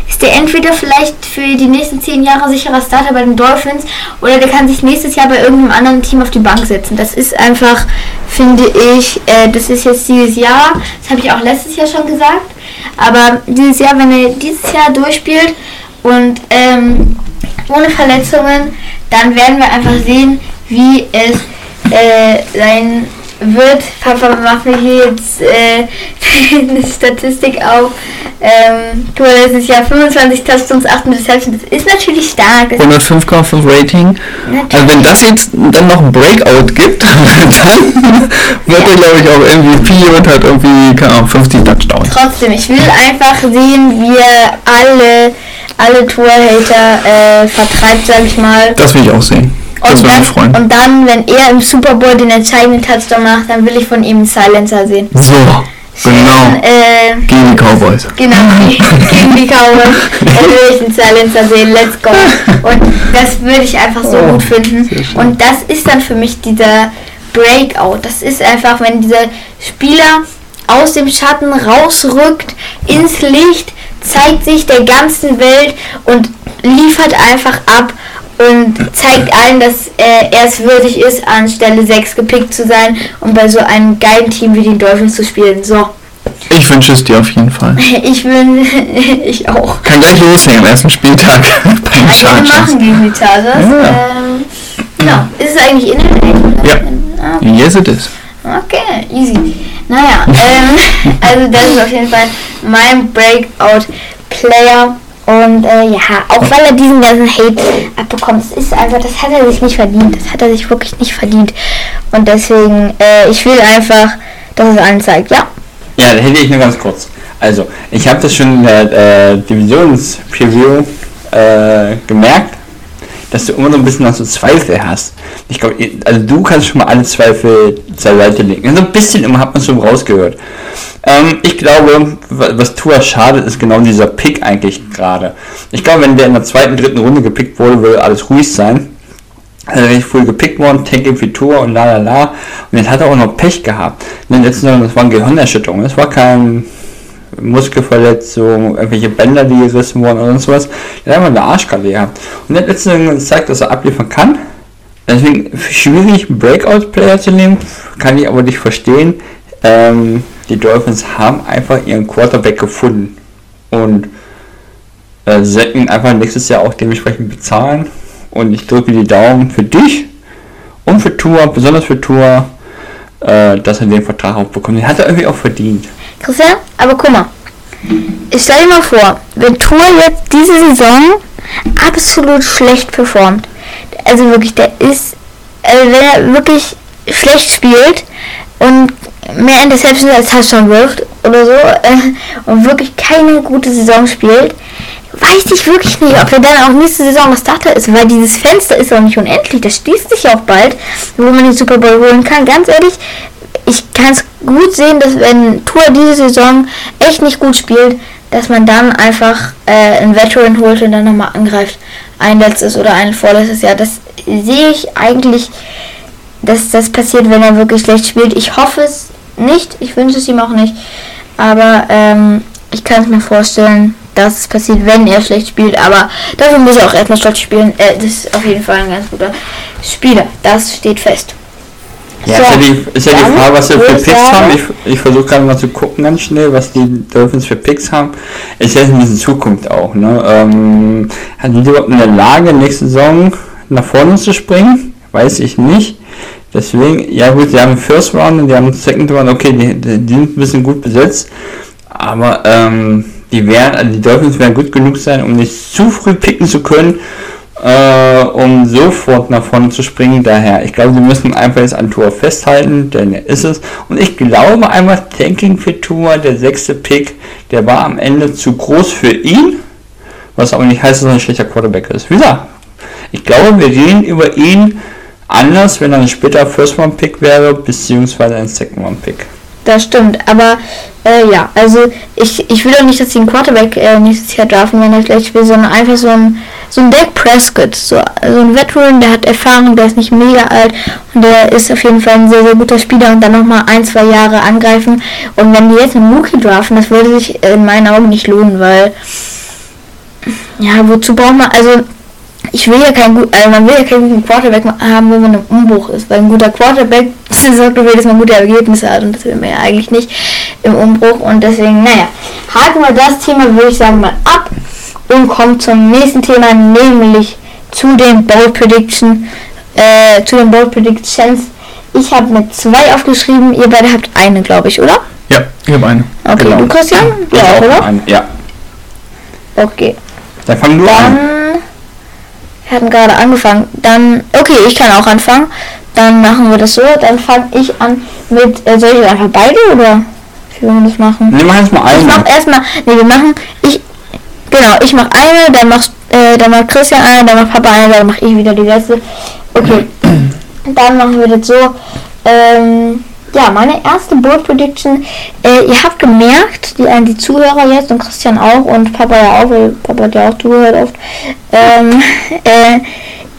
ist der entweder vielleicht für die nächsten zehn Jahre sicherer Starter bei den Dolphins oder der kann sich nächstes Jahr bei irgendeinem anderen Team auf die Bank setzen. Das ist einfach, finde ich, äh, das ist jetzt dieses Jahr, das habe ich auch letztes Jahr schon gesagt, aber dieses Jahr, wenn er dieses Jahr durchspielt und ähm, ohne Verletzungen, dann werden wir einfach sehen, wie es äh, sein wird. Papa macht mir hier jetzt äh, [laughs] eine Statistik auf. Ähm, du hast letztes Jahr 25 Touchdowns, 8 Interceptions. Das ist natürlich stark. Das 105,5 Rating. Also wenn das jetzt dann noch ein Breakout gibt, [laughs] dann wird er glaube ich auch MVP und hat irgendwie, keine Ahnung, 50 Touchdowns. Trotzdem, ich will einfach sehen, wie er alle, alle Tour-Hater äh, vertreibt, sag ich mal. Das will ich auch sehen. Und dann, und dann, wenn er im Super Bowl den entscheidenden Touchdown macht, dann will ich von ihm einen Silencer sehen. So, genau. Äh, Gegen die Cowboys. Genau, [laughs] gegen die Cowboys. Da will ich einen Silencer sehen, let's go. Und das würde ich einfach so Oh, gut finden. Und das ist dann für mich dieser Breakout. Das ist einfach, wenn dieser Spieler aus dem Schatten rausrückt, ins Licht, zeigt sich der ganzen Welt und liefert einfach ab und zeigt allen, dass äh, er es würdig ist, an Stelle 6 gepickt zu sein und bei so einem geilen Team wie den Dolphins zu spielen. So, Ich wünsche es dir auf jeden Fall. [laughs] ich bin, [laughs] ich auch. Kann gleich loslegen am ersten Spieltag [laughs] wir Chargers. machen gegen die Chargers. Ja. Ähm, genau. Ist es eigentlich in der Welt? Ja. Ah, Yes, it is. Okay, easy. Naja, ähm, also das ist auf jeden Fall mein Breakout-Player. Und äh, ja, auch weil er diesen ganzen Hate abbekommt, ist einfach, das hat er sich nicht verdient. Das hat er sich wirklich nicht verdient. Und deswegen, äh, ich will einfach, dass es anzeigt, ja. Ja, da hätte ich nur ganz kurz. Also, ich habe das schon in der äh, Divisions-Preview äh, gemerkt, dass du immer so ein bisschen noch so Zweifel hast. Ich glaube, also du kannst schon mal alle Zweifel zur Seite legen. Also ein bisschen immer hat man schon rausgehört. Ähm, ich glaube, wa- was Tua schadet, ist genau dieser Pick eigentlich gerade. Ich glaube, wenn der in der zweiten, dritten Runde gepickt wurde, würde alles ruhig sein. Also richtig früh gepickt worden, Tanking für Tour und la la la. Und jetzt hat er auch noch Pech gehabt. In den letzten Jahren, das waren Gehirnerschütterungen. Das war kein Muskelverletzung, irgendwelche Bänder, die gerissen wurden oder sonst was. Der hat einfach eine Arschkarte gehabt. Und hat letzten Jahr gezeigt, dass er abliefern kann. Deswegen schwierig, einen Breakout-Player zu nehmen, kann ich aber nicht verstehen. Ähm, die Dolphins haben einfach ihren Quarterback gefunden und äh, sollten ihn einfach nächstes Jahr auch dementsprechend bezahlen. Und ich drücke die Daumen für dich und für Tour, besonders für Tour, äh, dass er den Vertrag auch bekommt. Den hat er irgendwie auch verdient. Christian, aber guck mal. Ich stell dir mal vor, wenn Tour jetzt diese Saison absolut schlecht performt, also wirklich, der ist, also wenn er wirklich schlecht spielt und mehr Interceptions als Touchdown wirft oder so äh, und wirklich keine gute Saison spielt, weiß ich wirklich nicht, ob er dann auch nächste Saison noch Starter ist, weil dieses Fenster ist auch nicht unendlich, das schließt sich auch bald, wo man den Super Bowl holen kann. Ganz ehrlich, ich kann es gut sehen, dass wenn Tour diese Saison echt nicht gut spielt, dass man dann einfach äh, einen Veteran holt und dann nochmal angreift. Ein letztes oder ein vorletztes Jahr. Das sehe ich eigentlich, dass das passiert, wenn er wirklich schlecht spielt. Ich hoffe es nicht. Ich wünsche es ihm auch nicht. Aber ähm, ich kann es mir vorstellen, dass es passiert, wenn er schlecht spielt. Aber dafür muss er auch erstmal schlecht spielen. Äh, das ist auf jeden Fall ein ganz guter Spieler. Das steht fest. Ja, So, ist, ja die, ist ja die Frage, was wir für Picks sagen- haben. Ich, ich versuche gerade mal zu gucken ganz schnell, was die Dolphins für Picks haben. Ist jetzt ein bisschen Zukunft auch. Ne? Ähm, sind die überhaupt in der Lage, nächste Saison nach vorne zu springen? Weiß ich nicht. Deswegen, ja gut, die haben First Round und die haben Second Round, okay, die, die sind ein bisschen gut besetzt. Aber ähm, die werden, also die Dolphins werden gut genug sein, um nicht zu früh picken zu können, äh, um sofort nach vorne zu springen. Daher, ich glaube, sie müssen einfach jetzt an Tour festhalten, denn er ist es. Und ich glaube einfach, Tanking für Tour, der sechste Pick, der war am Ende zu groß für ihn, was aber nicht heißt, dass er ein schlechter Quarterback ist. Wie gesagt, ich glaube, wir reden über ihn anders, wenn er ein später First Round Pick wäre, beziehungsweise ein Second Round Pick. Das stimmt, aber äh, ja, also ich, ich will auch nicht, dass sie einen Quarterback äh, nächstes Jahr draften, wenn er schlecht spielt, sondern einfach so ein, so ein Dak Prescott, so, so ein Veteran, der hat Erfahrung, der ist nicht mega alt und der ist auf jeden Fall ein sehr, sehr guter Spieler und dann nochmal ein, zwei Jahre angreifen. Und wenn die jetzt einen Rookie draften, das würde sich in meinen Augen nicht lohnen, weil ja, wozu braucht man, also ich will ja keinen gut, also man will ja keinen guten Quarterback haben, wenn man im Umbruch ist, weil ein guter Quarterback [laughs] sorgt dafür, dass man gute Ergebnisse hat und das will man ja eigentlich nicht im Umbruch und deswegen, naja, haken wir das Thema, würde ich sagen, mal ab und kommen zum nächsten Thema, nämlich zu den Bold Prediction, äh, zu den Bold Predictions. Ich habe mit zwei aufgeschrieben, ihr beide habt eine, glaube ich, oder? Ja, ich habe eine. Okay, Genau. du Christian? Ja, oder? ein- Ja, Okay. dann fang du Dann, an. Wir hatten gerade angefangen. Dann, okay, ich kann auch anfangen. Dann machen wir das so. Dann fange ich an mit, äh, soll ich einfach beide oder wie wollen wir das machen? Ne, mach jetzt mal Ich mach erstmal, nee, wir machen, ich, genau, ich mach eine, dann machst, äh, dann macht Christian eine, dann macht Papa eine, dann mach ich wieder die letzte. Okay, [clears throat] dann machen wir das so, ähm, ja, meine erste Bold Prediction, äh, ihr habt gemerkt, die, äh, die Zuhörer jetzt und Christian auch und Papa ja auch, weil Papa hat ja auch zugehört oft, ähm, [laughs] äh,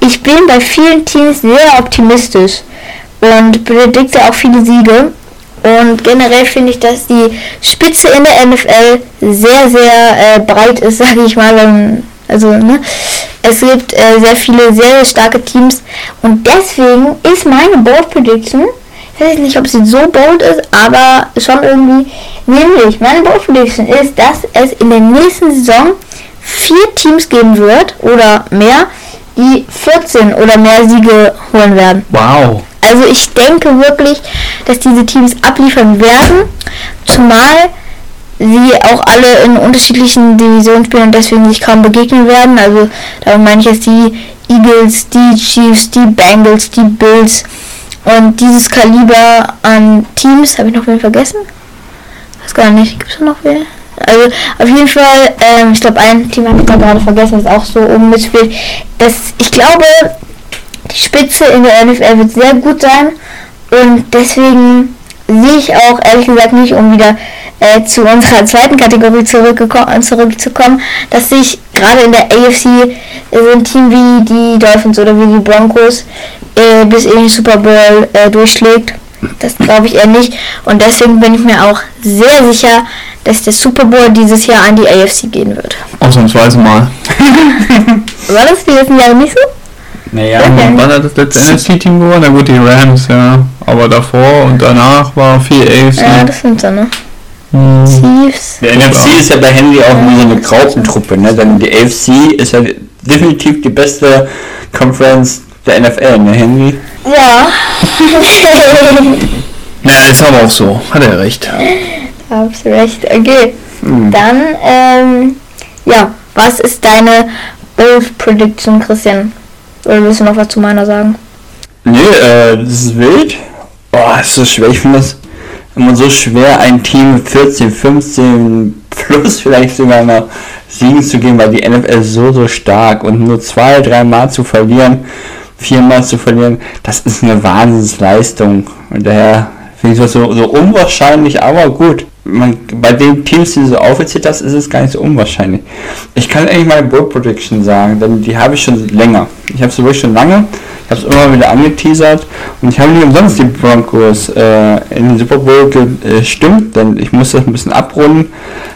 ich bin bei vielen Teams sehr optimistisch und predikte auch viele Siege. Und generell finde ich, dass die Spitze in der NFL sehr, sehr äh, breit ist, [laughs] sage ich mal. Wenn, also, ne? Es gibt äh, sehr viele sehr, sehr starke Teams. Und deswegen ist meine Bold Prediction, ich weiß nicht, ob sie so bold ist, aber schon irgendwie, nämlich meine Bold Prediction ist, dass es in der nächsten Saison vier Teams geben wird oder mehr, die 14 oder mehr Siege holen werden. Wow. Also ich denke wirklich, dass diese Teams abliefern werden, zumal sie auch alle in unterschiedlichen Divisionen spielen und deswegen sich kaum begegnen werden. Also da meine ich jetzt die Eagles, die Chiefs, die Bengals, die Bills und dieses Kaliber an Teams. Habe ich noch wen vergessen? Weiß gar nicht. Gibt es noch wen? Also auf jeden Fall, ähm, ich glaube ein Team habe ich da gerade vergessen, das auch so oben mitspielt. Das, ich glaube, die Spitze in der NFL wird sehr gut sein und deswegen sehe ich auch ehrlich gesagt nicht, um wieder äh, zu unserer zweiten Kategorie zurückzukommen, dass sich gerade in der AFC äh, so ein Team wie die Dolphins oder wie die Broncos äh, bis in den Super Bowl äh, durchschlägt. Das glaube ich eher nicht und deswegen bin ich mir auch sehr sicher, dass der Super Bowl dieses Jahr an die AFC gehen wird. Ausnahmsweise mal. [laughs] War das die letzten Jahre nicht so? Naja, Okay. Wann hat das letzte NFC-Team gewonnen? Na gut, die Rams, ja. Aber davor und danach war viel AFC. Ja, das sind so, ne? Hm. Chiefs. der NFC ist ja bei Henry auch nur so eine Graupentruppe, ne? Denn die AFC ist ja definitiv die beste Conference der NFL, ne Henry? Ja. [laughs] Ja, ist aber auch so. Hat er recht. Hab's recht. Okay. Dann, ähm, ja, was ist deine Bold Prediction, Christian? Oder willst du noch was zu meiner sagen? Nee, äh, das ist wild. Boah, ist so schwer. Ich finde das immer so schwer, ein Team mit 14, 15 plus vielleicht sogar noch Siegen zu geben, weil die NFL so, so stark und nur zwei, dreimal zu verlieren, viermal zu verlieren, das ist eine Wahnsinnsleistung. Und daher Finde ich so, so unwahrscheinlich, aber gut. Man, bei den Teams, die du so aufgezählt hast, ist es gar nicht so unwahrscheinlich. Ich kann eigentlich meine Bold Prediction sagen, denn die habe ich schon länger. Ich habe sie wirklich schon lange. Ich habe es immer wieder angeteasert und ich habe nicht umsonst die Broncos äh, in den Super Bowl gestimmt, denn ich muss das ein bisschen abrunden.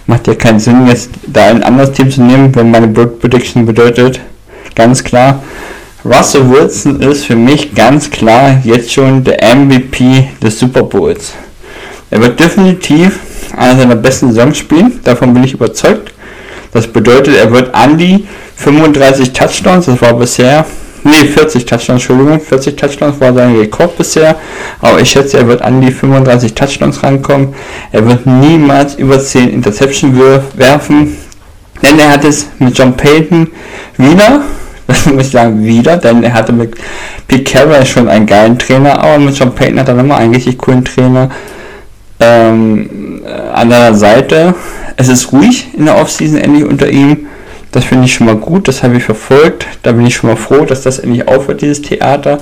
Macht ja keinen Sinn, jetzt da ein anderes Team zu nehmen, wenn meine Bold Prediction bedeutet, ganz klar, Russell Wilson ist für mich ganz klar jetzt schon der MVP des Super Bowls. Er wird definitiv einer seiner besten Saisons spielen, davon bin ich überzeugt. Das bedeutet, er wird an die 35 Touchdowns, das war bisher, nee, 40 Touchdowns, Entschuldigung, 40 Touchdowns war sein Rekord bisher, aber ich schätze, er wird an die 35 Touchdowns rankommen. Er wird niemals über 10 Interception werfen, denn er hat es mit John Payton wieder das muss ich sagen, wieder, denn er hatte mit Pete Carroll schon einen geilen Trainer, aber mit John Payton hat er nochmal einen richtig coolen Trainer. Ähm, an der Seite, es ist ruhig in der Offseason endlich unter ihm. Das finde ich schon mal gut, das habe ich verfolgt. Da bin ich schon mal froh, dass das endlich aufhört, dieses Theater.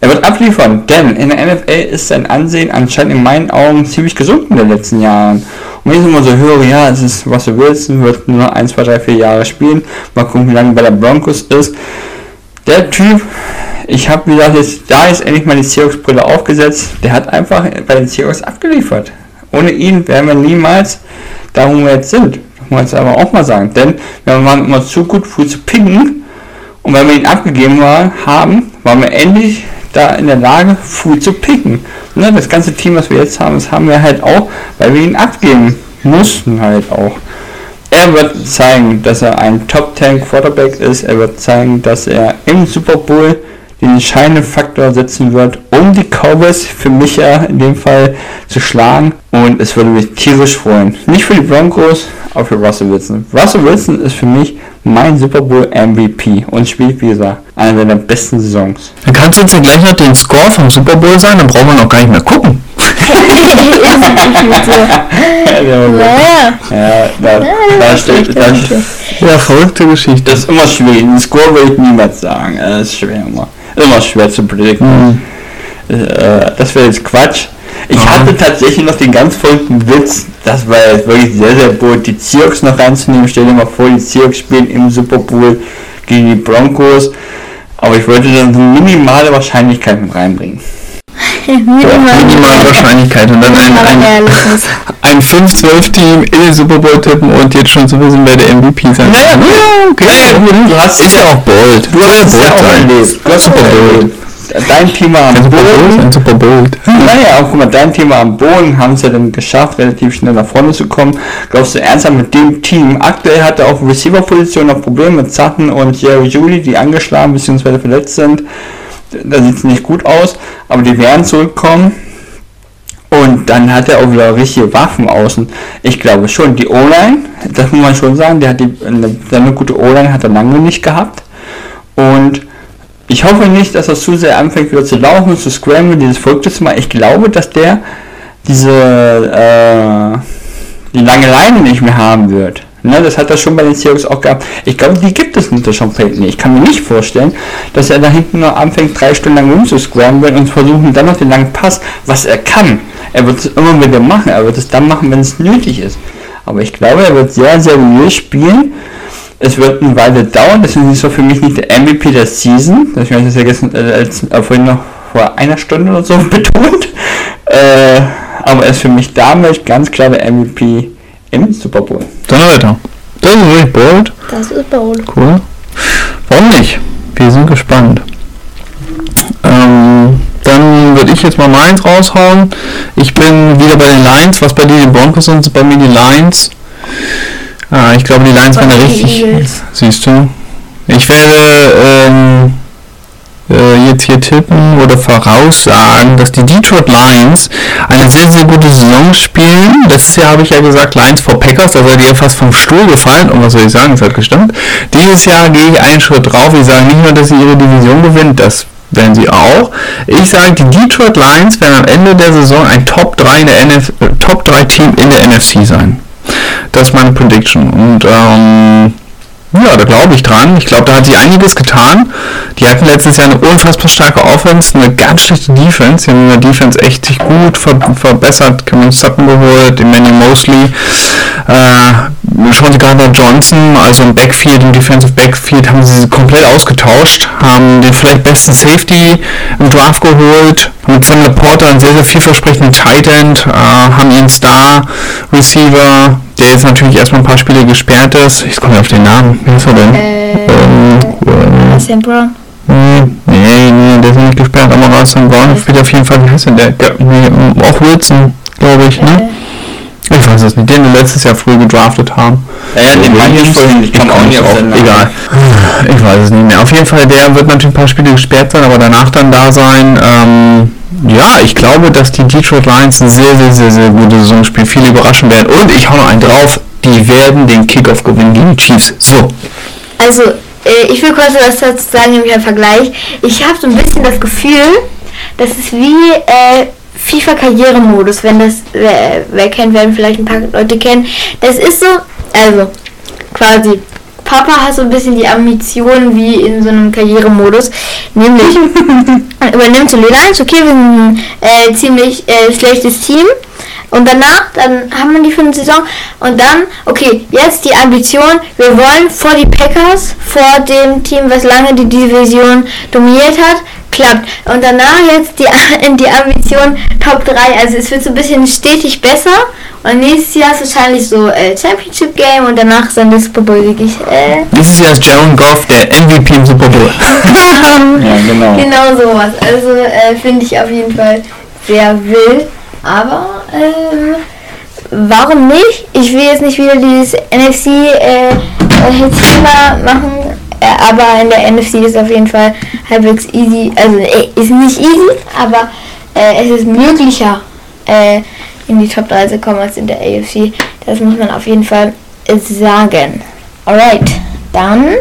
Er wird abliefern, denn in der NFL ist sein Ansehen anscheinend in meinen Augen ziemlich gesunken in den letzten Jahren. Und wenn ich immer so höre, ja, es ist Russell Wilson, wird nur 1, 2, 3, 4 Jahre spielen, mal gucken, wie lange bei der Broncos ist. Der Typ, ich habe gesagt, jetzt, da ist endlich mal die Seahawks-Brille aufgesetzt, der hat einfach bei den Seahawks abgeliefert. Ohne ihn wären wir niemals da, wo wir jetzt sind. Das muss man jetzt aber auch mal sagen. Denn wir waren immer zu gut früh zu picken und wenn wir ihn abgegeben war, haben, waren wir endlich da in der Lage, früh zu picken. Ne, das ganze Team, was wir jetzt haben, das haben wir halt auch, weil wir ihn abgeben mussten halt auch. Er wird zeigen, dass er ein Top 10 Quarterback ist. Er wird zeigen, dass er im Super Bowl den entscheidenden Faktor setzen wird, um die Cowboys für mich ja in dem Fall zu schlagen. Und es würde mich tierisch freuen. Nicht für die Broncos, aber für Russell Wilson. Russell Wilson ist für mich mein Super Bowl MVP und spielt, wie gesagt, eine seiner besten Saisons. Dann kannst du uns ja gleich noch den Score vom Super Bowl sagen, dann brauchen wir noch gar nicht mehr gucken. Ja, da, da steht, da, Ja, verrückte Geschichte. das ist immer schwierig. Den Score will ich niemals sagen. Das ist schwer immer. Immer schwer zu predikten. Äh, das wäre jetzt Quatsch. Ich Mhm. hatte tatsächlich noch den ganz folgenden Witz, das war jetzt wirklich sehr, sehr bold, die Seahawks noch reinzunehmen. Stell dir mal vor, die Seahawks spielen im Super Bowl gegen die Broncos. Aber ich wollte dann so minimale Wahrscheinlichkeit mit reinbringen. [laughs] Minimale Wahrscheinlichkeit und dann ein, ein, [laughs] ein 5-12-Team in den Super Bowl tippen und jetzt schon zu wissen, wer der MVP sein Naja. Ja, okay. Naja, du hast ist ja auch bold. Du hast es ja auch erlebt. Du hast Super es bold. erlebt. Dein Thema am Boden. ein Super bold. Naja, auch guck mal, dein Thema am Boden haben es ja dann geschafft, relativ schnell nach vorne zu kommen. Glaubst du ernsthaft mit dem Team? Aktuell hat er auf Receiver-Position noch Probleme mit Sutton und Jerry Julie, die angeschlagen bzw. verletzt sind. Da sieht es nicht gut aus, aber die werden zurückkommen. Und dann hat er auch wieder richtige Waffen außen. Ich glaube schon, die O-Line, das muss man schon sagen, der hat die, eine, eine gute O-Line hat er lange nicht gehabt. Und ich hoffe nicht, dass er zu sehr anfängt wieder zu laufen, zu scramblen, dieses verrückte zu machen. Ich glaube, dass der diese äh, die lange Leine nicht mehr haben wird. Ne, das hat er schon bei den Seahawks auch gehabt. Ich glaube, die gibt es unter Sean Payton. Ich kann mir nicht vorstellen, dass er da hinten noch anfängt, drei Stunden lang rumzuscramblen und versuchen dann noch den langen Pass, was er kann. Er wird es immer wieder machen. Er wird es dann machen, wenn es nötig ist. Aber ich glaube, er wird sehr seriös spielen. Es wird eine Weile dauern. Deswegen ist er für mich nicht der MVP der Season. Das habe ich das ja gestern, äh, als, äh, vorhin noch vor einer Stunde oder so [laughs] betont. Äh, aber er ist für mich damit ganz klar der MVP im Super Bowl. Donnerwetter. Das ist wirklich bold. Das ist bold. Cool. Warum nicht? Wir sind gespannt. Ähm, dann würde ich jetzt mal meins raushauen. Ich bin wieder bei den Lions. Was bei dir die Broncos sind, sind bei mir die Lions. Ah, ich glaube, die Lions die richtig. Siehst du? Ich werde ähm, äh, jetzt hier tippen oder voraussagen, dass die Detroit Lions eine sehr, sehr gute Saison spielen. Letztes Jahr habe ich ja gesagt, Lions vor Packers, da seid ihr fast vom Stuhl gefallen. Und was soll ich sagen, es hat gestimmt. Dieses Jahr gehe ich einen Schritt drauf. Ich sage nicht nur, dass sie ihre Division gewinnen, das werden sie auch. Ich sage, die Detroit Lions werden am Ende der Saison ein Top 3, in der NF äh, Top 3 Team in der NFC sein. Das ist meine Prediction. Und ähm, Ja, da glaube ich dran. Ich glaube, da hat sie einiges getan. Die hatten letztes Jahr eine unfassbar starke Offense, eine ganz schlechte Defense. Sie haben in der Defense echt sich gut ver verbessert. Cameron Sutton geholt, Emmanuel Mosley, äh, Sean Gardner Johnson, also im Backfield, im Defensive Backfield haben sie komplett ausgetauscht, haben den vielleicht besten Safety im Draft geholt, haben mit Sam Laporta einen sehr, sehr vielversprechenden Tight End, äh, haben ihren Star Receiver, der jetzt natürlich erstmal ein paar Spiele gesperrt ist. Ich komme auf den Namen. Wie ist er denn? Äh, Ähm, Brown. äh, nee, nee, der ist nicht gesperrt, aber Russell Brown spielt auf jeden Fall, wie heißt denn der? der nee, auch Wilson, glaube ich, ne? Ich weiß es nicht, den wir letztes Jahr früh gedraftet haben. Ja, ja, den meinte ich vorhin, ich komme auch nicht auf Namen. Egal. Ich weiß es nicht mehr. Auf jeden Fall, der wird natürlich ein paar Spiele gesperrt sein, aber danach dann da sein. Ähm, ja, ich glaube, dass die Detroit Lions eine sehr, sehr, sehr, sehr gute Saison spielen, viele überraschen werden. Und ich hau noch einen drauf, die werden den Kickoff gewinnen gegen die Chiefs. So. Also, äh, ich will kurz was dazu sagen, nämlich ein Vergleich. Ich habe so ein bisschen das Gefühl, das ist wie äh, FIFA-Karrieremodus, wenn das, wer, wer kennt, werden vielleicht ein paar Leute kennen. Das ist so, also, quasi, Papa hat so ein bisschen die Ambition wie in so einem Karrieremodus, nämlich [laughs] übernimmt so Lions, okay, wir sind ein äh, ziemlich äh, schlechtes Team. Und danach, dann haben wir die fünfte Saison. Und dann, okay, jetzt die Ambition, wir wollen vor die Packers, vor dem Team, was lange die Division dominiert hat, klappt. Und danach jetzt die, [laughs] die Ambition Top 3. Also es wird so ein bisschen stetig besser. Und nächstes Jahr ist wahrscheinlich so äh, Championship Game und danach ist dann das Super Bowl wirklich. Äh, Dieses Jahr ist Jaron Goff der MVP im Super Bowl. [laughs] [laughs] Ja, genau. Genau sowas. Also äh, finde ich auf jeden Fall sehr wild. Aber ähm, warum nicht? Ich will jetzt nicht wieder dieses NFC äh, äh, Thema machen. Äh, aber in der NFC ist auf jeden Fall halbwegs easy. Also äh, ist nicht easy, aber äh, es ist möglicher äh, in die Top 3 zu kommen als in der AFC. Das muss man auf jeden Fall sagen. Alright, dann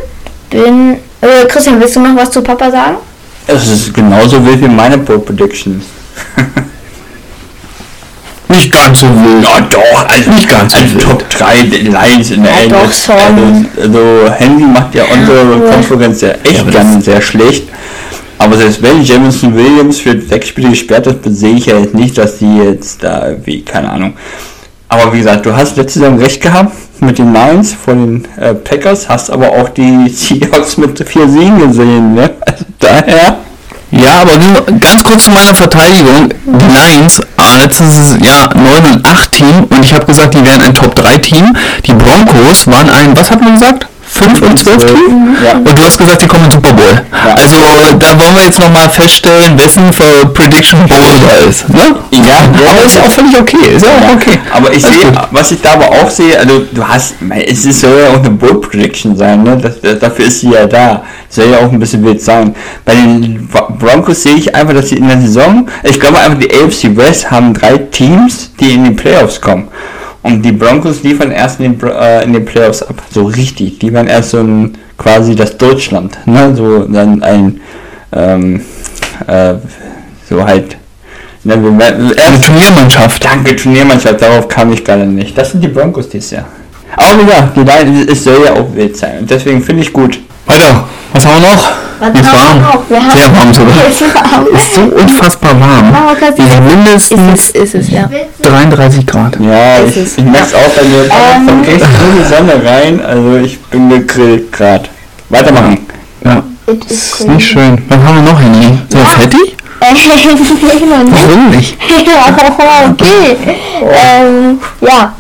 bin. Äh, Christian, willst du noch was zu Papa sagen? Es ist genauso wild wie meine Pole Prediction. Nicht ganz so wild. Ja doch, also Nicht ganz so also wild. Top 3 Lines in der Ja, doch schon. Also, also Henry macht ja unsere Ja. Konferenz ja echt aber ganz sehr schlecht. Aber selbst wenn Jameson Williams für sechs Spiele gesperrt ist, sehe ich ja jetzt nicht, dass die jetzt da irgendwie, keine Ahnung. Aber wie gesagt, du hast letzte Saison recht gehabt mit den Lions vor den äh, Packers, hast aber auch die Seahawks mit vier Siegen gesehen, ne? Also daher. Ja, aber nur ganz kurz zu meiner Verteidigung. Die Lions, letztes Jahr 9 und 8 Team und ich habe gesagt, die wären ein Top 3 Team. Die Broncos waren ein, was hat man gesagt? 5 und 12 Team? Ja. Und du hast gesagt, die kommen in Super Bowl. Ja. Also da wollen wir jetzt nochmal feststellen, wessen für Prediction Bowl da ist. Ne? Ja, Aber ist auch völlig okay. Ist ja auch okay. Aber ich sehe, was ich da aber auch sehe, also du hast, es ist, soll ja auch eine Bold Prediction sein, ne? Das, das, dafür ist sie ja da. Soll ja auch ein bisschen wild sein. Bei den Broncos sehe ich einfach, dass sie in der Saison, ich glaube einfach, die AFC West haben drei Teams, die in die Playoffs kommen. Und die Broncos liefern erst in den, äh, in den Playoffs ab. So richtig. Die waren erst so ein, quasi das Deutschland, ne? So dann ein, ähm, äh, so halt, ne, Eine Turniermannschaft. Danke, Turniermannschaft, darauf kam ich gerade nicht. Das sind die Broncos dieses Jahr. Aber gesagt, die Lions, es soll ja auch wild sein. Und deswegen finde ich gut. Weiter. Was haben wir noch? Was Ist wir warm. noch? Wir haben- Sehr warm sogar. [laughs] Es ist warm. Ist so unfassbar warm. Du- Wir sind mindestens Ist es, ist es, ja. 33 Grad. Ja, Ist ich, es. ich merke es auch bei mir. Ähm. kommt echt die Sonne rein. Also ich bin gegrillt gerade. Weitermachen. Ja. It is Ist nicht schön. Was haben wir noch, Henry? So Ja. Fetti? [laughs] Warum nicht? [laughs] okay. Ähm, ja,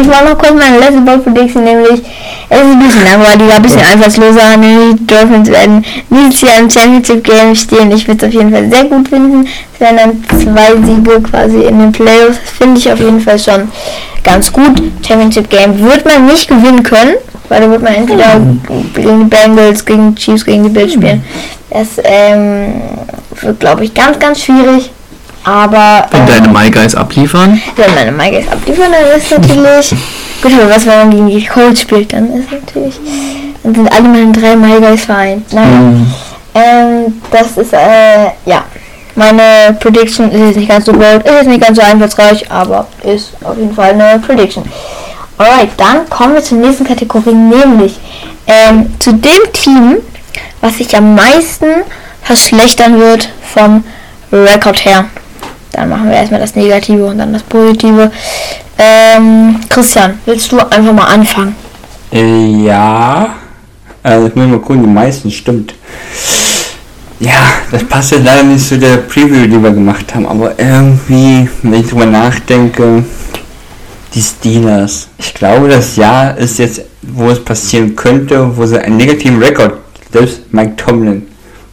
ich mache noch kurz meine letzte Ball Prediction, nämlich es ist ein bisschen langweiliger, ein bisschen einfallsloser. nämlich Die Dolphins werden dieses Jahr im Championship Game stehen. Ich würde es auf jeden Fall sehr gut finden. Es wären dann zwei Siege quasi in den Playoffs. Finde ich auf jeden Fall schon ganz gut. Championship Game wird man nicht gewinnen können, weil da wird man entweder gegen die Bengals, gegen die Chiefs, gegen die Bills spielen. Das ähm, wird, glaube ich, ganz, ganz schwierig. Aber Wenn ähm, deine My Guys abliefern? wenn meine Mike ist abliefern, dann ist natürlich. [laughs] Gut, aber was, wenn man gegen die Colts spielt, dann ist natürlich. Dann sind alle meine drei My Guys vereint. Naja. Hm. Ähm, das ist, äh, ja. Meine Prediction ist jetzt nicht ganz so bold, ist jetzt nicht ganz so einfallsreich, aber ist auf jeden Fall eine Prediction. Alright, dann kommen wir zur nächsten Kategorie, nämlich ähm, zu dem Team, was sich am meisten verschlechtern wird vom Rekord her. Dann machen wir erstmal das Negative und dann das Positive. Ähm, Christian, willst du einfach mal anfangen? Äh, ja. Also, ich muss mal gucken, die meisten stimmt. Ja, das passt ja leider nicht zu der Preview, die wir gemacht haben, aber irgendwie, wenn ich drüber nachdenke, die Steelers. Ich glaube, das Jahr ist jetzt, wo es passieren könnte, wo sie einen negativen Rekord, selbst Mike Tomlin,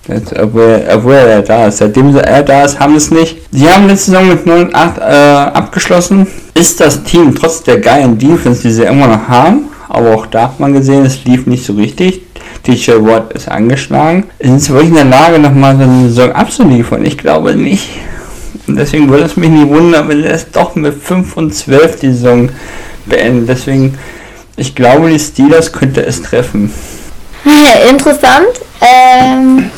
das, obwohl, obwohl er da ist. Seitdem er da ist, haben es nicht. Sie haben letzte Saison mit 9 und 8 äh, abgeschlossen. Ist das Team trotz der geilen Defense, die sie immer noch haben, aber auch da hat man gesehen, es lief nicht so richtig. DJ Watt ist angeschlagen. Sind sie wirklich in der Lage, nochmal so eine Saison abzuliefern? Ich glaube nicht. Und deswegen würde es mich nicht wundern, wenn er es doch mit 5 und 12 die Saison beenden. Deswegen, ich glaube, die Steelers könnte es treffen. Interessant. Ähm,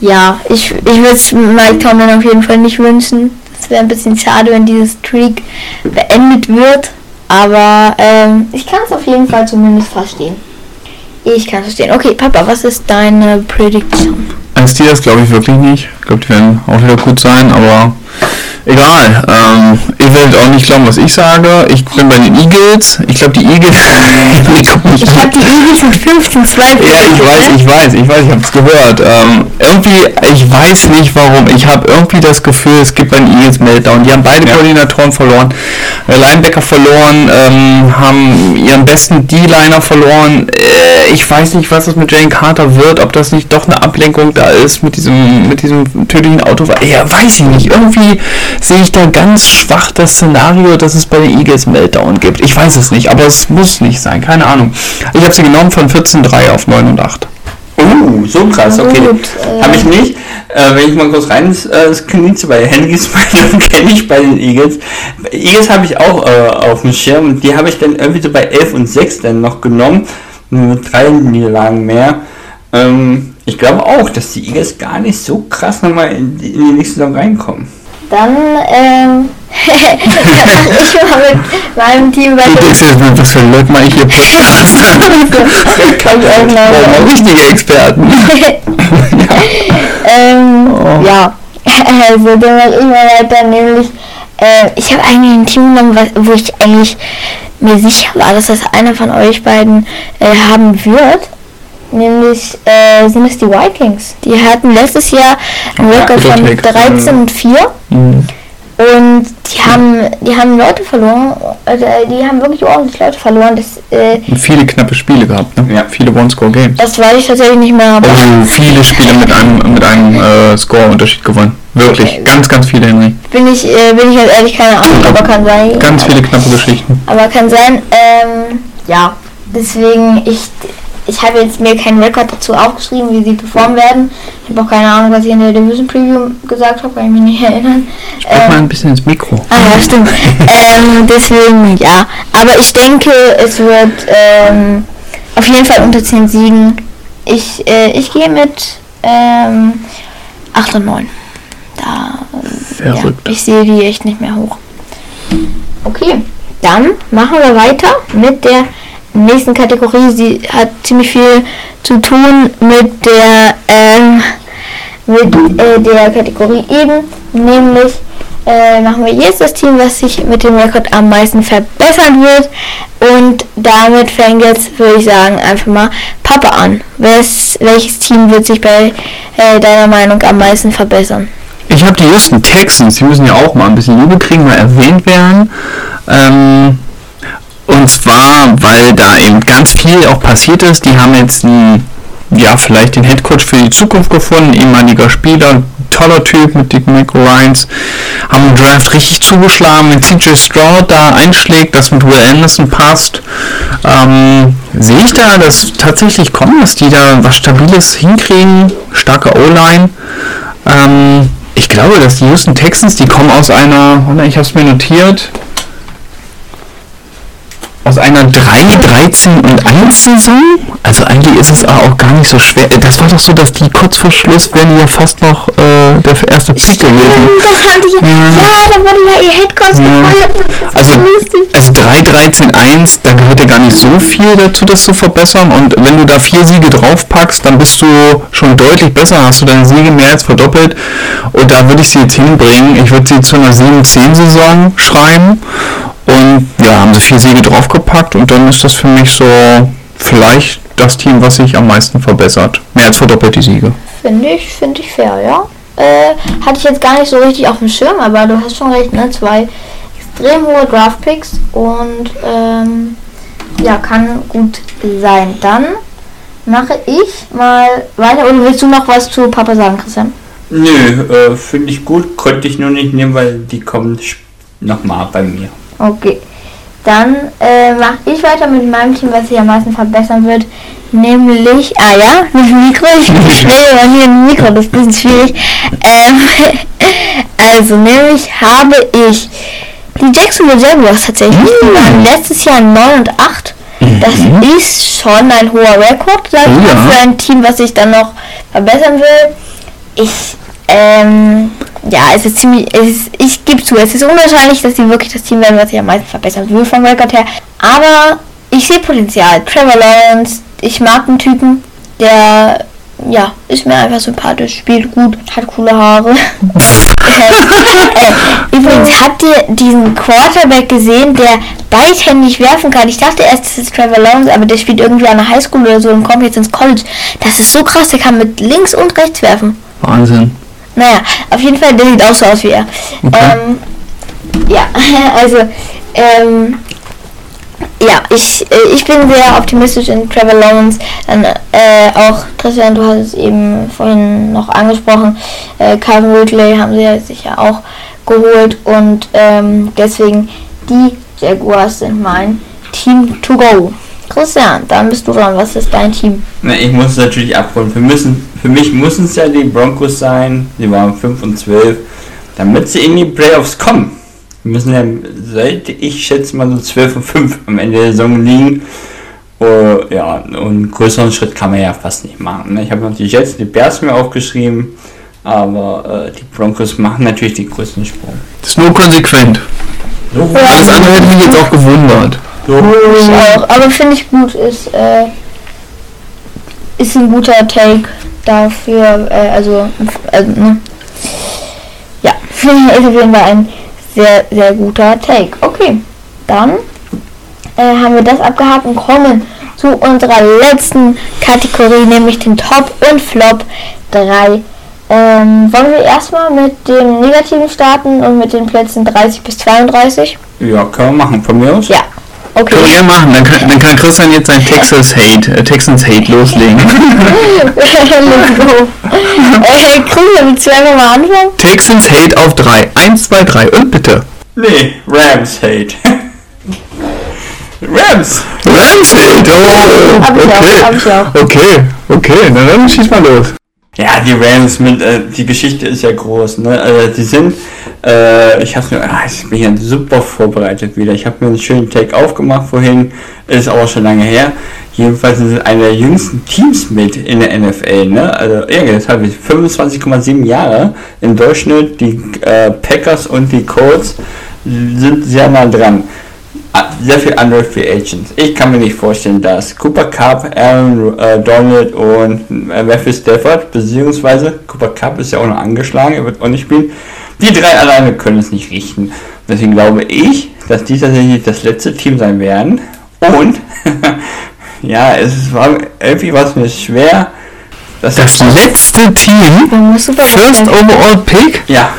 ja, ich, ich würde es Mike Tomlin auf jeden Fall nicht wünschen. Es wäre ein bisschen schade, wenn dieses Streak beendet wird. Aber ähm, ich kann es auf jeden Fall zumindest verstehen. Ich kann verstehen. Okay, Papa, was ist deine Prediction? Ein Steelers glaube ich wirklich nicht. Ich glaube, die werden auch wieder gut sein, aber egal. Ähm, ihr werdet auch nicht glauben, was ich sage. Ich bin bei den Eagles. Ich glaube, die Eagles. [laughs] ich habe die Eagles mit 15, 2 Ja, ich weiß, ich weiß, ich weiß, ich habe es gehört. Ähm, irgendwie, ich weiß nicht warum. Ich habe irgendwie das Gefühl, es gibt einen Eagles Meltdown. Die haben beide Ja. Koordinatoren verloren, äh, Linebacker verloren, ähm, haben ihren besten D-Liner verloren. Äh, ich weiß nicht, was das mit Jane Carter wird, ob das nicht doch eine Ablenkung da ist mit diesem, mit diesem tödlichen Auto. Ja, weiß ich nicht. Irgendwie sehe ich da ganz schwach das Szenario, dass es bei den Eagles Meltdown gibt. Ich weiß es nicht, aber es muss nicht sein. Keine Ahnung. Ich habe sie genommen von 14,3 auf 9 und 8. Oh, so krass, okay. Gut, äh, Habe ich nicht. Äh, wenn ich mal kurz rein äh, skinize, bei Henrys Meinung [laughs] kenne ich bei den Eagles. Eagles habe ich auch äh, auf dem Schirm und die habe ich dann irgendwie so bei 11 und 6 dann noch genommen. Nur mit drei Niederlagen mehr. Ähm, ich glaube auch, dass die Eagles gar nicht so krass nochmal in, die- in die nächste Saison reinkommen. Dann, ähm, [laughs] ich mal mit meinem Team weiter. denkst jetzt mal, was Leute mal [laughs] ich hier Podcast. Kann ich auch Brauchen wir richtige Experten. [laughs] ähm, Oh. ja. Also, dann mache ich mal weiter, nämlich, äh, ich habe eigentlich ein Team genommen, wo ich eigentlich mir sicher war, dass das einer von euch beiden äh, haben wird. Nämlich äh, sind es die Vikings. Die hatten letztes Jahr einen Ja, Rekord von Take. 13 und 4. Mhm. Und die haben, die haben Leute verloren, also die haben wirklich ordentlich Leute verloren. Das, äh, Und viele knappe Spiele gehabt, ne? Ja. Viele One-Score-Games. das weiß ich tatsächlich nicht mehr. Aber Oh, viele Spiele mit einem, mit einem äh, Score-Unterschied gewonnen. Wirklich, Okay. ganz, ganz viele, Henry. bin ich, äh, bin ich halt ehrlich keine Ahnung, aber kann sein. Ganz viele knappe Geschichten. Aber kann sein. Ähm, ja, deswegen ich, ich habe jetzt mir keinen Rekord dazu aufgeschrieben, wie sie performen werden. Ich habe auch keine Ahnung, was ich in der Division Preview gesagt habe, kann ich mich nicht erinnern. Mal Ähm, ein bisschen ins Mikro. Ah ja, stimmt. [laughs] ähm, deswegen, ja. Aber ich denke, es wird ähm, auf jeden Fall unter 10 Siegen. Ich, äh, ich gehe mit ähm, 8 und 9. Da, ja, Verrückt. ich sehe die echt nicht mehr hoch. Okay, dann machen wir weiter mit der nächsten Kategorie. Sie hat ziemlich viel zu tun mit der ähm, mit äh, der Kategorie eben, nämlich äh, machen wir jetzt das Team, was sich mit dem Rekord am meisten verbessern wird. Und damit fängt jetzt, würde ich sagen, einfach mal Papa an. Wes, welches Team wird sich bei äh, deiner Meinung am meisten verbessern? Ich habe die Houston Texans, die müssen ja auch mal ein bisschen Liebe kriegen, mal erwähnt werden. Ähm, und zwar, weil da eben ganz viel auch passiert ist. Die haben jetzt einen, ja, vielleicht den Headcoach für die Zukunft gefunden, ehemaliger Spieler, toller Typ mit Dick Ryans, haben im Draft richtig zugeschlagen, wenn CJ Stroud da einschlägt, das mit Will Anderson passt. Ähm, sehe ich da das tatsächlich kommen, dass die da was Stabiles hinkriegen, starke O-Line. Ähm, ich glaube, dass die Houston Texans, die kommen aus einer, ich habe es mir notiert, aus einer 3, 13 und 1 Saison? Also eigentlich ist es auch gar nicht so schwer. Das war doch so, dass die kurz vor Schluss die ja fast noch äh, der erste Pick gewesen. Ich, ja, da wurde ja ihr Headcoach ist Also, also 3, 13, 1, da gehört ja gar nicht so viel dazu, das zu verbessern. Und wenn du da vier Siege draufpackst, dann bist du schon deutlich besser, hast du deine Siege mehr als verdoppelt. Und da würde ich sie jetzt hinbringen. Ich würde sie zu einer 7-10-Saison schreiben. Und ja, haben sie vier Siege draufgepackt und dann ist das für mich so vielleicht das Team, was sich am meisten verbessert. Mehr als verdoppelt die Siege. Finde ich, finde ich fair, ja. Äh, hatte ich jetzt gar nicht so richtig auf dem Schirm, aber du hast schon recht, ne? Zwei extrem hohe Draft-Picks und ähm, ja, kann gut sein. Dann mache ich mal weiter. Oder willst du noch was zu Papa sagen, Christian? Nö, äh, finde ich gut, konnte ich nur nicht nehmen, weil die kommen nochmal bei mir. Okay. Dann äh, mache ich weiter mit meinem Team, was sich am meisten verbessern wird. Nämlich, ah ja, [laughs] mit dem Mikro. Ich [laughs] schnell bei mir im Mikro, das ist ein bisschen schwierig. Ähm, [laughs] also, nämlich habe ich die Jacksonville Jaguars tatsächlich. Die waren letztes Jahr 9 und 8. Das ist schon ein hoher Rekord, sag ich Oh mal, ja. für ein Team, was sich dann noch verbessern will. Ich, ähm, ja, es ist ziemlich, es ist, ich gebe zu, es ist unwahrscheinlich, dass sie wirklich das Team werden, was sich am meisten verbessern will vom Rekord her. Aber ich sehe Potenzial. Trevor Lawrence, ich mag den Typen, der, ja, ist mir einfach sympathisch, spielt gut, hat coole Haare. [laughs] äh, übrigens, habt ihr diesen Quarterback gesehen, der beidhändig werfen kann? Ich dachte erst, das ist Trevor Lawrence, aber der spielt irgendwie an der Highschool oder so und kommt jetzt ins College. Das ist so krass, der kann mit links und rechts werfen. Wahnsinn. Naja, auf jeden Fall, der sieht auch so aus wie er. Okay. Ähm, ja, [laughs] also, ähm, ja, ich, äh, ich bin sehr optimistisch in Trevor Lawrence. Dann äh, auch, Christian, du hast es eben vorhin noch angesprochen, äh, Calvin Ridley haben sie ja sicher auch geholt und ähm, deswegen die Jaguars sind mein Team to go. Christian, dann bist du dran. Was ist dein Team? Na, ich muss es natürlich abholen. Für, müssen, für mich müssen es ja die Broncos sein. Die waren 5 und 12. Damit sie in die Playoffs kommen, müssen ja, seit ich schätze mal so 12 und 5 am Ende der Saison liegen. Oh, ja, und einen größeren Schritt kann man ja fast nicht machen. ne? Ich habe noch die Jets, die Bears mir aufgeschrieben. Aber äh, die Broncos machen natürlich den größten Sprung. Das ist nur konsequent. So, Alles andere hätte mich jetzt auch gewundert. so, Ich auch, aber finde ich gut, ist, äh, ist ein guter Take dafür, äh, also, also ne? ja, [laughs] ist auf jeden Fall ein sehr, sehr guter Take. Okay, dann äh, haben wir das abgehakt und kommen zu unserer letzten Kategorie, nämlich den Top und Flop 3. Ähm, wollen wir erstmal mit dem Negativen starten und mit den Plätzen 30 bis 32? ja, können wir machen. Von mir aus? Ja, okay. Können wir machen. Dann kann, dann kann Christian jetzt sein Texas Hate, äh, Texans Hate loslegen. Let's go. Äh, Christian, willst du einfach mal anfangen? Texans Hate auf 3. 1, 2, 3 und bitte. Nee, Rams Hate. Rams! Rams Hate, oh, Hab ich auch, okay. hab ich auch. Okay, okay, na dann schieß mal los. Ja, die Rams mit, äh, die Geschichte ist ja groß, ne? Also die sind, äh, ich hab's mir, ah, ich bin ja super vorbereitet wieder. Ich habe mir einen schönen Take aufgemacht vorhin, ist aber schon lange her. Jedenfalls sind sie einer der jüngsten Teams mit in der NFL, ne? Also, ja, das habe ich 25,7 Jahre im Durchschnitt. Die äh, Packers und die Colts sind sehr nah dran. Sehr viel andere Free Agents. Ich kann mir nicht vorstellen, dass Cooper Cup, Aaron äh, Donald und äh, Matthew Stafford, beziehungsweise Cooper Cup ist ja auch noch angeschlagen, er wird auch nicht spielen. Die drei alleine können es nicht richten. Deswegen glaube ich, dass die tatsächlich das letzte Team sein werden. Und, [laughs] ja, es war irgendwie was mir schwer. dass Das letzte Team, First Overall Pick, Ja,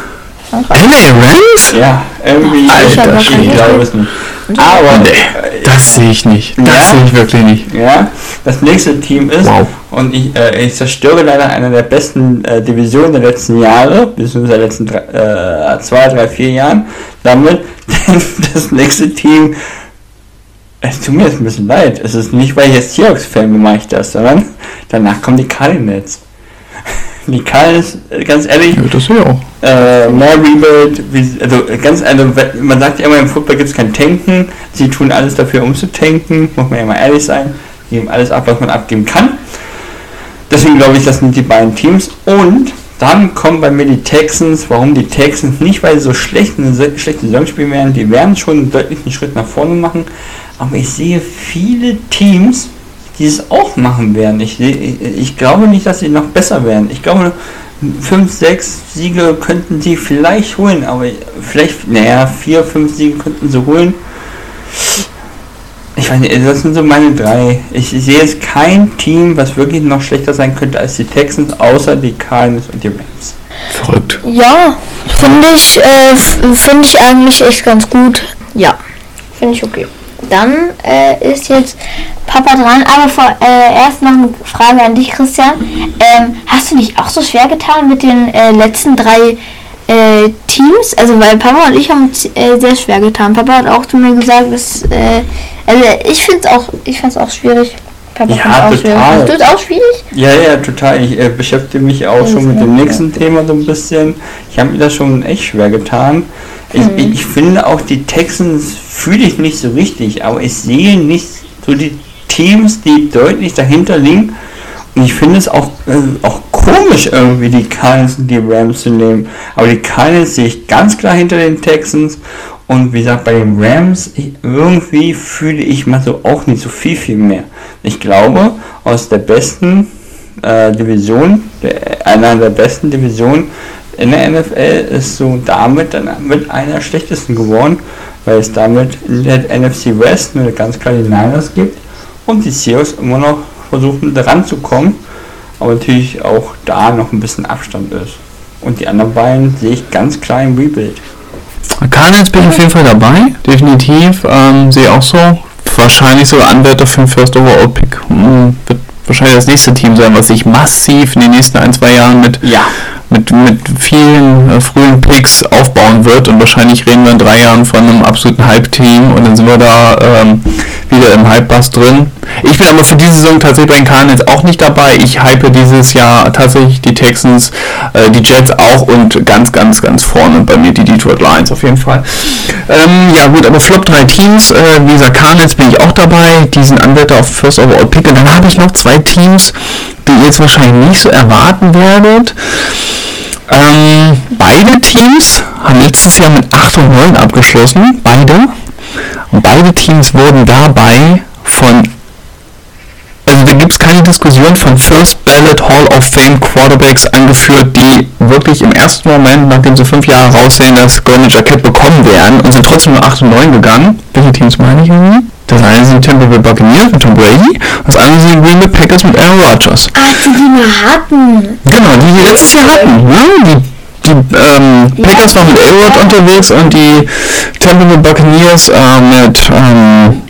LA Rams? ja, irgendwie. Alter ich glaube es nicht. Aber, Nee, äh, das sehe ich nicht. Das Ja? sehe ich wirklich nicht. Ja, das nächste Team ist, Wow. und ich, äh, ich zerstöre leider eine der besten äh, Divisionen der letzten Jahre, beziehungsweise der letzten drei, äh, zwei, drei, vier Jahren, damit, denn [laughs] das nächste Team, es tut mir jetzt ein bisschen leid, es ist nicht, weil ich jetzt Seahawks-Fan bin, mache ich das, sondern danach kommen die Cardinals. Die Cardinals, äh, ganz ehrlich, Ja, das ja auch. äh, more Rebuild, wie, also ganz also, man sagt ja immer im Football gibt es kein Tanken, sie tun alles dafür um zu tanken, muss man ja mal ehrlich sein, sie geben alles ab, was man abgeben kann. Deswegen glaube ich, das sind die beiden Teams. Und dann kommen bei mir die Texans, warum die Texans? Nicht, weil sie so schlecht eine schlechte Saison spielen werden, die werden schon einen deutlichen Schritt nach vorne machen, aber ich sehe viele Teams, die es auch machen werden. Ich, sehe- ich, ich glaube nicht, dass sie noch besser werden. Ich glaube, 5, 6 Siege könnten sie vielleicht holen, aber vielleicht, naja, 4, 5 Siege könnten sie holen. Ich weiß nicht, das sind so meine drei. Ich sehe jetzt kein Team, was wirklich noch schlechter sein könnte als die Texans, außer die Cardinals und die Rams. Verrückt. Ja, finde ich, äh, finde ich eigentlich echt ganz gut. Ja, finde ich okay. Dann äh, ist jetzt Papa dran, aber vor, äh, erst noch eine Frage an dich, Christian. Ähm, hast du dich auch so schwer getan mit den äh, letzten drei äh, Teams? Also, weil Papa und ich haben uns äh, sehr schwer getan. Papa hat auch zu mir gesagt, dass, äh, also ich finde es auch, ich find's auch schwierig. Papa Ja, schwierig. total. Es auch schwierig? Ja, ja, total. Ich beschäftige mich auch schon mit dem nächsten Thema so ein bisschen. Ich habe mir das schon echt schwer getan. Ich, ich finde auch die Texans fühle ich nicht so richtig, aber ich sehe nicht so die Teams, die deutlich dahinter liegen. Und ich finde es auch, äh, auch komisch irgendwie, die Cardinals und die Rams zu nehmen. Aber die Cardinals sehe ich ganz klar hinter den Texans. Und wie gesagt, bei den Rams, ich, irgendwie fühle ich mal so auch nicht so viel, viel mehr. Ich glaube, aus der besten äh, Division, der, einer der besten Divisionen in der NFL ist so damit dann mit einer schlechtesten geworden, weil es damit in der NFC West nur ganz klar die Niners gibt und die Seahawks immer noch versuchen dran zu kommen, aber natürlich auch da noch ein bisschen Abstand ist. Und die anderen beiden sehe ich ganz klar im Rebuild. Cardinals bin ich auf jeden Fall dabei, definitiv. Ähm, sehe auch so. Wahrscheinlich sogar Anwärter für den First Overall Pick. Hm, wird wahrscheinlich das nächste Team sein, was sich massiv in den nächsten ein, zwei Jahren mit, Ja. mit, mit vielen äh, frühen Picks aufbauen wird. Und wahrscheinlich reden wir in drei Jahren von einem absoluten Hype-Team und dann sind wir da ähm, wieder im Hype-Bus drin. Ich bin aber für diese Saison tatsächlich bei den Cardinals auch nicht dabei. Ich hype dieses Jahr tatsächlich die Texans, äh, die Jets auch und ganz, ganz, ganz vorne bei mir die Detroit Lions auf jeden Fall. Ähm, ja gut, aber Flop 3 Teams, äh, wie gesagt, Cardinals bin ich auch dabei, die sind Anwärter auf First Overall Pick und dann habe ich noch zwei Teams, die ihr jetzt wahrscheinlich nicht so erwarten werdet. Ähm, beide Teams haben letztes Jahr mit 8 und 9 abgeschlossen, beide. Und beide Teams wurden dabei von also da gibt es keine Diskussion von First Ballot Hall of Fame Quarterbacks angeführt, die wirklich im ersten Moment, nachdem sie fünf Jahre raussehen, das Golden Jacket bekommen werden und sind trotzdem nur 8 und 9 gegangen. Welche Teams meine ich irgendwie? Das eine sind die Tampa Bay Buccaneers mit Tom Brady, das andere sind die Green Bay Packers mit Aaron Rodgers. Ah, die, die wir hatten. Genau, die wir letztes Jahr hatten. Ne? Die, die ähm, Packers waren mit A-Rod unterwegs und die Tampa Bay Buccaneers äh, mit ähm,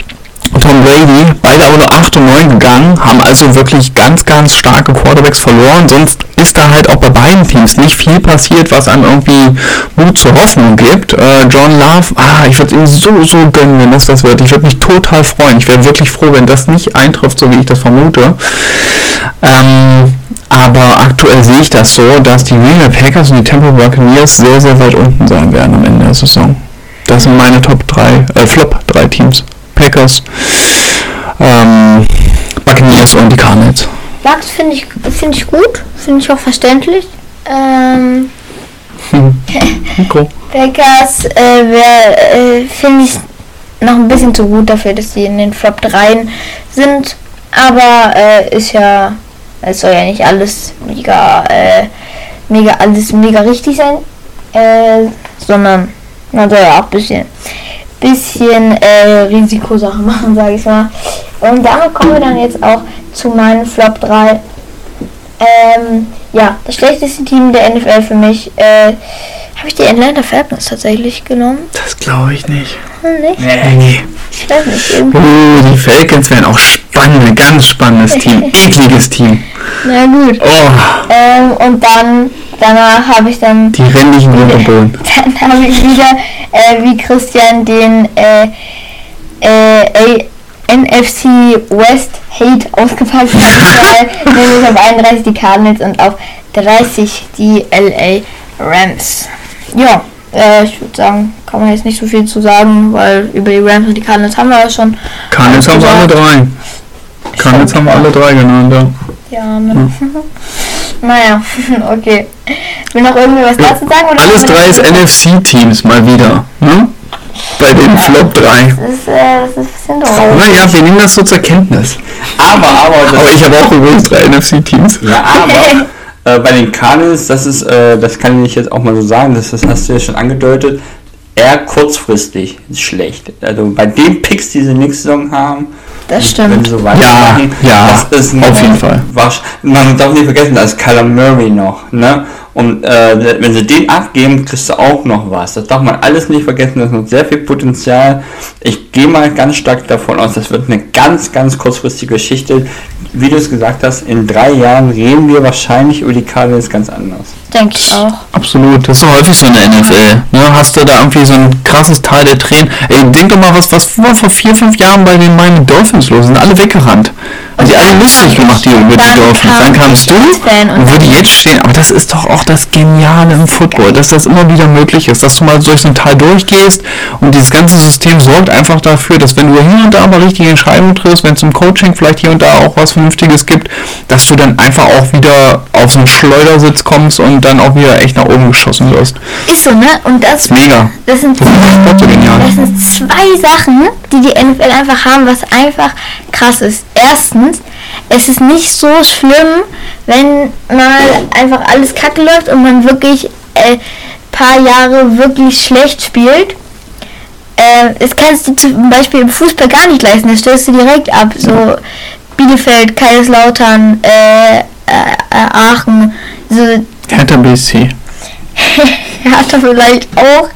Tom Brady, beide aber nur 8 und 9 gegangen, haben also wirklich ganz, ganz starke Quarterbacks verloren. Sonst ist da halt auch bei beiden Teams nicht viel passiert, was einem irgendwie Mut zur Hoffnung gibt. Äh, John Love, ah, ich würde ihm so, so gönnen, wenn das das wird. Ich würde mich total freuen. Ich wäre wirklich froh, wenn das nicht eintrifft, so wie ich das vermute. Ähm, aber aktuell sehe ich das so, dass die Green Packers und die Tampa Buccaneers sehr, sehr weit unten sein werden am Ende der Saison. Das sind meine Top 3, äh, Flop 3 Teams. Packers, ähm, Buccaneers und die Cardinals. Bugs finde ich, finde ich gut, finde ich auch verständlich. Ähm, [laughs] Cool. Packers äh, äh, finde ich noch ein bisschen zu gut dafür, dass sie in den Flop 3 sind. Aber äh, ist ja, es soll ja nicht alles mega, äh, mega, alles mega richtig sein, äh, sondern man soll ja auch ein bisschen, bisschen äh, Risikosachen machen, sage ich mal. Und damit kommen wir dann jetzt auch zu meinen Flop 3. Ähm, ja, das schlechteste Team der NFL für mich. Äh, habe ich die Atlanta Falcons tatsächlich genommen? Das glaube ich nicht. Hm, nicht? Nee. Ich weiß nicht. Irgendwie. Oh, die Falcons wären auch spannend, ganz spannendes Team, [laughs] ekliges Team. Na gut. Oh, Ähm, und dann, danach habe ich dann, die den [laughs] Boden. dann habe ich wieder, äh, wie Christian, den äh, äh, NFC West Hate hat. weil nämlich auf 31 die Cardinals und auf 30 die LA Rams. Ja, äh, ich würde sagen, kann man jetzt nicht so viel zu sagen, weil über die Rams und die Cardinals haben wir ja schon. Cardinals haben wir alle drei. Cardinals haben wir alle drei genannt, ja. Ja, ne? [laughs] naja, [laughs] okay. Will noch irgendwie was dazu sagen? Oder Alles drei ist NFC-Teams mal wieder, ne? Bei den Flop 3. Das ist, äh, das ist ein bisschen doof. Naja, wir nehmen das so zur Kenntnis. Aber, aber, Aber ich habe auch übrigens drei NFC-Teams. Ja, aber [laughs] äh, bei den Cardinals, das ist, äh, das kann ich jetzt auch mal so sagen, das, das hast du ja schon angedeutet, eher kurzfristig schlecht. Also bei den Picks, die sie nächste Saison haben, Das wenn stimmt. sie so weitermachen, ja, das ist auf jeden Fall. wasch- Man darf nicht vergessen, da ist Kyler Murray noch, ne? Und äh, wenn sie den abgeben, kriegst du auch noch was. Das darf man alles nicht vergessen, das ist noch sehr viel Potenzial. Ich gehe mal ganz stark davon aus, das wird eine ganz, ganz kurzfristige Geschichte. Wie du es gesagt hast, in drei Jahren reden wir wahrscheinlich über die Cardinals ganz anders. Denke ich auch. Absolut, das ist doch häufig so in der NFL. Ne? Hast du da irgendwie so ein krasses Teil der Tränen? Ey, denk doch mal, was, was war vor vier, fünf Jahren bei den Miami Dolphins los? Sind alle weggerannt. Und die alle lustig gemacht, die über die Dolphins. kam Dann kamst du und die jetzt stehen. Aber das ist doch auch das Geniale im Football, dass das immer wieder möglich ist, dass du mal durch so ein Tal durchgehst und dieses ganze System sorgt einfach dafür, dass wenn du hier und da mal richtige Entscheidungen triffst, wenn es im Coaching vielleicht hier und da auch was Vernünftiges gibt, dass du dann einfach auch wieder auf so einen Schleudersitz kommst und dann auch wieder echt nach oben geschossen wirst. Ist so, ne? Und das, Mega. das sind Das Sport so genial. Das sind zwei Sachen, die die NFL einfach haben, was einfach krass ist. Erstens, es ist nicht so schlimm, wenn mal einfach alles kacke läuft und man wirklich äh, paar Jahre wirklich schlecht spielt. Äh, das kannst du zum Beispiel im Fußball gar nicht leisten, das stellst du direkt ab. So Bielefeld, Kaiserslautern, äh, äh, äh, Aachen, so Hertha BSC. hat er vielleicht auch.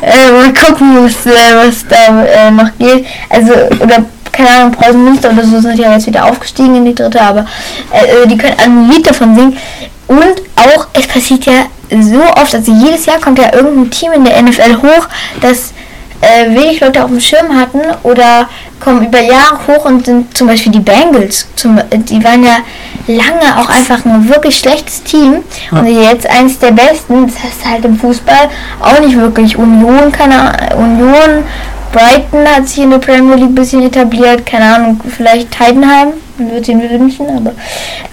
Äh, mal gucken, was, äh, was da äh, noch geht. Also, oder keine Ahnung, Preußen Münster oder so sind ja jetzt wieder aufgestiegen in die dritte, aber die können ein Lied davon singen. Und auch, es passiert ja so oft, also jedes Jahr kommt ja irgendein Team in der NFL hoch, das äh, wenig Leute auf dem Schirm hatten oder kommen über Jahre hoch und sind zum Beispiel die Bengals. Zum, die waren ja lange auch einfach ein wirklich schlechtes Team und jetzt eins der besten. Das heißt halt im Fußball auch nicht wirklich Union, keine Ahnung, Union. Brighton hat sich in der Premier League ein bisschen etabliert, keine Ahnung, vielleicht Heidenheim, man wird den wünschen, aber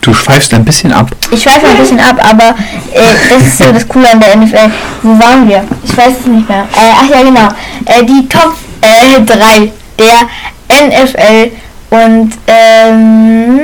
Du schweifst ein bisschen ab. ich schweife ein bisschen ab, aber äh, das ist so das Coole an der NFL. Wo waren wir? Ich weiß es nicht mehr. Äh, ach ja, genau. Äh, die Top äh, 3 der NFL und ähm,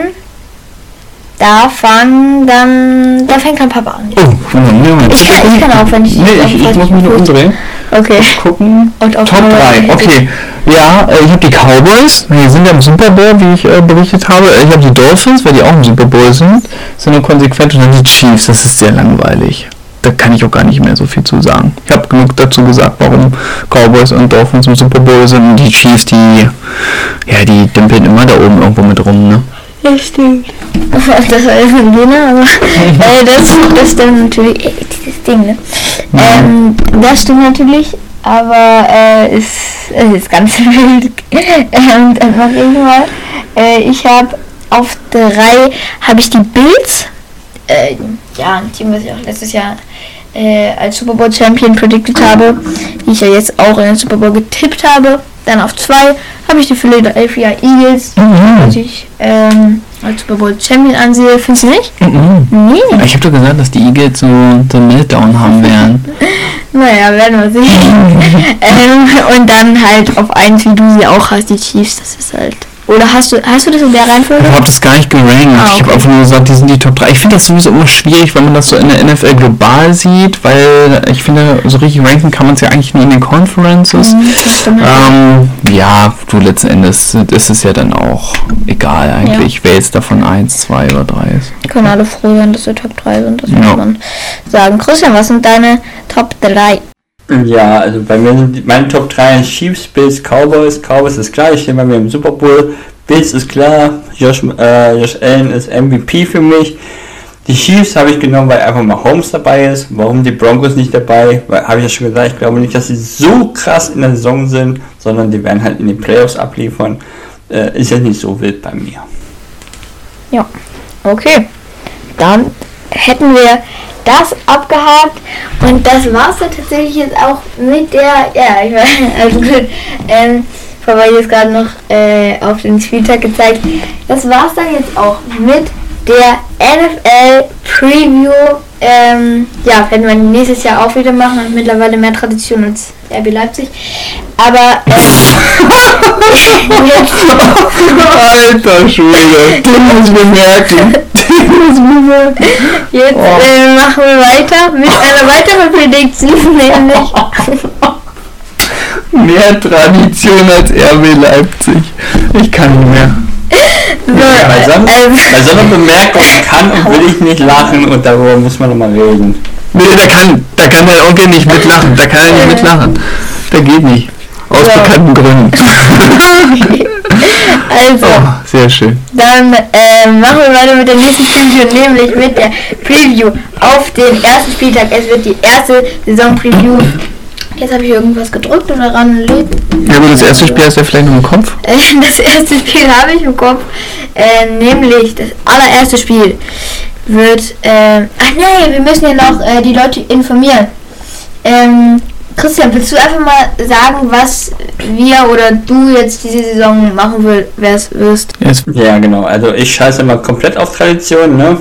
da fangen dann, da fängt dann Papa an. Oh, Moment. Ich kann, ich kann auch, wenn ich Nee, ich, ich muss mich nur umdrehen. Okay. Gucken. Und Top Nummer- 3, okay. Ja, äh, ich habe die Cowboys, die sind ja im Super Bowl, wie ich äh, berichtet habe. Ich habe die Dolphins, weil die auch im Super Bowl sind. Sind nur konsequent. Und dann die Chiefs, das ist sehr langweilig. Da kann ich auch gar nicht mehr so viel zu sagen. Ich habe genug dazu gesagt, warum Cowboys und Dolphins im Super Bowl sind. Und die Chiefs, die, ja, die dümpeln immer da oben irgendwo mit rum, ne? Ja, stimmt. [laughs] Das war jetzt ein Gewinner, aber [laughs] äh, das, das stimmt natürlich. Äh, dieses Ding, ne? Ähm, das stimmt natürlich, aber äh, ist, es ist ganz [laughs] wild. ähm, dann mach ich mal. Äh, ich habe auf drei habe ich die Bills. Äh, ja, ein Team, was ich auch letztes Jahr äh, als Super Bowl Champion predicted habe, die ich ja jetzt auch in den Super Bowl getippt habe. Dann auf zwei habe ich die Philadelphia Eagles, die ich ähm, als Super Bowl Champion ansehe. Findest du nicht? Mhm. Nee. Ich habe doch gesagt, dass die Eagles so so einen Meltdown haben werden. [laughs] Naja, werden wir sehen. [laughs] ähm, und dann halt auf eins, wie du sie auch hast, die Chiefs. Das ist halt. Oder hast du, hast du das in der Reihenfolge? Ich habe das gar nicht gerankt. Ah, Ich habe okay. einfach nur gesagt, die sind die Top 3. Ich finde das sowieso immer schwierig, wenn man das so in der NFL global sieht, weil ich finde, so richtig ranken kann man es ja eigentlich nur in den Conferences. Mhm. Ähm, ja, du letzten Endes ist es ja dann auch egal eigentlich, wer jetzt davon 1, 2 oder 3 ist. Wir können alle froh sein, dass wir Top 3 sind. Das Ja. muss man sagen. Christian, was sind deine Top 3? Ja, also bei mir sind meine Top 3 Chiefs, Bills, Cowboys. Cowboys ist klar, ich stehe bei mir im Super Bowl. Bills ist klar, Josh, äh, Josh Allen ist MVP für mich. Die Chiefs habe ich genommen, weil einfach mal Holmes dabei ist. Warum die Broncos nicht dabei? Weil, habe ich ja schon gesagt, ich glaube nicht, dass sie so krass in der Saison sind, sondern die werden halt in den Playoffs abliefern. Äh, ist ja nicht so wild bei mir. Ja. Okay. Dann hätten wir das abgehakt und das war's dann tatsächlich jetzt auch mit der, ja, ich weiß, [laughs] also gut, ähm, Papa jetzt gerade noch äh, auf den Spieltag gezeigt. Das war's dann jetzt auch mit der NFL Preview. Ähm, ja, werden wir nächstes Jahr auch wieder machen. Hat mittlerweile mehr Tradition als RB Leipzig. Aber äh, [laughs] [laughs] Alter muss ich bemerken. Bemerken. jetzt Oh. äh, machen wir weiter mit einer weiteren Prediction, nämlich Mehr Tradition als RB Leipzig. Ich kann nicht mehr. so, Bei so, äh, bei so einer Bemerkung kann und will ich nicht lachen und darüber muss man nochmal reden. Nee, da kann, da kann der Onkel nicht mitlachen. Da kann er nicht mitlachen. Der geht nicht. Aus Ja. bekannten Gründen. [laughs] [laughs] also Oh, sehr schön. Dann äh, machen wir weiter mit der nächsten Preview, nämlich mit der Preview auf den ersten Spieltag. Es wird die erste Saison-Preview. Jetzt habe ich irgendwas gedrückt oder ran Ja gut, das erste Spiel hast du ja vielleicht noch im Kopf. [laughs] Das erste Spiel habe ich im Kopf. Äh, nämlich das allererste Spiel wird. Äh, ach nee, wir müssen ja noch äh, die Leute informieren. Ähm, Christian, willst du einfach mal sagen, was wir oder du jetzt diese Saison machen wirst? Ja, genau. Also ich scheiße mal komplett auf Tradition, ne?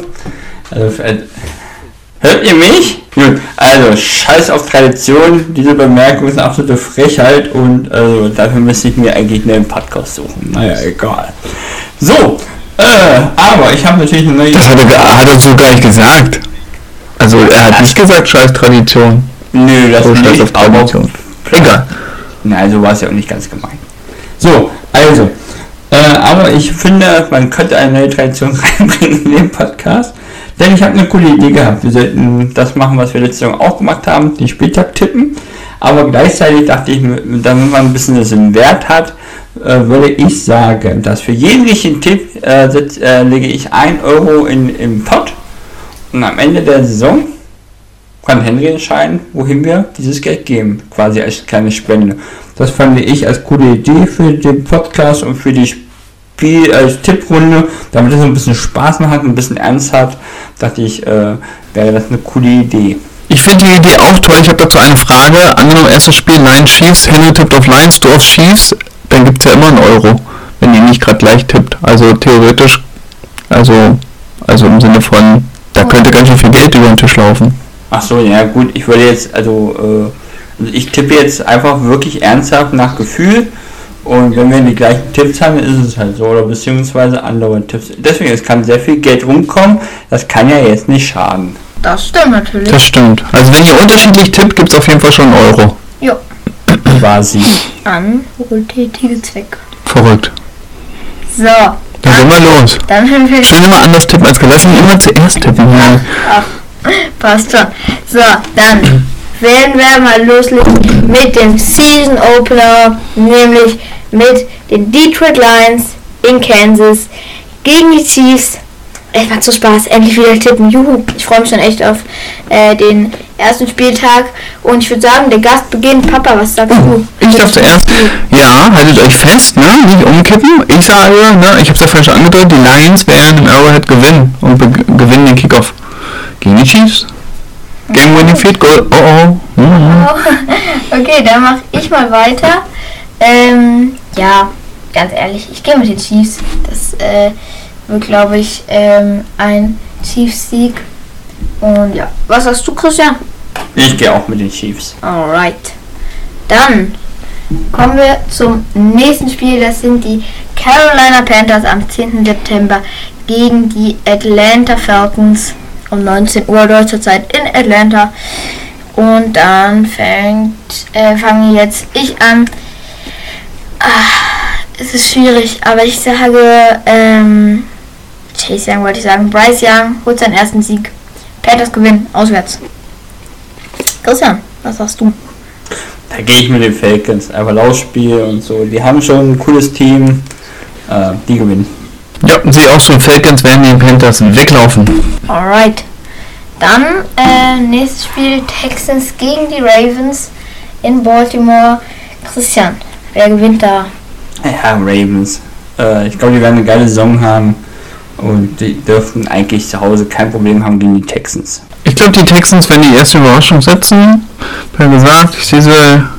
Also, äh, hört ihr mich? Gut. Also, scheiß auf Tradition. Diese Bemerkung ist eine absolute Frechheit und also, dafür müsste ich mir eigentlich einen Podcast suchen. Naja, egal. So, äh, aber ich habe natürlich eine neue... das hat er, hat er so gar nicht gesagt. Also er hat nicht gesagt, scheiß Tradition. Nö, das So nicht, scheiß auf Tradition. Egal. Nein, so war es ja auch nicht ganz gemeint. So, also, äh, aber ich finde, man könnte eine neue Tradition [laughs] reinbringen in den Podcast. Denn ich habe eine coole Idee gehabt. Wir sollten das machen, was wir letzte Saison auch gemacht haben, den Spieltag tippen. Aber gleichzeitig dachte ich, damit man ein bisschen das im Wert hat, äh, würde ich sagen, dass für jeden richtigen Tipp äh, setz, äh, lege ich 1 Euro in, im Pot. Und am Ende der Saison kann Henry entscheiden, wohin wir dieses Geld geben, quasi als kleine Spende. Das fand ich als coole Idee für den Podcast und für die Spiel als Tipprunde, damit es ein bisschen Spaß macht, ein bisschen Ernst hat, dachte ich, äh, wäre das eine coole Idee. Ich finde die Idee auch toll. Ich habe dazu eine Frage. Angenommen, erstes Spiel Lions Chiefs, Henry tippt auf Lions, du auf Chiefs, dann gibt es ja immer einen Euro, wenn ihr nicht gerade gleich tippt. Also theoretisch, also, also im Sinne von, da könnte ganz schön viel Geld über den Tisch laufen. Ach so, ja gut, ich würde jetzt, also, äh, also ich tippe jetzt einfach wirklich ernsthaft nach Gefühl und wenn wir die gleichen Tipps haben, ist es halt so oder beziehungsweise andere Tipps. Deswegen, es kann sehr viel Geld rumkommen, das kann ja jetzt nicht schaden. Das stimmt natürlich. Das stimmt. Also wenn ihr unterschiedlich tippt, gibt es auf jeden Fall schon einen Euro. Jo. Quasi. An wohltätige Zwecke. Verrückt. So, Dann gehen wir los. dann haben wir Schön immer anders tippen als gelassen, immer zuerst tippen. Ja. [laughs] Passt schon. So, dann werden wir mal loslegen mit dem Season Opener, nämlich mit den Detroit Lions in Kansas gegen die Chiefs. Es macht so Spaß, endlich wieder tippen. Juhu, ich freue mich schon echt auf äh, den ersten Spieltag. Und ich würde sagen, der Gast beginnt. Papa, was sagst du? Ich darf zuerst. Ja, haltet euch fest, ne? Nicht umkippen. Ich sage, ne? Ich habe es ja vorhin schon angedeutet, die Lions werden im Arrowhead gewinnen und gewinnen den Kickoff gegen die Chiefs. Game winning field goal. Oh oh. Mhm. Okay, dann mache ich mal weiter. Ähm, ja, ganz ehrlich, ich gehe mit den Chiefs. Das äh, wird, glaube ich, ähm, ein Chiefs-Sieg. Und ja, was sagst du, Christian? Ich gehe auch mit den Chiefs. Alright. Dann kommen wir zum nächsten Spiel. Das sind die Carolina Panthers am 10. September gegen die Atlanta Falcons um 19 Uhr deutscher Zeit in Atlanta. Und dann fängt, äh, fange jetzt ich an. Ah, es ist schwierig, aber ich sage, ähm, Chase Young wollte ich sagen. Bryce Young holt seinen ersten Sieg. Panthers gewinnen, auswärts. Christian, was sagst du? Da gehe ich mit den Falcons. Einfach Laufspiel und so. Die haben schon ein cooles Team. Äh, die gewinnen. Ja, sehe auch schon, Falcons werden den Panthers weglaufen. Alright. Dann äh, nächstes Spiel Texans gegen die Ravens in Baltimore. Christian, wer gewinnt da? Ja, Ravens. Äh, ich glaube, die werden eine geile Saison haben. Und die dürften eigentlich zu Hause kein Problem haben gegen die Texans. Ich glaube, die Texans werden die erste Überraschung setzen. Wie gesagt, ich sehe sie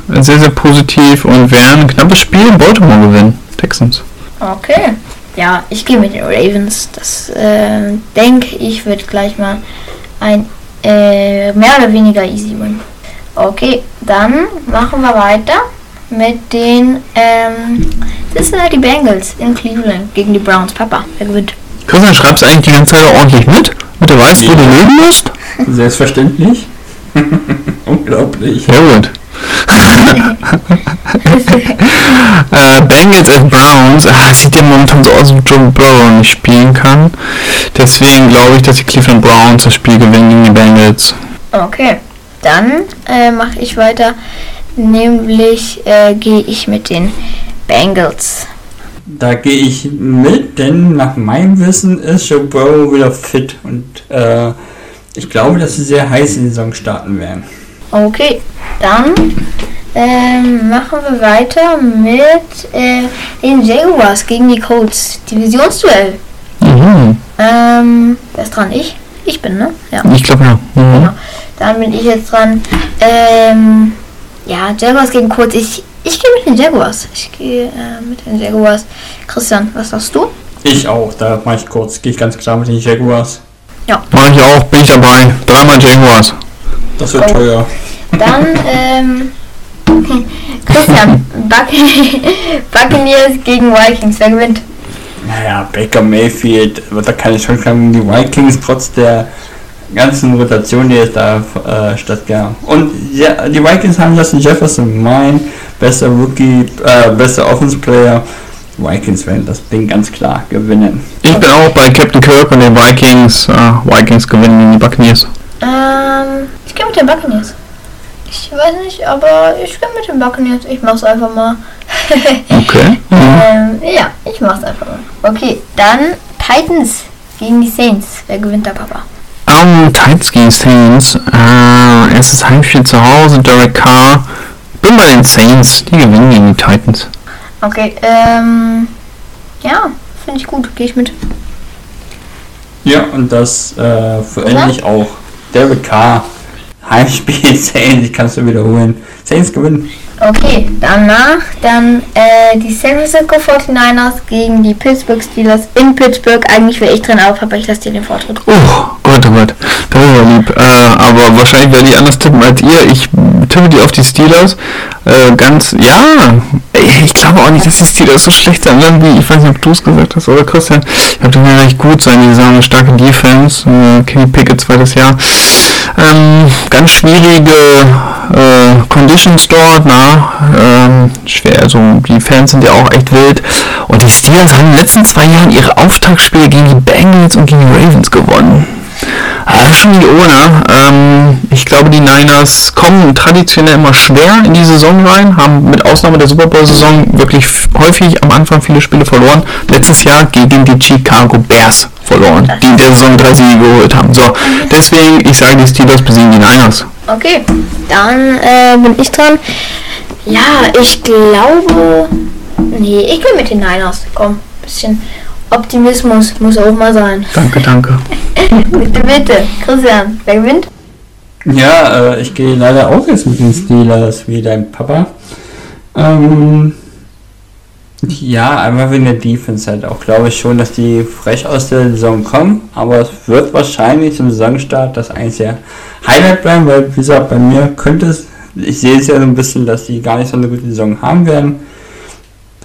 sehr, sehr positiv und werden ein knappes Spiel in Baltimore gewinnen. Texans. Okay. Ja, ich gehe mit den Ravens. Das äh, denke ich wird gleich mal ein äh, mehr oder weniger easy win. Okay, dann machen wir weiter mit den ähm, Cincinnati Bengals in Cleveland gegen die Browns. Papa, wer gewinnt? Christian, schreibst du eigentlich die ganze Zeit ordentlich mit? Damit du weißt, wo du leben musst? Selbstverständlich. [laughs] Unglaublich. Sehr gut. [laughs] äh, Bengals and Browns, ah, sieht ja momentan so aus, als ob Joe Burrow nicht spielen kann. Deswegen glaube ich, dass die Cleveland Browns das Spiel gewinnen gegen die Bengals. Okay, dann äh, mache ich weiter. Nämlich äh, gehe ich mit den Bengals. Da gehe ich mit, denn nach meinem Wissen ist Joe Burrow wieder fit und äh, ich glaube, dass sie sehr heiß in die Saison starten werden. Okay, dann ähm, machen wir weiter mit äh, den Jaguars gegen die Colts. Divisionsduell. Mhm. Ähm, wer ist dran? Ich? Ich bin, ne? Ja. Ich glaube ja. Mhm. Genau. Dann bin ich jetzt dran. Ähm, ja, Jaguars gegen Colts. Ich, ich gehe mit den Jaguars. Ich gehe äh, mit den Jaguars. Christian, was sagst du? Ich auch, da mache ich kurz, gehe ich ganz klar mit den Jaguars. Mach ich auch, bin ich dabei. Dreimal Jaguars. Das wird Oh. teuer. Dann, ähm, [laughs] Christian, Buc Buccaneers gegen Vikings. Wer gewinnt? Naja, Baker Mayfield wird da keine Chance haben gegen die Vikings, trotz der ganzen Rotation, die jetzt da äh, stattgab. Und ja, die Vikings haben Justin Jefferson, mein bester Rookie, äh, bester Offense Player. Vikings werden das Ding ganz klar gewinnen. Ich bin auch bei Captain Kirk und den Vikings. Äh, Vikings gewinnen die Buccaneers. Ähm, ich gehe mit den Buccaneers. Ich weiß nicht, aber ich gehe mit den Buccaneers. Ich mach's einfach mal. [laughs] Okay. Mhm. ähm, ja, ich mach's einfach mal. Okay, dann Titans gegen die Saints. Wer gewinnt da, Papa? Um, Titans gegen Saints. Äh, erstes Heimspiel zu Hause, Derek Carr. Bin bei den Saints. Die gewinnen gegen die Titans. Okay, ähm, ja, finde ich gut. Gehe ich mit. Ja, und das äh, für endlich auch. Derek Carr, Heimspiel [laughs] Saints, ich kann es nur wiederholen. Saints gewinnen. Okay, danach dann äh, die San Francisco 49ers gegen die Pittsburgh Steelers in Pittsburgh. Eigentlich wäre ich drin, aber Papa, ich lasse dir den Vortritt. Oh Gott, oh Gott. Das ist ja lieb. Äh, aber wahrscheinlich werde ich anders tippen als ihr. Ich die auf die Steelers. Äh, ganz, ja. Ich glaube auch nicht, dass die Steelers so schlecht sind. Irgendwie, ich weiß nicht, ob du es gesagt hast oder Christian. Ich glaube, die werden recht gut sein. Die eine starke Defense. Äh, Kenny Pickett zweites Jahr. Ähm, ganz schwierige äh, Conditions dort, na, ähm, schwer, also die Fans sind ja auch echt wild und die Steelers haben in den letzten zwei Jahren ihre Auftaktspiele gegen die Bengals und gegen die Ravens gewonnen. Ah, schon die ohne. Ähm, ich glaube, die Niners kommen traditionell immer schwer in die Saison rein, haben mit Ausnahme der Super Bowl-Saison wirklich häufig am Anfang viele Spiele verloren. Letztes Jahr gegen die Chicago Bears verloren, die in der Saison drei Siege geholt haben. So, deswegen, ich sage, die Steelers besiegen die Niners. Okay, dann äh, bin ich dran. Ja, ich glaube. Nee, ich gehe mit den Niners. Komm, bisschen Optimismus muss auch mal sein. Danke, danke. Bitte, [laughs] bitte. Christian, wer gewinnt? Ja, äh, ich gehe leider auch jetzt mit den Steelers wie dein Papa. Ähm, ja, einfach wegen der Defense halt auch. Glaube ich schon, dass die frech aus der Saison kommen, aber es wird wahrscheinlich zum Saisonstart das einzige Highlight bleiben, weil wie gesagt, bei mir könnte es, ich sehe es ja so ein bisschen, dass die gar nicht so eine gute Saison haben werden.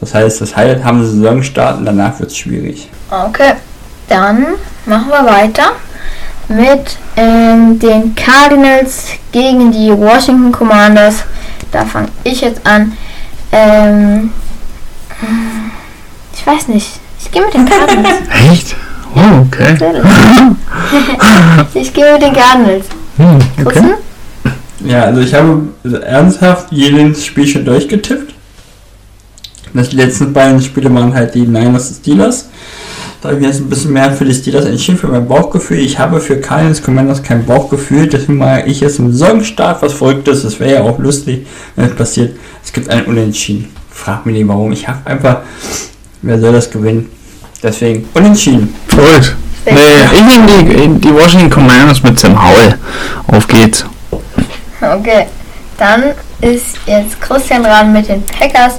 Das heißt, das Highlight haben sie Saisonstart und danach wird es schwierig. Okay, dann machen wir weiter mit ähm, den Cardinals gegen die Washington Commanders. Da fange ich jetzt an. Ähm, ich weiß nicht. Ich gehe mit den Cardinals. [laughs] Echt? Oh, okay. [laughs] ich gehe mit den Cardinals. Hm, okay. Ja, also ich habe ernsthaft jedes Spiel schon durchgetippt. Das die letzten beiden Spiele waren halt die Niners und Steelers. Da habe ich jetzt ein bisschen mehr für die Steelers entschieden, für mein Bauchgefühl. Ich habe für Cardinals Commanders kein Bauchgefühl, deswegen mache ich jetzt im Saisonstart was Verrücktes. Das wäre ja auch lustig, wenn es passiert. Es gibt einen Unentschieden. Frag mich nicht warum. Ich habe einfach, wer soll das gewinnen? Deswegen unentschieden. Verrückt. Nee, ich nehme die, die Washington Commanders mit Sam Howell. Auf geht's. Okay, dann ist jetzt Christian dran mit den Packers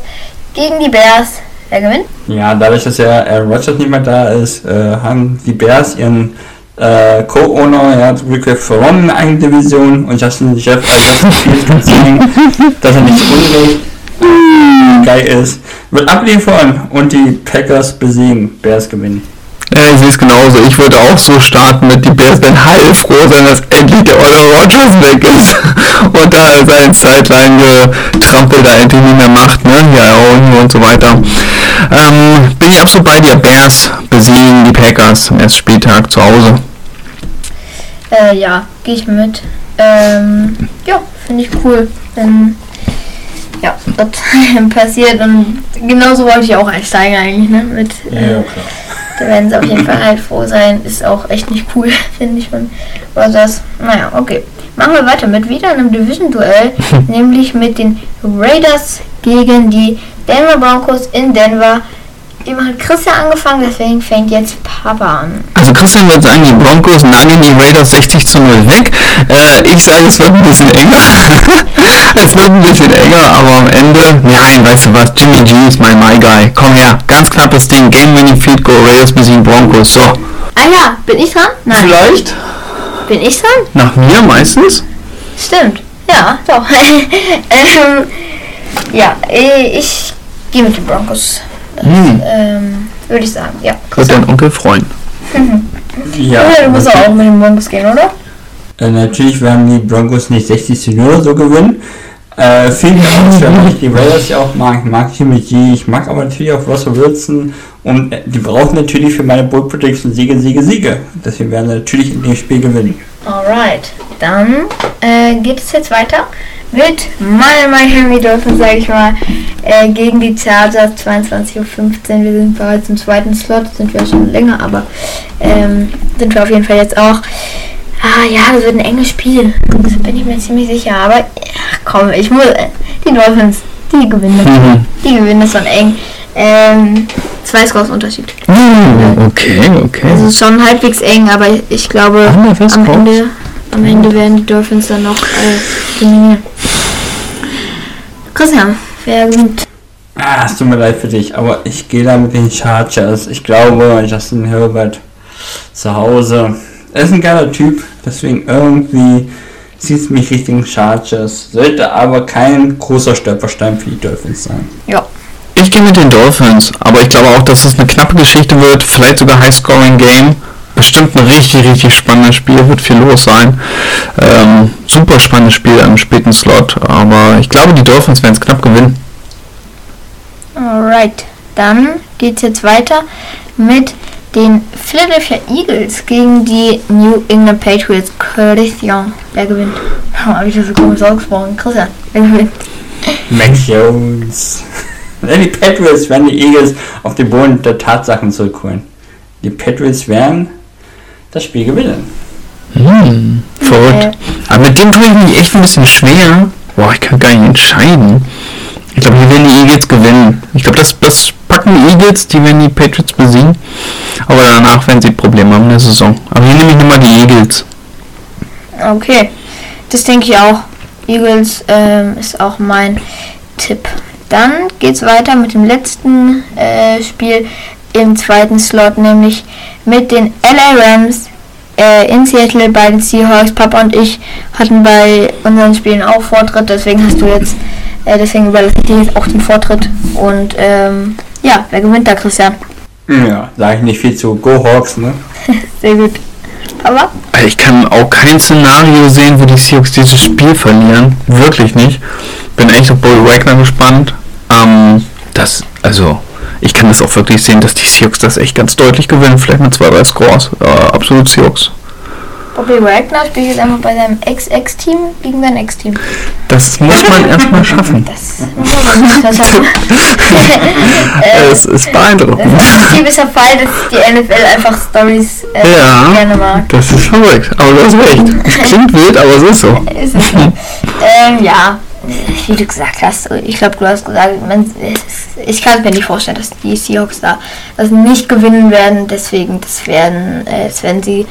gegen die Bears. Wer gewinnt? Ja, dadurch, dass ja Aaron Rodgers nicht mehr da ist, äh, haben die Bears ihren äh, Co-Owner, ja, Rick Ferron in der eigenen Division und Justin Jeff, Fields kann zeigen, dass er nicht unrecht äh, geil ist, wird abliefern und die Packers besiegen. Bears gewinnen. Ja, ich sehe es genauso. Ich würde auch so starten mit die Bears werden heilfroh sein, dass endlich der Olle Rogers weg ist [laughs] und da seine Sideline getrampelt da endlich nicht mehr macht, ne? Ja, und, und so weiter. Ähm, bin ich absolut bei dir. Bears besiegen die Packers am ersten Spieltag zu Hause. Äh, ja, gehe ich mit. Ähm, ja, finde ich cool, wenn ja, das [laughs] passiert und genauso wollte ich auch einsteigen eigentlich, ne? Mit, äh, da werden sie auf jeden Fall halt froh sein. Ist auch echt nicht cool, [laughs] finde ich. von das. Naja, okay. Machen wir weiter mit wieder einem Division-Duell, [laughs] nämlich mit den Raiders gegen die Denver Broncos in Denver. Immer hat Christian angefangen, deswegen fängt jetzt Papa an. Also Christian wird sagen, die Broncos nageln die Raiders 60 zu 0 weg. Äh, ich sage, es wird ein bisschen enger. [laughs] es wird ein bisschen enger, aber am Ende, nein, weißt du was, Jimmy G ist mein My Guy. Komm her, ganz knappes Ding, Game Winning Field Goal, Raiders besiegen Broncos, so. Ah ja, bin ich dran? Nein. Vielleicht? Bin ich dran? Nach mir meistens? Stimmt. Ja, doch. [laughs] ähm, ja, äh, ich gehe mit den Broncos. Hm. ähm, Würde ich sagen, ja. Wird dein Onkel freuen. Ja, Ja, du musst auch mit den Broncos gehen, oder? Äh, natürlich werden die Broncos nicht 60 zu 0 oder so gewinnen. Äh, viel mehr auch, weil ich die Raiders ja auch mag. Ich mag Jimmy G, ich mag aber natürlich auch Russell Wilson. Und äh, die brauchen natürlich für meine Bull Prediction Siege, Siege, Siege. Deswegen werden sie natürlich in dem Spiel gewinnen. Alright, dann äh, geht es jetzt weiter mit meinen Miami Dolphins, sage ich mal, äh, gegen die Chargers 22.15 Uhr. Wir sind bereits im zweiten Slot, sind wir schon länger, aber ähm, sind wir auf jeden Fall jetzt auch. Ah ja, das wird ein enges Spiel. Das bin ich mir ziemlich sicher. Aber ach, komm, ich muss. äh, Die Dolphins, die gewinnen. Mhm. Die gewinnen das schon eng. Ähm, zwei Scores Unterschied. Oh, okay, okay. Es ist schon halbwegs eng, aber ich glaube, am. Ende, am Ende werden die Dolphins dann noch äh, dominieren. Christian, wer gewinnt? Ah, es tut mir leid für dich, aber ich gehe da mit den Chargers. Ich glaube, Justin Herbert zu Hause. Er ist ein geiler Typ, deswegen irgendwie zieht es mich Richtung Chargers. Sollte aber kein großer Stolperstein für die Dolphins sein. Ja. Ich gehe mit den Dolphins, aber ich glaube auch, dass es eine knappe Geschichte wird, vielleicht sogar High-Scoring-Game. Bestimmt ein richtig, richtig spannendes Spiel, wird viel los sein. Ähm, super spannendes Spiel am späten Slot, aber ich glaube, die Dolphins werden es knapp gewinnen. Alright, dann geht's jetzt weiter mit den Philadelphia Eagles gegen die New England Patriots. Christian, wer gewinnt? [laughs] Habe ich das so komisch ausgesprochen? Christian, wer gewinnt? Mac Jones. [laughs] die Patriots werden die Eagles auf den Boden der Tatsachen zurückholen. Die Patriots werden das Spiel gewinnen. Hm, verrückt. Aber mit dem tue ich mich echt ein bisschen schwer. Boah, ich kann gar nicht entscheiden. Ich glaube, hier werden die Eagles gewinnen. Ich glaube, das, das packen die Eagles, die werden die Patriots besiegen. Aber danach werden sie Probleme haben in der Saison. Aber hier nehme ich nochmal die Eagles. Okay, das denke ich auch. Eagles ähm, ist auch mein Tipp. Dann geht's weiter mit dem letzten äh, Spiel im zweiten Slot, nämlich mit den LA Rams äh, in Seattle bei den Seahawks. Papa und ich hatten bei unseren Spielen auch Vortritt, deswegen hast du jetzt, äh, deswegen überlasse ich dir jetzt auch den Vortritt. Und ähm, ja, wer gewinnt da, Christian? Ja, sage ich nicht viel zu. Go Hawks, ne? [laughs] Sehr gut. Aber Also Ich kann auch kein Szenario sehen, wo die Seahawks dieses Spiel verlieren. Wirklich nicht. Bin echt auf Bobby Wagner gespannt. Ähm, das, also, ich kann das auch wirklich sehen, dass die Seahawks das echt ganz deutlich gewinnen. Vielleicht mit zwei, drei Scores. Äh, absolut Seahawks. Bobby Wagner spielt jetzt einfach bei seinem Ex-Ex-Team gegen sein Ex-Team. Das muss man erstmal schaffen. Das muss man nicht schaffen. äh, [laughs] Es ist beeindruckend. das ist ein Fall, dass die NFL einfach Stories äh, Ja, gerne mag. das ist verrückt. Aber du hast recht. Es klingt wild, aber es ist so. Ist es so. ähm, ja, wie du gesagt hast, ich glaube, du hast gesagt, man, ich kann mir nicht vorstellen, dass die Seahawks da das nicht gewinnen werden. Deswegen, das werden, äh, das werden sie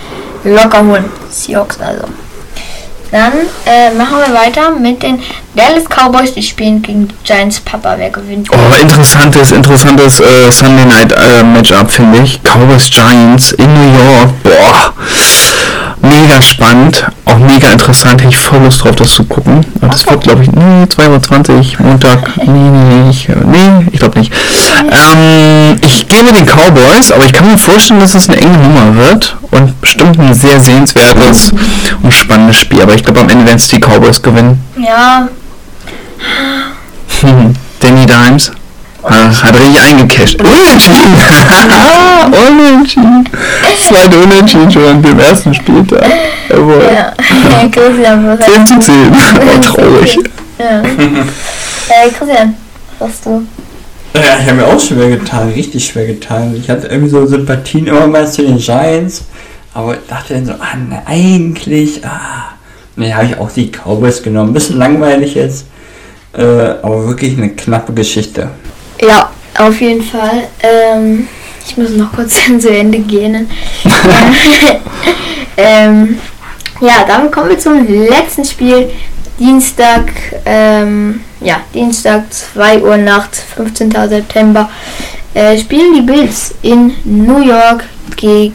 locker holen. Seahawks also. Dann äh, machen wir weiter mit den Dallas Cowboys. Die spielen gegen die Giants Papa. Wer gewinnt? Oh, interessantes, interessantes äh, Sunday Night äh, Matchup, finde ich. Cowboys Giants in New York. Boah, mega spannend, auch mega interessant. Hätte ich voll Lust drauf, das zu gucken. Und das wird, glaube ich, nee, 2.20 Uhr, Montag. [laughs] Nee, nee, nee, ich, nee, ich glaube nicht. Ähm, ich gehe mit den Cowboys, aber ich kann mir vorstellen, dass es eine enge Nummer wird und bestimmt ein sehr sehenswertes und spannendes Spiel. Aber ich glaube, am Ende werden es die Cowboys gewinnen. Ja, [laughs] Danny Dimes ah, hat richtig eingecasht. Unentschieden! [laughs] Unentschieden! Zweite Unentschieden schon an dem ersten Spieltag. Jawohl. ja. Christian, was 10 zu 10. Oh, traurig. Ja. äh, Christian, was hast du? Ja, ich habe mir auch schwer getan, richtig schwer getan. Ich hatte irgendwie so Sympathien immer mal zu den Giants, aber dachte dann so, ah, ne, eigentlich, ah. Ne, habe ich auch die Cowboys genommen. Bisschen langweilig jetzt, äh, aber wirklich eine knappe Geschichte. Auf jeden Fall. Ähm, ich muss noch kurz [laughs] zu Ende gehen. [laughs] ähm, ja, dann kommen wir zum letzten Spiel. Dienstag, ähm, ja, Dienstag 2 Uhr nachts, 15. September, äh, spielen die Bills in New York gegen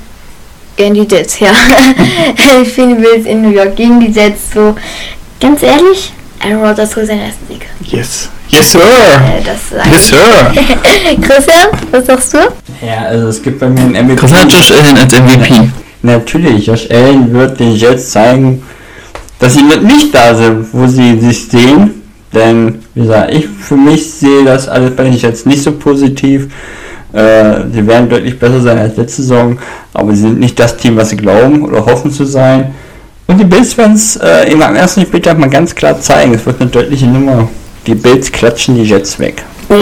die Jets, ja. [laughs] spielen die Bills in New York gegen die Jets. So, ganz ehrlich, Aaron Rodgers holt seinen ersten Sieg. Yes. Yes, sir. Äh, Yes, sir. [laughs] Christian, was sagst du? Ja, also es gibt bei mir einen MVP. Christian hat Josh Allen als MVP. Natürlich, Josh Allen wird den Jets zeigen, dass sie nicht da sind, wo sie sich sehen. Denn, wie gesagt, ich für mich sehe das alles bei den Jets nicht so positiv. Äh, sie werden deutlich besser sein als letzte Saison, aber sie sind nicht das Team, was sie glauben oder hoffen zu sein. Und die Bills werden es äh, eben am ersten Spieltag mal ganz klar zeigen. Es wird eine deutliche Nummer. Die Bills klatschen die Jets weg. Oh,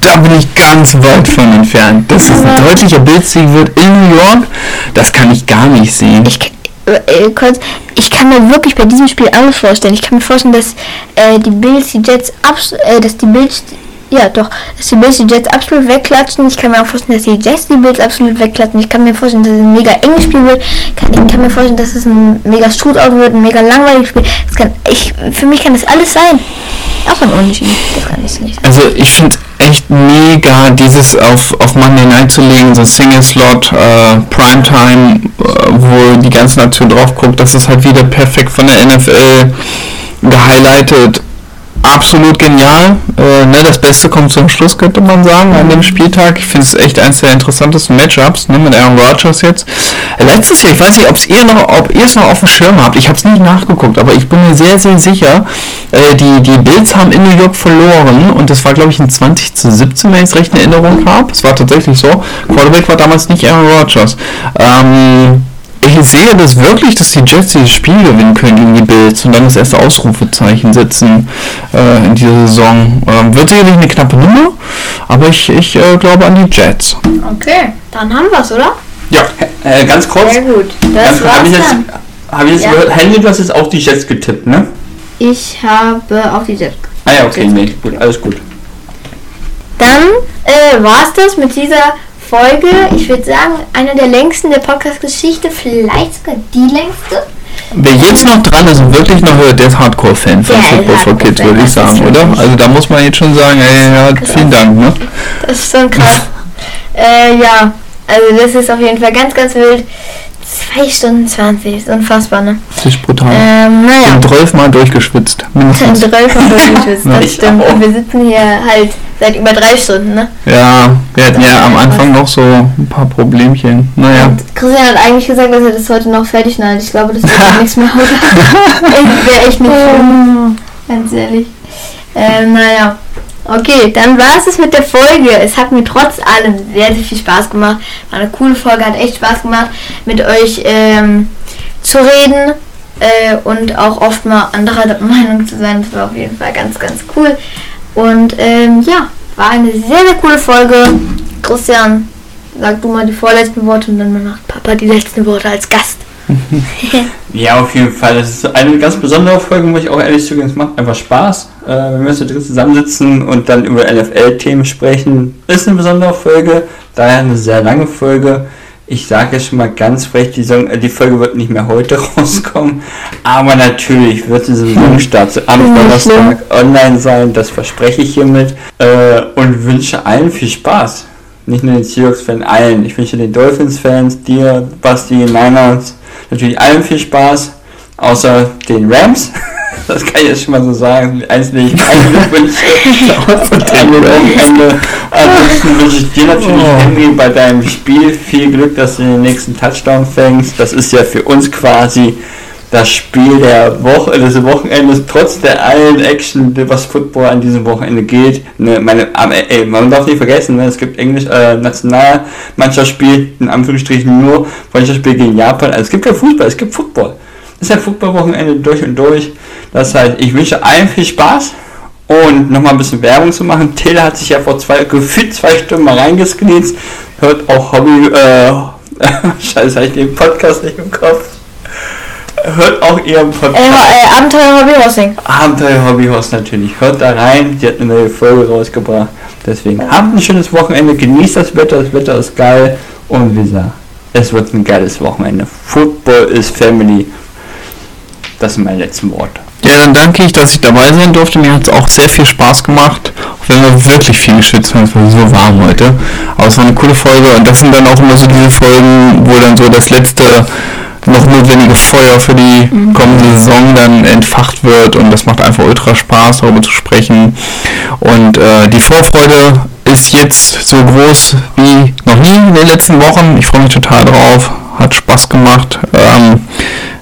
da bin ich ganz weit von entfernt. Dass es ein deutlicher Bildsieg wird in New York, das kann ich gar nicht sehen. Ich, kann- äh, kurz, ich kann mir wirklich bei diesem Spiel alles vorstellen. Ich kann mir vorstellen, dass äh, die Bills die Jets abs äh, dass die Bills ja doch, dass die Bills die Jets absolut wegklatschen. Ich kann mir auch vorstellen, dass die Jets die Bills absolut wegklatschen. Ich kann mir vorstellen, dass es ein mega enges Spiel wird. Ich kann mir vorstellen, dass es ein mega Shootout wird, ein mega langweiliges Spiel. Das kann, ich, für mich kann das alles sein. Auch ein Unentschieden. Das kann ich nicht. Also ich finde echt mega, dieses auf, auf Monday Night zu legen, so Single Slot, äh, Primetime, äh, wo die ganze Nation drauf guckt, das ist halt wieder perfekt von der NFL gehighlightet. Absolut genial. Äh, ne, das Beste kommt zum Schluss, könnte man sagen, an dem Spieltag. Ich finde es echt eines der interessantesten Matchups ne, mit Aaron Rodgers jetzt. Äh, letztes Jahr, ich weiß nicht, ob's ihr noch, ob ihr es noch auf dem Schirm habt. Ich habe es nicht nachgeguckt, aber ich bin mir sehr, sehr sicher, äh, die, die Bills haben in New York verloren und das war, glaube ich, ein 20 zu 17, wenn ich es recht in Erinnerung habe. Es war tatsächlich so. Quarterback war damals nicht Aaron Rodgers. Ähm, ich sehe das wirklich, dass die Jets dieses Spiel gewinnen können gegen die Bills und dann das erste Ausrufezeichen setzen äh, in dieser Saison. Ähm, wird sicherlich eine knappe Nummer, aber ich, ich äh, glaube an die Jets. Okay, dann haben wir's, oder? Ja, äh, ganz kurz. Sehr gut. Das war's Habe ich jetzt, dann. hab ich jetzt Ja. gehört, Henry, du hast jetzt auch die Jets getippt, ne? Ich habe auf die Jets. Ah ja, okay, nee, gut, alles gut. Dann äh, war es das mit dieser Folge. Ich würde sagen, eine der längsten der Podcast-Geschichte, vielleicht sogar die längste. Wer jetzt noch dran ist und wirklich noch hört, der ist Hardcore-Fan von Football for Kids, würde ich sagen, oder? Also da muss man jetzt schon sagen, ey, ja, vielen Dank, ne? Das ist schon krass. [laughs] äh, ja, also das ist auf jeden Fall ganz, ganz wild. 2 Stunden 20, ist unfassbar, ne? Das ist brutal. Ähm, naja. Und 12 Mal durchgeschwitzt, mindestens. Ein Dröll von durchgeschwitzt, [laughs] das stimmt. Und wir sitzen hier halt seit über drei Stunden, ne? Ja, wir hatten ja am Anfang noch so ein paar Problemchen. Naja. Und Christian hat eigentlich gesagt, dass er das heute noch fertig schneidet. Ich glaube, das wird nichts mehr, oder? [laughs] Wäre echt nicht schön. Ganz ehrlich. Ähm, naja. Okay, dann war es es mit der Folge. Es hat mir trotz allem sehr, sehr viel Spaß gemacht. War eine coole Folge, hat echt Spaß gemacht, mit euch ähm, zu reden äh, und auch oft mal anderer Meinung zu sein. Das war auf jeden Fall ganz, ganz cool. Und ähm, ja, war eine sehr, sehr coole Folge. Christian, sag du mal die vorletzten Worte und dann macht Papa die letzten Worte als Gast. [laughs] Ja, auf jeden Fall. Das ist eine ganz besondere Folge, muss ich auch ehrlich zugeben. Es macht einfach Spaß, äh, wenn wir so drin zusammensitzen und dann über NFL-Themen sprechen. Ist eine besondere Folge, daher eine sehr lange Folge. Ich sage jetzt schon mal ganz frech, die, Song, äh, die Folge wird nicht mehr heute [laughs] rauskommen, aber natürlich wird die Saisonstart am Donnerstag online sein, das verspreche ich hiermit äh, und wünsche allen viel Spaß. Nicht nur den Seahawks-Fans, allen. Ich wünsche den Dolphins-Fans, dir, Basti, Niners, natürlich allen viel Spaß, außer den Rams. [laughs] Das kann ich jetzt schon mal so sagen. Einzelne ich eigentlich wünsche am Wochenende. Ansonsten wünsche ich dir natürlich, Oh. Henry, bei deinem Spiel viel Glück, dass du den nächsten Touchdown fängst. Das ist ja für uns quasi das Spiel der Woche, des Wochenendes, trotz der allen Action, was Football an diesem Wochenende geht. Ne, meine, aber, ey, man darf nicht vergessen, ne, es gibt Englisch, äh, Nationalmannschaftsspiel, in Anführungsstrichen nur Freundschaftsspiel gegen Japan. Also es gibt kein Fußball, es gibt Football. Ist ja Football-Wochenende durch und durch. Das heißt, ich wünsche allen viel Spaß und nochmal ein bisschen Werbung zu machen. Till hat sich ja vor zwei, gefühlt zwei Stunden mal reingesknitzt. Hört auch Hobby, äh, [laughs] scheiße, hab ich den Podcast nicht im Kopf. Hört auch ihren Äh, Podcast. äh, Abenteuer Hobby Horsing. Abenteuer Hobbyhaus natürlich. Hört da rein, die hat eine neue Folge rausgebracht. Deswegen habt ein schönes Wochenende, genießt das Wetter, das Wetter ist geil und wie gesagt, es wird ein geiles Wochenende. Football is Family. Das sind meine letzten Worte. Ja, dann danke ich, dass ich dabei sein durfte. Mir hat es auch sehr viel Spaß gemacht. Auch wenn wir wirklich viel geschwitzt haben, es war so warm heute. Aber es war eine coole Folge und das sind dann auch immer so diese Folgen, wo dann so das letzte noch notwendige Feuer für die kommende Saison dann entfacht wird und das macht einfach ultra Spaß, darüber zu sprechen. Und äh, die Vorfreude ist jetzt so groß wie noch nie in den letzten Wochen. Ich freue mich total drauf, hat Spaß gemacht. Ähm,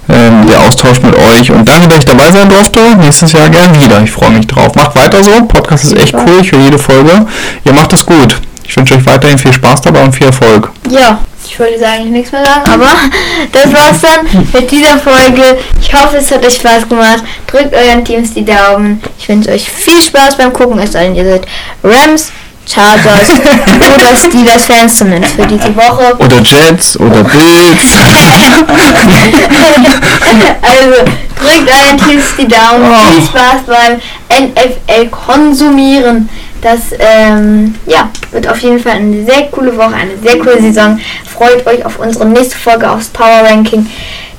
ähm, der Austausch mit euch und danke, dass ich dabei sein durfte. Nächstes Jahr gern wieder. Ich freue mich drauf. Macht weiter so. Podcast ist echt cool. Ich höre jede Folge. Ihr macht es gut. Ich wünsche euch weiterhin viel Spaß dabei und viel Erfolg. Ja, ich wollte eigentlich nichts mehr sagen, aber [laughs] das war's dann mit dieser Folge. Ich hoffe, es hat euch Spaß gemacht. Drückt euren Teams die Daumen. Ich wünsche euch viel Spaß beim Gucken, es sei denn, ihr seid Rams, Chargers oder Steelers-Fans zumindest für diese Woche. Oder Jets oder Bills. [laughs] Also drückt euren Teams die Daumen. Oh. Viel Spaß beim NFL konsumieren. Das ähm, ja, wird auf jeden Fall eine sehr coole Woche, eine sehr coole Saison. Freut euch auf unsere nächste Folge aufs Power Ranking.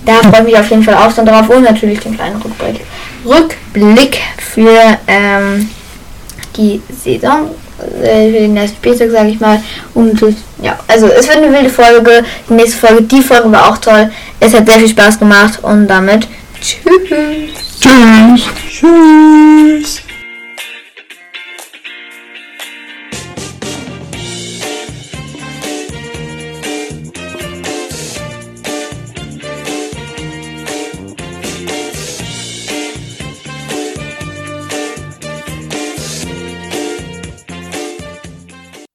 Da freue ich mich auf jeden Fall auch schon drauf und natürlich den kleinen Rückblick, Rückblick für ähm, die Saison, äh, für den nächsten Spieltag, sage ich mal. Und ja, also es wird eine wilde Folge. Die nächste Folge, die Folge war auch toll. Es hat sehr viel Spaß gemacht und damit tschüss. Tschüss. Tschüss!